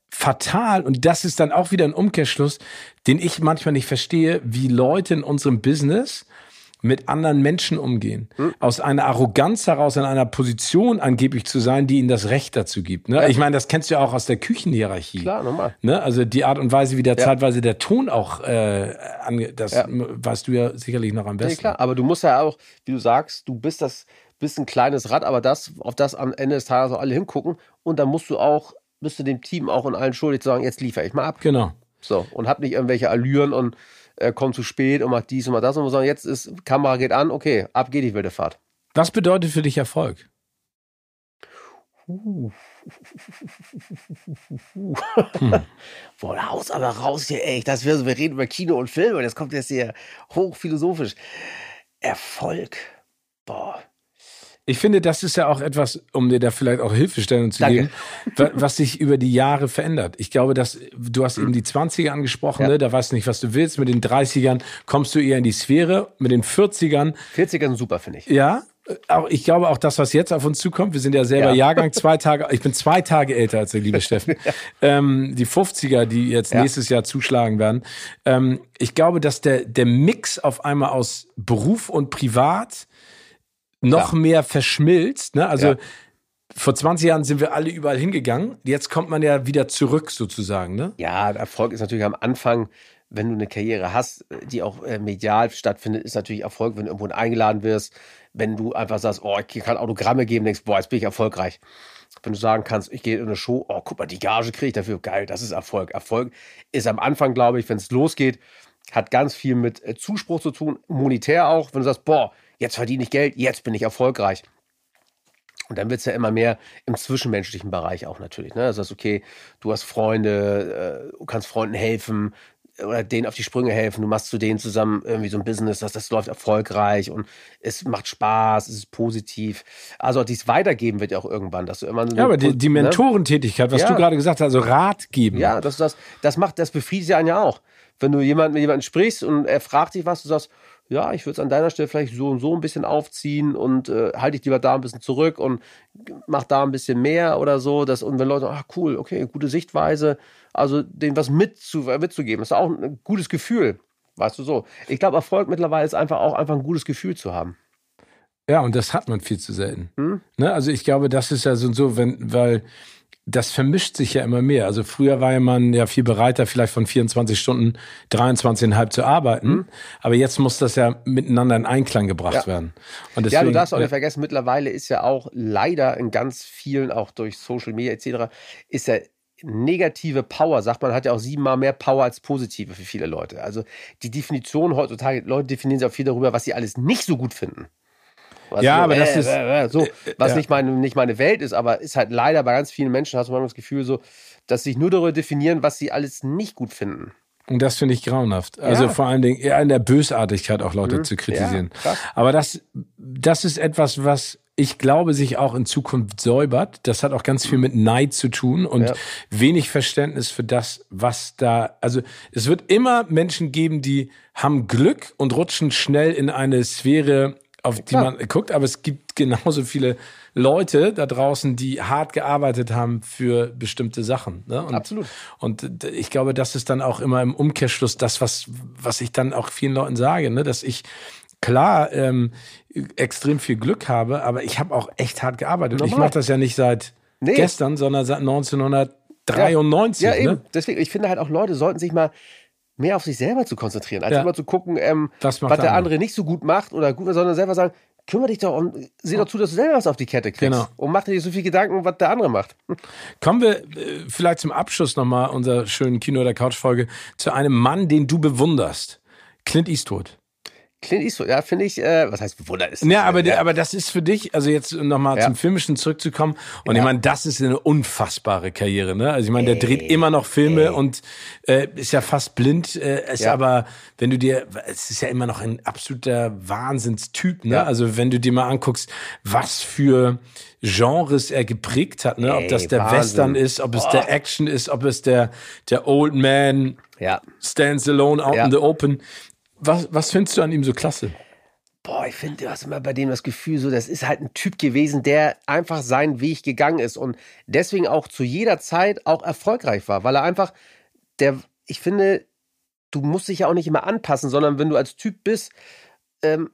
fatal, und das ist dann auch wieder ein Umkehrschluss, den ich manchmal nicht verstehe, wie Leute in unserem Business mit anderen Menschen umgehen. Hm. Aus einer Arroganz heraus, in einer Position angeblich zu sein, die ihnen das Recht dazu gibt. Ne? Ja. Ich meine, das kennst du ja auch aus der Küchenhierarchie. Klar, normal. Ne? Also die Art und Weise, wie der ja. zeitweise der Ton auch, äh, ange das ja. weißt du ja sicherlich noch am besten. Ja, klar, aber du musst ja auch, wie du sagst, du bist das, bist ein kleines Rad, aber das, auf das am Ende des Tages auch alle hingucken und dann musst du auch, bist du dem Team auch in allen schuldig zu sagen, jetzt liefere ich mal ab. Genau. So, und hab nicht irgendwelche Allüren und äh, kommt zu spät und macht dies und macht das und muss sagen, jetzt ist Kamera geht an, okay, ab geht die wilde Fahrt. Was bedeutet für dich Erfolg? Uh. hm. Boah, haus aber raus hier, ey. Das wir, wir reden über Kino und Film und jetzt kommt jetzt hier hochphilosophisch. Erfolg. Boah. Ich finde, das ist ja auch etwas, um dir da vielleicht auch Hilfestellung zu Danke. geben, was sich über die Jahre verändert. Ich glaube, dass du hast eben die 20er angesprochen, ja. ne? da weißt du nicht, was du willst. Mit den 30ern kommst du eher in die Sphäre. Mit den 40ern. 40er sind super, finde ich. Ja. Auch, ich glaube auch das, was jetzt auf uns zukommt, wir sind ja selber ja. Jahrgang, zwei Tage, ich bin zwei Tage älter als der liebe Steffen. ja. ähm, die 50er, die jetzt ja. nächstes Jahr zuschlagen werden. Ähm, ich glaube, dass der, der Mix auf einmal aus Beruf und Privat noch ja. mehr verschmilzt. Ne? Also ja. vor 20 Jahren sind wir alle überall hingegangen. Jetzt kommt man ja wieder zurück sozusagen. Ne? Ja, Erfolg ist natürlich am Anfang, wenn du eine Karriere hast, die auch äh, medial stattfindet, ist natürlich Erfolg, wenn du irgendwo eingeladen wirst. Wenn du einfach sagst, oh, ich kann Autogramme geben, denkst, boah, jetzt bin ich erfolgreich. Wenn du sagen kannst, ich gehe in eine Show, oh, guck mal, die Gage kriege ich dafür, geil, das ist Erfolg. Erfolg ist am Anfang, glaube ich, wenn es losgeht, hat ganz viel mit äh, Zuspruch zu tun, monetär auch, wenn du sagst, boah, jetzt verdiene ich Geld, jetzt bin ich erfolgreich. Und dann wird es ja immer mehr im zwischenmenschlichen Bereich auch natürlich. Ne? Das heißt, okay, du hast Freunde, äh, du kannst Freunden helfen oder denen auf die Sprünge helfen. Du machst zu denen zusammen irgendwie so ein Business, das, das läuft erfolgreich und es macht Spaß, es ist positiv. Also dies weitergeben wird ja auch irgendwann, dass du immer so Ja, aber die, die ne? Mentorentätigkeit, was ja. du gerade gesagt hast, also Rat geben. Ja, das, das, das macht, das befriedigt einen ja auch. Wenn du jemand, mit jemandem sprichst und er fragt dich was, du sagst, ja, ich würde es an deiner Stelle vielleicht so und so ein bisschen aufziehen und äh, halte ich lieber da ein bisschen zurück und mach da ein bisschen mehr oder so. Dass, und wenn Leute, ach cool, okay, gute Sichtweise, also denen was mitzu, mitzugeben, ist auch ein gutes Gefühl, weißt du so. Ich glaube, Erfolg mittlerweile ist einfach auch einfach ein gutes Gefühl zu haben. Ja, und das hat man viel zu selten. Hm? Ne? Also ich glaube, das ist ja so, so wenn, weil das vermischt sich ja immer mehr. Also früher war ja man ja viel bereiter, vielleicht von 24 Stunden 23,5 zu arbeiten. Mhm. Aber jetzt muss das ja miteinander in Einklang gebracht ja. werden. Deswegen, ja, du darfst auch nicht vergessen, mittlerweile ist ja auch leider in ganz vielen, auch durch Social Media etc., ist ja negative Power, sagt man, hat ja auch siebenmal mehr Power als positive für viele Leute. Also die Definition heutzutage, Leute definieren sich auch viel darüber, was sie alles nicht so gut finden. Was ja, so, aber äh, das ist äh, so, was ja. nicht, meine, nicht meine Welt ist, aber ist halt leider bei ganz vielen Menschen, hast du manchmal das Gefühl so, dass sie sich nur darüber definieren, was sie alles nicht gut finden. Und das finde ich grauenhaft. Also ja. vor allen Dingen eher in der Bösartigkeit auch Leute mhm. zu kritisieren. Ja, aber das, das ist etwas, was ich glaube, sich auch in Zukunft säubert. Das hat auch ganz viel mit Neid zu tun und ja. wenig Verständnis für das, was da, also es wird immer Menschen geben, die haben Glück und rutschen schnell in eine Sphäre, auf die man guckt, aber es gibt genauso viele Leute da draußen, die hart gearbeitet haben für bestimmte Sachen. Ne? Und, Absolut. Und ich glaube, das ist dann auch immer im Umkehrschluss das, was, was ich dann auch vielen Leuten sage, ne? dass ich klar ähm, extrem viel Glück habe, aber ich habe auch echt hart gearbeitet. Normal. Ich mache das ja nicht seit nee. gestern, sondern seit 1993. Ja, ja ne? eben. Deswegen, ich finde halt auch Leute sollten sich mal mehr auf sich selber zu konzentrieren, als ja. immer zu gucken, ähm, was der andere. andere nicht so gut macht oder gut, sondern selber sagen, kümmere dich doch und sieh doch zu, dass du selber was auf die Kette kriegst. Genau. Und mach dir nicht so viel Gedanken, was der andere macht. Kommen wir äh, vielleicht zum Abschluss nochmal unserer schönen Kino- oder Couch-Folge zu einem Mann, den du bewunderst. Clint Eastwood. Clint Eastwood, ja, finde ich, äh, was heißt bewundert ist. Ja, aber, ja. aber das ist für dich, also jetzt nochmal ja. zum Filmischen zurückzukommen. Und ja. ich meine, das ist eine unfassbare Karriere, ne? Also ich meine, der dreht immer noch Filme ey. und äh, ist ja fast blind, äh, ist ja. aber, wenn du dir, es ist ja immer noch ein absoluter Wahnsinnstyp, ne? Also wenn du dir mal anguckst, was für Genres er geprägt hat, ne? Ey, ob das der Wahnsinn. Western ist, ob es oh. der Action ist, ob es der, der Old Man ja. stands alone out in the open. Was, was findest du an ihm so klasse? Boah, ich finde, du hast immer bei dem das Gefühl, so, das ist halt ein Typ gewesen, der einfach seinen Weg gegangen ist und deswegen auch zu jeder Zeit auch erfolgreich war, weil er einfach, der, ich finde, du musst dich ja auch nicht immer anpassen, sondern wenn du als Typ bist, ähm,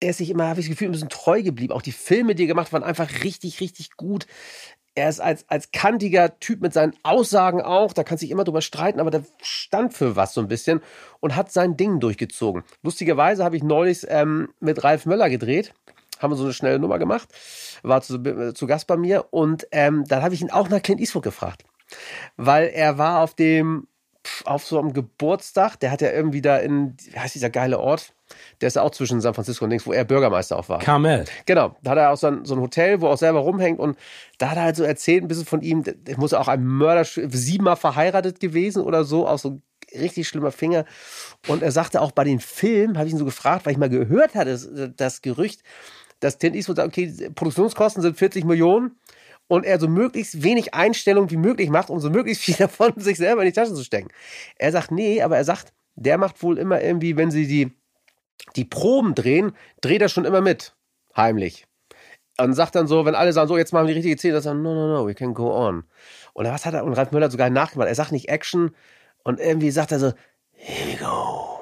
er ist sich immer, habe ich das Gefühl, ein bisschen treu geblieben. Auch die Filme, die er gemacht waren, einfach richtig, richtig gut er ist als, als kantiger Typ mit seinen Aussagen auch, da kann sich immer drüber streiten, aber der stand für was so ein bisschen und hat sein Ding durchgezogen. Lustigerweise habe ich neulich ähm, mit Ralf Möller gedreht, haben wir so eine schnelle Nummer gemacht, war zu, zu Gast bei mir und ähm, dann habe ich ihn auch nach Clint Eastwood gefragt, weil er war auf dem, auf so einem Geburtstag, der hat ja irgendwie da in, wie heißt dieser geile Ort? Der ist auch zwischen San Francisco und links, wo er Bürgermeister auch war. Carmel. Genau. Da hat er auch so ein, so ein Hotel, wo er auch selber rumhängt. Und da hat er halt so erzählt, ein bisschen von ihm, der muss auch ein Mörder, siebenmal verheiratet gewesen oder so, auch so ein richtig schlimmer Finger. Und er sagte auch bei den Filmen, habe ich ihn so gefragt, weil ich mal gehört hatte, das, das Gerücht, dass Clint Eastwood sagt, okay, Produktionskosten sind 40 Millionen und er so möglichst wenig Einstellung wie möglich macht, um so möglichst viel davon sich selber in die Tasche zu stecken. Er sagt, nee, aber er sagt, der macht wohl immer irgendwie, wenn sie die die Proben drehen, dreht er schon immer mit. Heimlich. Und sagt dann so, wenn alle sagen, so, jetzt machen wir die richtige Szene, dann sagt er, no, no, no, we can go on. Und was hat er, und Ralf Müller hat sogar nachgemacht. Er sagt nicht Action und irgendwie sagt er so, here we go.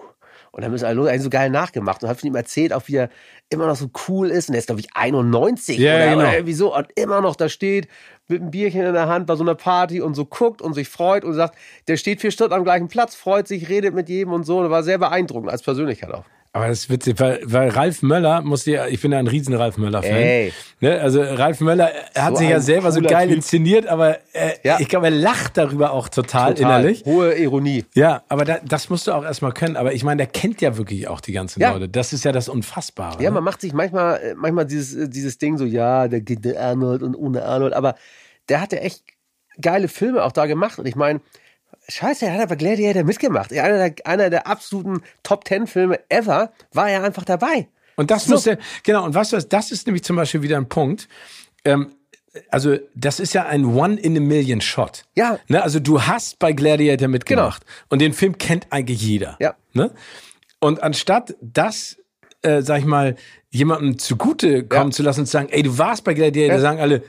Und dann müssen alle so geil nachgemacht und hat von ihm erzählt, auch wie er immer noch so cool ist. Und er ist, glaube ich, 91 yeah, oder, genau. oder irgendwie so und immer noch da steht mit einem Bierchen in der Hand bei so einer Party und so guckt und sich freut und sagt, der steht vier Stunden am gleichen Platz, freut sich, redet mit jedem und so. Und war sehr beeindruckend als Persönlichkeit auch. Aber das ist witzig, weil, weil Ralf Möller musste ja, ich bin ja ein riesen Ralf Möller-Fan. Ne? Also Ralf Möller er hat So sich ja selber so geil Typ. inszeniert, aber äh, Ja. ich glaube, er lacht darüber auch total, Total. innerlich. Hohe Ironie. Ja, aber da, das musst du auch erstmal können. Aber ich meine, der kennt ja wirklich auch die ganzen Ja. Leute. Das ist ja das Unfassbare. Ja, ne? man macht sich manchmal, äh, manchmal dieses, äh, dieses Ding so, ja, der geht der Arnold und ohne Arnold, aber der hat ja echt geile Filme auch da gemacht. Und ich meine, scheiße, er hat aber Gladiator mitgemacht. Einer der, einer der absoluten Top Ten Filme ever war er einfach dabei. Und das So. muss genau, und weißt du was, das ist nämlich zum Beispiel wieder ein Punkt. Ähm, also, das ist ja ein One-in-a-Million-Shot. Ja. Ne? Also, du hast bei Gladiator mitgemacht. Und den Film kennt eigentlich jeder. Ja. Ne? Und anstatt das, äh, sag ich mal, jemandem zugute kommen Ja. zu lassen und zu sagen, ey, du warst bei Gladiator, Ja. sagen alle,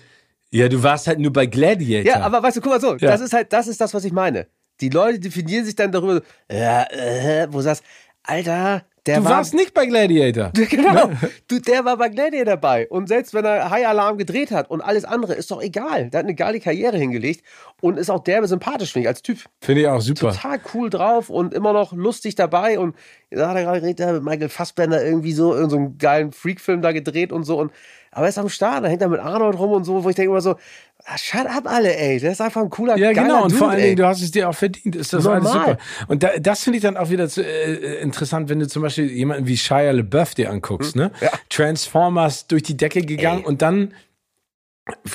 ja, du warst halt nur bei Gladiator. Ja, aber weißt du, guck mal so, Ja. das ist halt, das ist das, was ich meine. Die Leute definieren sich dann darüber, ja, äh, wo du sagst, Alter, der du war warst nicht bei Gladiator. Genau. Du, der war bei Gladiator dabei. Und selbst wenn er High Alarm gedreht hat und alles andere, ist doch egal. Der hat eine geile Karriere hingelegt und ist auch derbe sympathisch, finde ich, als Typ. Finde ich auch super. Total cool drauf und immer noch lustig dabei. Und da hat er gerade geredet, der hat mit Michael Fassbender irgendwie so in so einen geilen Freak-Film da gedreht und so. Und, aber er ist am Start, da hängt er mit Arnold rum und so, wo ich denke immer so, ah, shut up alle, ey. Der ist einfach ein cooler, Ja, genau. Und Dude, vor allen ey. Dingen, du hast es dir auch verdient. Ist das alles Normal. super. Und da, das finde ich dann auch wieder zu, äh, interessant, wenn du zum Beispiel jemanden wie Shia LaBeouf dir anguckst, ne? Hm. Ja. Transformers durch die Decke gegangen Ey. und dann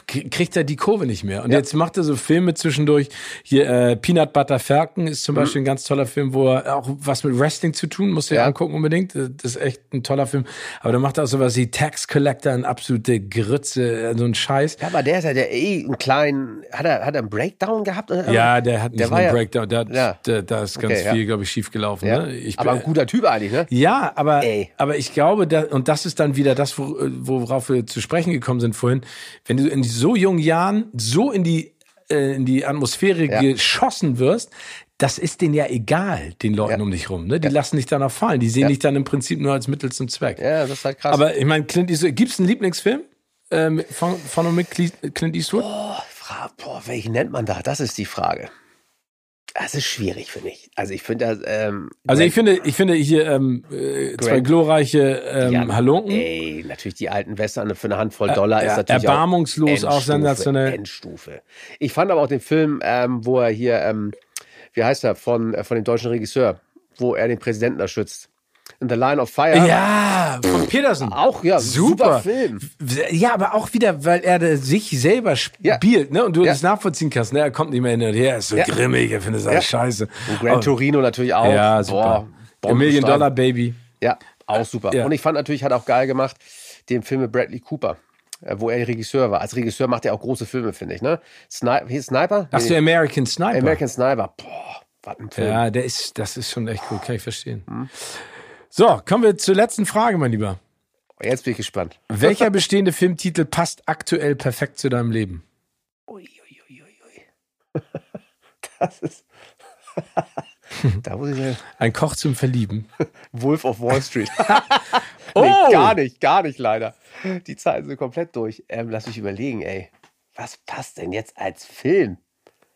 kriegt er die Kurve nicht mehr. Und jetzt macht er so Filme zwischendurch. Hier, äh, Peanut Butter Falcon ist zum Beispiel ein ganz toller Film, wo er auch was mit Wrestling zu tun, Hm. Ja. angucken unbedingt. Das ist echt ein toller Film. Aber dann macht er auch sowas wie Tax Collector, eine absolute Grütze, äh, so ein Scheiß. Ja, aber der ist ja der eh einen kleinen, hat er, hat er einen Breakdown gehabt? Ja, der hat nicht Der einen ja- Breakdown, der, hat- Ja. der, da ist ganz Okay, ja. viel, glaube ich, schief gelaufen. Ja. Ne? Ich aber ein guter Typ eigentlich, ne? ja, aber, Ey. aber ich glaube, da, und das ist dann wieder das, wo, worauf wir zu sprechen gekommen sind vorhin, wenn du in so jungen Jahren so in die, äh, in die Atmosphäre Ja. geschossen wirst, das ist denen ja egal, den Leuten Ja. um dich rum. Ne? Die lassen dich dann auch fallen. Die sehen Ja. dich dann im Prinzip nur als Mittel zum Zweck. Ja, das ist halt krass. Aber ich meine, Clint Eastwood, gibt es einen Lieblingsfilm ähm, von, von und mit Clint Eastwood? Fra- Boah, welchen nennt man da? Das ist die Frage. Das ist schwierig, finde ich. Also ich finde das. Ähm, Also ich finde, ich finde hier ähm, äh, zwei glorreiche ähm, ja, Halunken. Ey, natürlich die alten Western für eine Handvoll Dollar Äh, ist natürlich erbarmungslos, auch auch Endstufe, sensationell. Endstufe. Ich fand aber auch den Film, ähm, wo er hier, ähm, wie heißt er, von, äh, von dem deutschen Regisseur, wo er den Präsidenten da schützt. In The Line of Fire. Ja, von Peterson. Auch, ja, super Film. Ja, aber auch wieder, weil er sich selber Ja. spielt, ne? Und du Ja. das nachvollziehen kannst, ne? Er kommt nicht mehr hin und her, ist so Ja. grimmig, er findet das Ja. scheiße. Und Gran Torino natürlich auch. Ja, super. Boah, Million. Dollar Baby. Ja, auch super. Ja. Und ich fand natürlich, hat auch geil gemacht, den Film mit Bradley Cooper, äh, wo er Regisseur war. Als Regisseur macht er auch große Filme, finde ich. Ne? Sni hier Sniper? Hast du American Sniper? American Sniper. Boah, was ein Film. ja, der ist, das ist schon echt gut, kann ich verstehen. Hm. So, kommen wir zur letzten Frage, mein Lieber. Jetzt bin ich gespannt. Welcher bestehende Filmtitel passt aktuell perfekt zu deinem Leben? Ui, ui, ui, ui. Das ist. da muss ich sagen, Ein Koch zum Verlieben. Wolf of Wall Street. Oh! nee, gar nicht, gar nicht leider. Die Zeiten sind komplett durch. Ähm, lass mich überlegen, ey. Was passt denn jetzt als Film?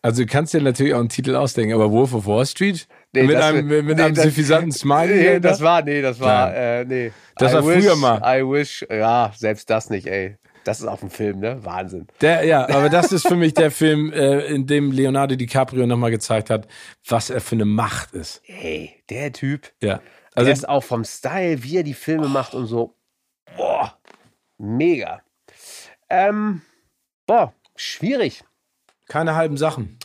Also du kannst dir natürlich auch einen Titel ausdenken, aber Wolf of Wall Street? Nee, mit einem, mit nee, einem das- suffisanten Smiley? Nee, das war, nee, das war, Nein. äh, nee. Das I war wish, früher mal. I wish, ja, selbst das nicht, ey. Das ist auch ein Film, ne? Wahnsinn. Der, ja, aber das ist für mich der Film, äh, in dem Leonardo DiCaprio nochmal gezeigt hat, was er für eine Macht ist. Ey, der Typ, Ja. also der ist auch vom Style, wie er die Filme macht und so. Boah, mega. Ähm, boah, schwierig. keine halben Sachen.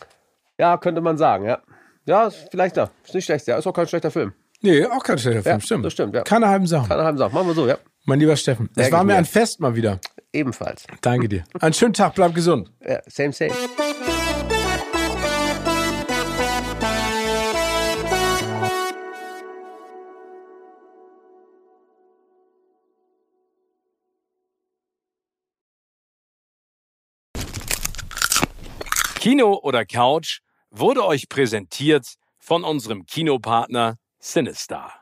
Ja, könnte man sagen, ja. Ja, ist vielleicht da. Ist nicht schlecht, ja. Ist auch kein schlechter Film. Nee, auch kein schlechter Film, Ja, stimmt. das stimmt, ja. Keine halben Sachen. Keine halben Sachen. Machen wir so, ja. Mein lieber Steffen, es war mir. ein Fest mal wieder. Ebenfalls. Danke dir. Einen schönen Tag, bleib gesund. Ja, same, same. Kino oder Couch wurde euch präsentiert von unserem Kinopartner Sinistar.